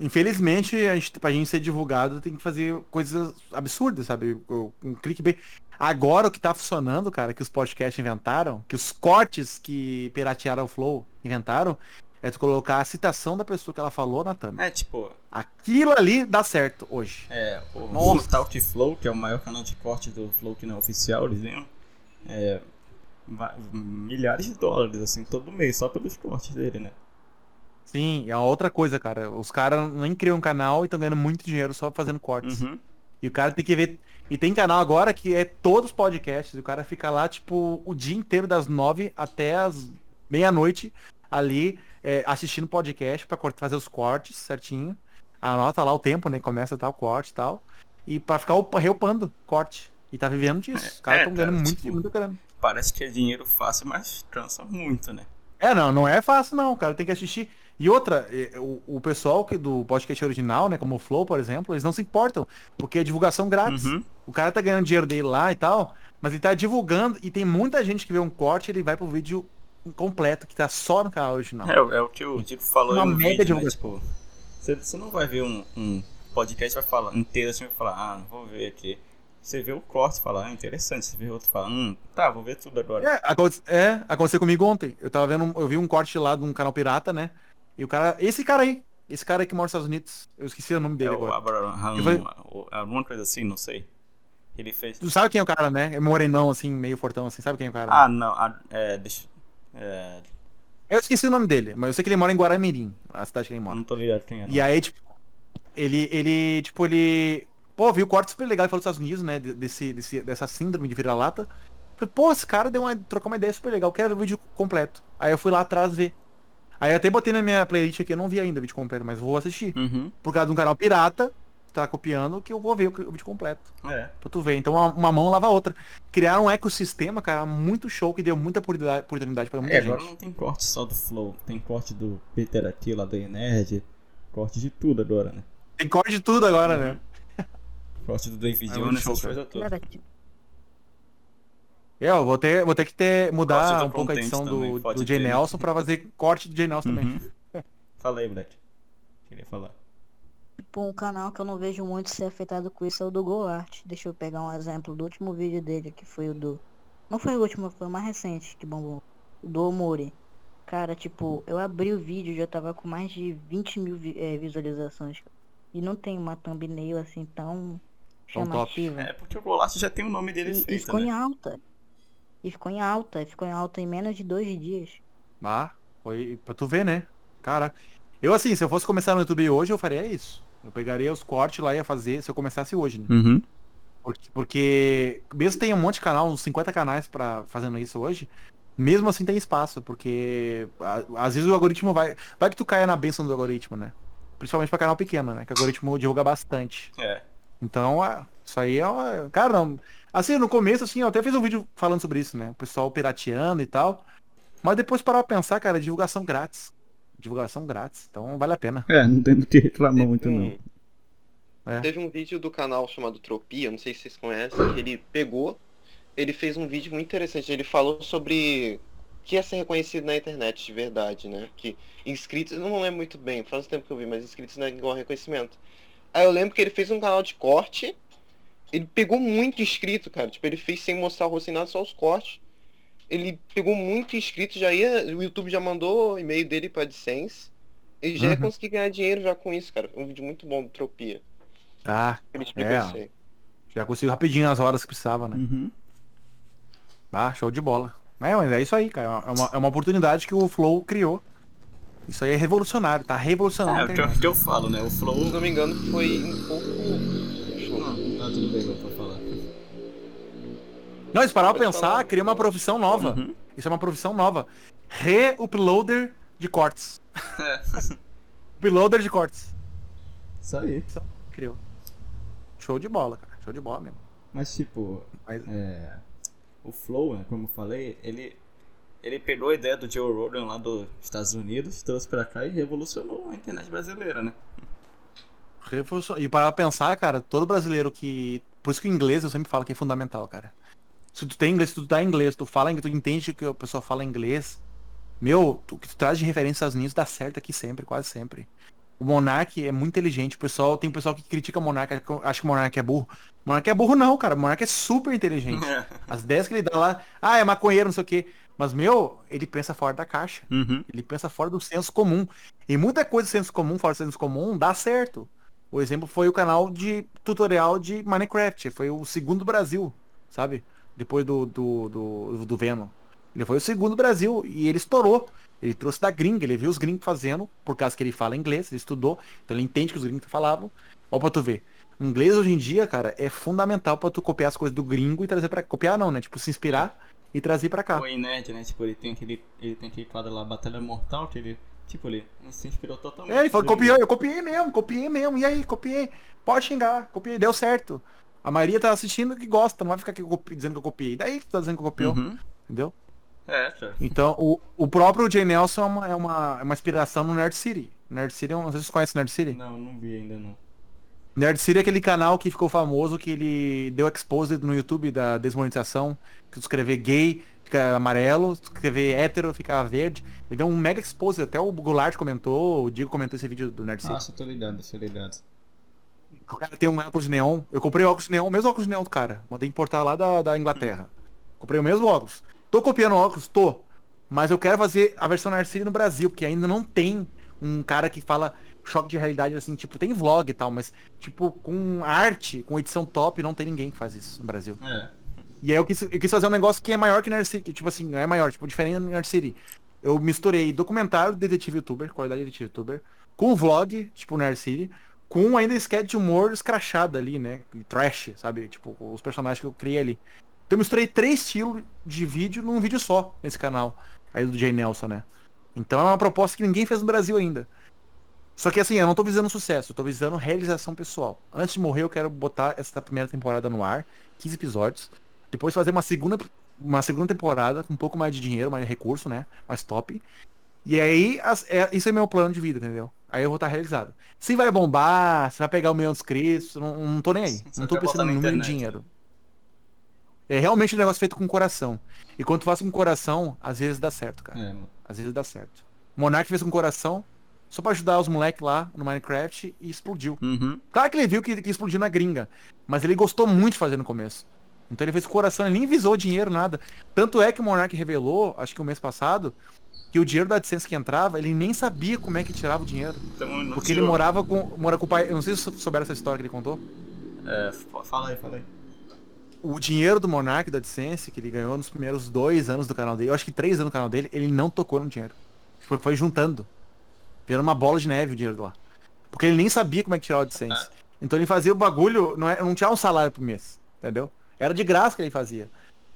Infelizmente, a gente, pra gente ser divulgado, tem que fazer coisas absurdas, sabe? Um clickbait. Agora o que tá funcionando, cara, que os podcasts inventaram, que os cortes que piratearam o Flow inventaram, é tu colocar a citação da pessoa que ela falou na thumb. É, tipo, Aquilo ali dá certo hoje. É, o Nossa. Talk Flow, que é o maior canal de corte do Flow que não é oficial, eles ganham é, milhares de dólares, assim, todo mês, só pelos cortes dele, né? Sim, é outra coisa, cara. Os caras nem criam um canal e estão ganhando muito dinheiro só fazendo cortes. Uhum. E o cara tem que ver. E tem canal agora que é todos os podcasts. E o cara fica lá, tipo, o dia inteiro, das nove até as meia-noite, ali, é, assistindo podcast pra fazer os cortes certinho. Anota lá o tempo, né? Começa tal corte e tal. E pra ficar upa- reupando corte. E tá vivendo disso. Os caras é, estão ganhando cara, muito, tipo- muito grana. Parece que é dinheiro fácil, mas cansa muito, né? É, não, não é fácil não, cara, tem que assistir. E outra, eh, o, o pessoal que do podcast original, né, como o Flow, por exemplo, eles não se importam, porque é divulgação grátis. Uhum. O cara tá ganhando dinheiro dele lá e tal, mas ele tá divulgando e tem muita gente que vê um corte, ele vai pro vídeo completo, que tá só no canal original. É, o- é o que o Dico falou Uma aí no mega vídeo, né? divulgação. Tipo, você, você não vai ver um, um podcast vai falar inteiro assim, vai falar, ah, não vou ver aqui. Você vê o corte e fala, ah, interessante. Você vê outro e fala, hum, tá, vou ver tudo agora. É, aconte- é, aconteceu comigo ontem. Eu tava vendo, um- eu vi um corte lá de um canal pirata, né? E o cara, esse cara aí, esse cara aí que mora nos Estados Unidos, eu esqueci o nome É dele o agora. Abraham, falei- alguma coisa assim, não sei. Ele fez. Tu sabe quem é o cara, né? É morenão, assim, meio fortão, assim, sabe quem é o cara? Ah, não, ah, é, deixa. É, Eu esqueci o nome dele, mas eu sei que ele mora em Guaramirim, a cidade que ele mora. não tô ligado quem é. E aí, tipo, ele, ele, tipo, ele. Pô, viu o corte super legal, ele falou dos Estados Unidos, né? de- Desse, desse, dessa síndrome de vira-lata. Falei, pô, esse cara deu uma, trocou uma ideia super legal, quero ver o vídeo completo. Aí eu fui lá atrás ver. Aí eu até botei na minha playlist aqui, eu não vi ainda o vídeo completo, mas vou assistir. Uhum. Por causa de um canal pirata, que tá copiando, que eu vou ver o, o vídeo completo. É. Pra tu ver. Então uma, uma mão lava a outra. Criaram um ecossistema, cara, muito show, que deu muita oportunidade, pra muita É, gente. agora não tem corte só do Flow, tem corte do Peter aqui, lá da Nerd, corte de tudo agora, né? Tem corte de tudo agora, né? Corte do David É Jones, essas coisas todas. Eu vou ter, vou ter que ter, mudar do um pouco a edição também, do, do né? Nelson pra fazer corte do Jay Nelson também. Uhum. Fala aí, Black. Queria falar. tipo, um canal que eu não vejo muito ser afetado com isso é o do Goart. Deixa eu pegar um exemplo do último vídeo dele, que foi o do. Não foi o último, foi o mais recente que bombou. O do Omori. Cara, tipo, eu abri o vídeo e já tava com mais de 20 mil vi- eh, visualizações. E não tem uma thumbnail assim tão Tão top. chamativa. É porque o Golaço já tem o nome dele E, e feito, ficou em né? alta. E ficou em alta. Ficou em alta em menos de dois dias. Ah, foi pra tu ver, né? Caraca. Eu assim, se eu fosse começar no YouTube hoje, eu faria isso. Eu pegaria os cortes lá e ia fazer se eu começasse hoje, né? Uhum. Porque, porque mesmo tem um monte de canal, uns 50 canais pra fazendo isso hoje, mesmo assim tem espaço, porque a- às vezes o algoritmo vai. Vai que tu caia na benção do algoritmo, né? Principalmente pra canal pequeno, né? Que o algoritmo divulga bastante. É. Então, isso aí é uma... Cara, não... assim, no começo, assim, eu até fiz um vídeo falando sobre isso, né? O pessoal pirateando e tal. Mas depois parar pra pensar, cara, divulgação grátis. Divulgação grátis. Então vale a pena. É, não tem do que reclamar muito, Tem- não. É. Teve um vídeo do canal chamado Tropia, não sei se vocês conhecem, que ele pegou, ele fez um vídeo muito interessante, ele falou sobre o que é ser reconhecido na internet de verdade, né? Que inscritos, eu não lembro muito bem, faz um tempo que eu vi, mas inscritos não é igual reconhecimento. Aí eu lembro que ele fez um canal de corte, ele pegou muito inscrito, cara, tipo, ele fez sem mostrar o rosto sem nada, só os cortes. Ele pegou muito inscrito, já ia, o YouTube já mandou o e-mail dele pra AdSense, ele já ia Uhum. conseguir ganhar dinheiro já com isso, cara. Um vídeo muito bom do Tropia. Ah, Ele É. isso aí. já conseguiu rapidinho as horas que precisava, né? Uhum. Ah, show de bola. É, mas é isso aí, cara. É uma, é uma oportunidade que o Flow criou. Isso aí é revolucionário, tá revolucionando. É, a o que, eu- falo, né? O Se Flow. não me engano, foi um pouco. Não, se parar pra pensar, falar. cria uma profissão nova. Uhum. Isso é uma profissão nova. Re-uploader de cortes. É. Uploader de cortes. Isso aí. Criou. Show de bola, cara. Show de bola mesmo. Mas tipo, Mas- é, o Flow, né, como eu falei, ele, ele pegou a ideia do Joe Rogan lá dos Estados Unidos, trouxe pra cá e revolucionou a internet brasileira, né? Revolucion- E para pensar, cara, todo brasileiro que. Por isso que o inglês eu sempre falo que é fundamental, cara. Se tu tem inglês, tu dá inglês, tu fala inglês, tu entende que a pessoa fala inglês. Meu, o que tu traz de referência aos Unidos dá certo aqui sempre, quase sempre. O Monark é muito inteligente. O pessoal, tem pessoal que critica o Monark, acha que o Monark é burro. O Monark é burro não, cara. O Monark é super inteligente. As ideias que ele dá lá, ah, é maconheiro, não sei o quê. Mas, meu, ele pensa fora da caixa. Uhum. Ele pensa fora do senso comum. E muita coisa do senso comum, fora do senso comum, dá certo. O exemplo foi o canal de tutorial de Minecraft. Foi o segundo do Brasil, sabe? Depois do, do, do, do Venom. Ele foi o segundo do Brasil e ele estourou. Ele trouxe da gringa, ele viu os gringos fazendo, por causa que ele fala inglês, ele estudou, então ele entende que os gringos falavam. Ó pra tu ver. O inglês hoje em dia, cara, é fundamental pra tu copiar as coisas do gringo e trazer pra Copiar não, né? Tipo, se inspirar e trazer pra cá. O Nerd, né? Tipo, ele tem aquele, ele tem aquele quadro lá, Batalha Mortal, que ele, tipo, ele se inspirou totalmente. É, ele falou, copiou, eu copiei mesmo, copiei mesmo. E aí, copiei. Pode xingar, copiei, deu certo. A maioria tá assistindo que gosta, não vai ficar aqui copi- dizendo que eu copiei. Daí que tu tá dizendo que eu copiou, Uhum. entendeu? É, cara. Então, o, o próprio Jay Nelson é uma, é, uma, é uma inspiração no Nerd City. Nerd City, é um- não sei se vocês conhecem Nerd City. Não, não vi ainda não. Nerd City é aquele canal que ficou famoso, que ele deu expose no YouTube da desmonetização, que tu escrever gay fica amarelo, escrever hétero fica verde. Ele deu um mega expose, até o Goulart comentou, o Diego comentou esse vídeo do Nerd City. Nossa, tô ligado, tô ligado. O cara tem um óculos neon. Eu comprei óculos neon, o mesmo óculos neon do cara. Mandei importar lá da, da Inglaterra. Comprei o mesmo óculos. Tô copiando óculos? Tô. Mas eu quero fazer a versão Narcisse no Brasil, porque ainda não tem um cara que fala choque de realidade assim, tipo, tem vlog e tal, mas tipo, com arte, com edição top, não tem ninguém que faz isso no Brasil. É. E aí eu quis, eu quis fazer um negócio que é maior que Nerd City, tipo assim, não é maior, tipo, diferente do Nerd City. Eu misturei documentário de detetive youtuber, qualidade de detetive youtuber, com vlog, tipo Nerd City, com ainda sketch de humor escrachado ali, né? e Trash, sabe? Tipo, os personagens que eu criei ali. Então eu misturei três estilos de vídeo num vídeo só, nesse canal. Aí do Jay Nelson, né? Então é uma proposta que ninguém fez no Brasil ainda. Só que assim, eu não tô visando sucesso, eu tô visando realização pessoal. Antes de morrer, eu quero botar essa primeira temporada no ar, 15 episódios. Depois fazer uma segunda, uma segunda temporada com um pouco mais de dinheiro, mais recurso, né? Mais top. E aí, as- é- isso é meu plano de vida, entendeu? Aí eu vou estar realizado. Se vai bombar, se vai pegar o milhão de inscritos, não, não tô nem aí. Você Não tô pensando na em número em internet. dinheiro. É realmente um negócio feito com coração. E quando tu faz com coração, às vezes dá certo, cara. É. Às vezes dá certo. Monark fez com coração, só pra ajudar os moleques lá no Minecraft e explodiu. Uhum. Claro que ele viu que, que explodiu na gringa, mas ele gostou muito de fazer no começo. Então ele fez coração, ele nem visou dinheiro, nada. Tanto é que o Monark revelou, acho que o mês passado, que o dinheiro da AdSense que entrava, ele nem sabia como é que tirava o dinheiro. Então, Porque ele morava com, mora com o pai. Eu não sei se vocês souberam essa história que ele contou. É, fala aí, fala aí. O dinheiro do Monark da AdSense, que ele ganhou nos primeiros dois anos do canal dele, eu acho que três anos do canal dele, ele não tocou no dinheiro. Foi, foi juntando. Virou uma bola de neve o dinheiro lá. Porque ele nem sabia como é que tirava o AdSense. Então ele fazia o bagulho, não, é, não tinha um salário por mês, entendeu? Era de graça que ele fazia.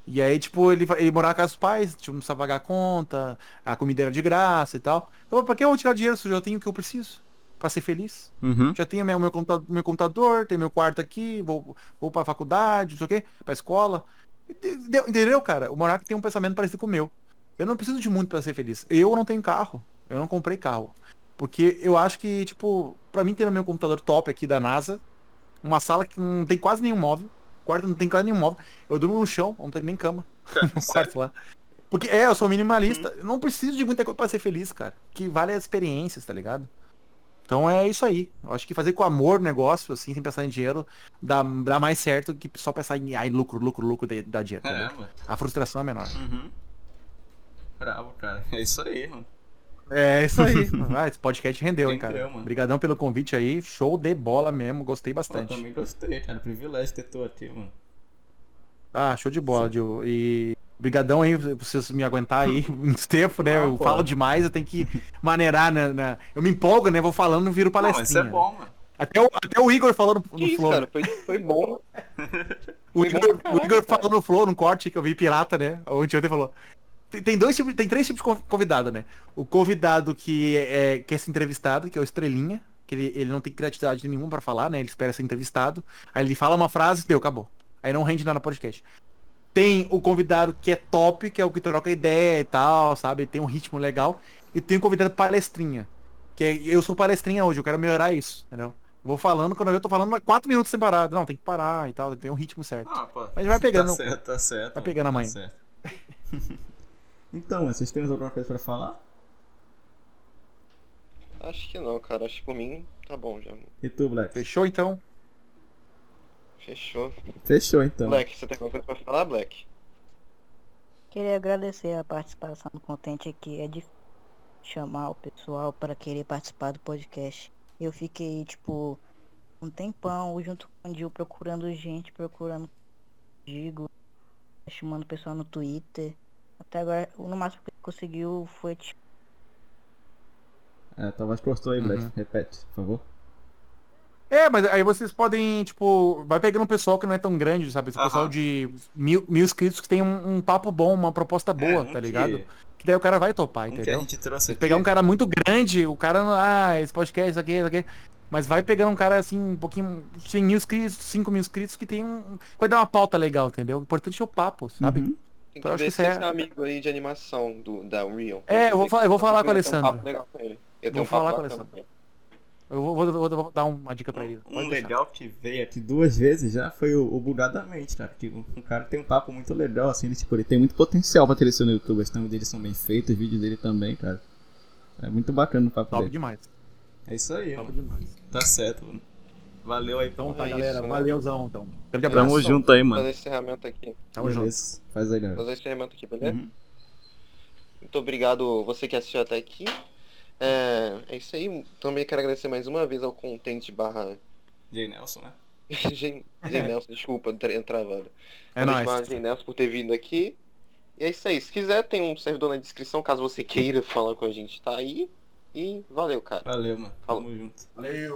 E aí, tipo, ele, ele morava com os pais, tipo, não precisava pagar a conta, a comida era de graça e tal. Então, pra que eu vou tirar dinheiro se eu já tenho o que eu preciso? Pra ser feliz. Uhum. Já tenho meu, meu, computador, meu computador, tenho meu quarto aqui, vou, vou pra faculdade, não sei o quê, pra escola. Entendeu, entendeu, cara? O Monark tem um pensamento parecido com o meu. Eu não preciso de muito pra ser feliz. Eu não tenho carro. Eu não comprei carro. Porque eu acho que, tipo, pra mim ter meu computador top aqui da NASA, uma sala que não tem quase nenhum móvel. Quarto não tem quase nenhum móvel. Eu durmo no chão, não tem nem cama no quarto lá. Porque é, eu sou minimalista. Eu não preciso de muita coisa pra ser feliz, cara. Que vale as experiências, tá ligado? Então é isso aí. Eu acho que fazer com amor o negócio, assim, sem pensar em dinheiro, dá, dá mais certo que só pensar em ai, lucro, lucro, lucro, dá- dá dinheiro. É, entendeu? mano. A frustração é menor. Uhum. Bravo, cara. É isso aí, mano. É isso aí. ah, esse podcast rendeu, hein, cara. Obrigadão pelo convite aí. Show de bola mesmo. Gostei Eu bastante. também gostei, cara. Privilégio ter tu aqui, mano. Ah, show de bola, Gil. E brigadão aí por vocês me aguentar aí uns tempos, né? Ah, Eu pô. falo demais, eu tenho que maneirar, né? na- Eu me empolgo, né? Vou falando, viro Não, mas isso palestrinha. é bom, mano. Até, o, até o Igor falando no isso, Flow. cara, foi, foi bom. o, foi bom Igor, o Igor falou no Flow, no corte que eu vi pirata, né? Ontem ontem falou. Tem, dois tipos, tem três tipos de conv- convidado, né? O convidado que é, quer ser entrevistado, que é o Estrelinha, que ele, ele não tem criatividade nenhuma pra falar, né? Ele espera ser entrevistado. Aí ele fala uma frase, deu, acabou. Aí não rende nada no podcast. Tem o convidado que é top, que é o que troca ideia e tal, sabe? Tem um ritmo legal. E tem o convidado palestrinha. Que é, eu sou palestrinha hoje, eu quero melhorar isso, entendeu? Vou falando, quando eu tô falando, quatro minutos sem parar. Não, tem que parar e tal, tem um ritmo certo. Ah, pô. Mas vai pegando. Tá certo, tá certo. Vai pegando a tá manha. certo. então, vocês têm mais alguma coisa pra falar? Acho que não, cara. Acho que por mim tá bom já. E tu, Black? Fechou então? Fechou. Fechou, então. Black, você tem alguma coisa pra falar, Black? Queria agradecer a participação do Contente aqui. É difícil chamar o pessoal para querer participar do podcast. Eu fiquei, tipo, um tempão junto com o Gil procurando gente, procurando Digo, chamando o pessoal no Twitter. Até agora, no máximo que ele conseguiu foi tipo, É, talvez cortou aí, Black. Uhum. Repete, por favor. É, mas aí vocês podem, tipo, vai pegando um pessoal que não é tão grande, sabe? Esse pessoal Aham. de mil, mil inscritos que tem um, um papo bom, uma proposta boa, É, um tá que- ligado? Que daí o cara vai topar, Um que a entendeu? gente trouxe Se aqui. pegar um cara muito grande, o cara, ah, esse podcast, isso aqui, isso aqui. Mas vai pegando um cara assim, um pouquinho, 100 mil inscritos, 5 mil inscritos, que tem um. Vai dar uma pauta legal, entendeu? O importante é o papo, sabe? Uhum. Tem Eu acho ver que se é- esse amigo aí de animação do, da Unreal. É, eu vou falar- eu vou falar com o um Alessandro. papo legal com ele. Eu Vou um falar com o Alessandro. Eu vou, vou- vou- vou dar uma dica pra ele. Um Pode deixar. legal que veio aqui duas vezes já foi o, o Bugadamente, cara. Que o, o cara tem um papo muito legal, assim, ele, tipo, ele tem muito potencial pra crescer no YouTube. As thumbs dele são bem feitos, os vídeos dele também, cara. É muito bacana o papo Top dele. demais. É isso aí, Top mano. demais. Tá certo, mano. Valeu aí, Então pô. tá, É galera. isso, né? Valeuzão, então. Grande abraço. Tamo junto aí, mano. Fazer esse encerramento aqui. Tamo junto. Faz aí, galera. Fazer esse encerramento aqui, beleza? Uhum. Muito obrigado você que assistiu até aqui. É, é isso aí. Também quero agradecer mais uma vez ao Content barra Jay Nelson, né? Gen Gen Nelson, desculpa, tra- travado. É nóis. Gen Nelson por ter vindo aqui. E é isso aí. Se quiser, tem um servidor na descrição, caso você queira falar com a gente, tá aí. E valeu, cara. Valeu, mano. Falou. Tamo junto. Valeu.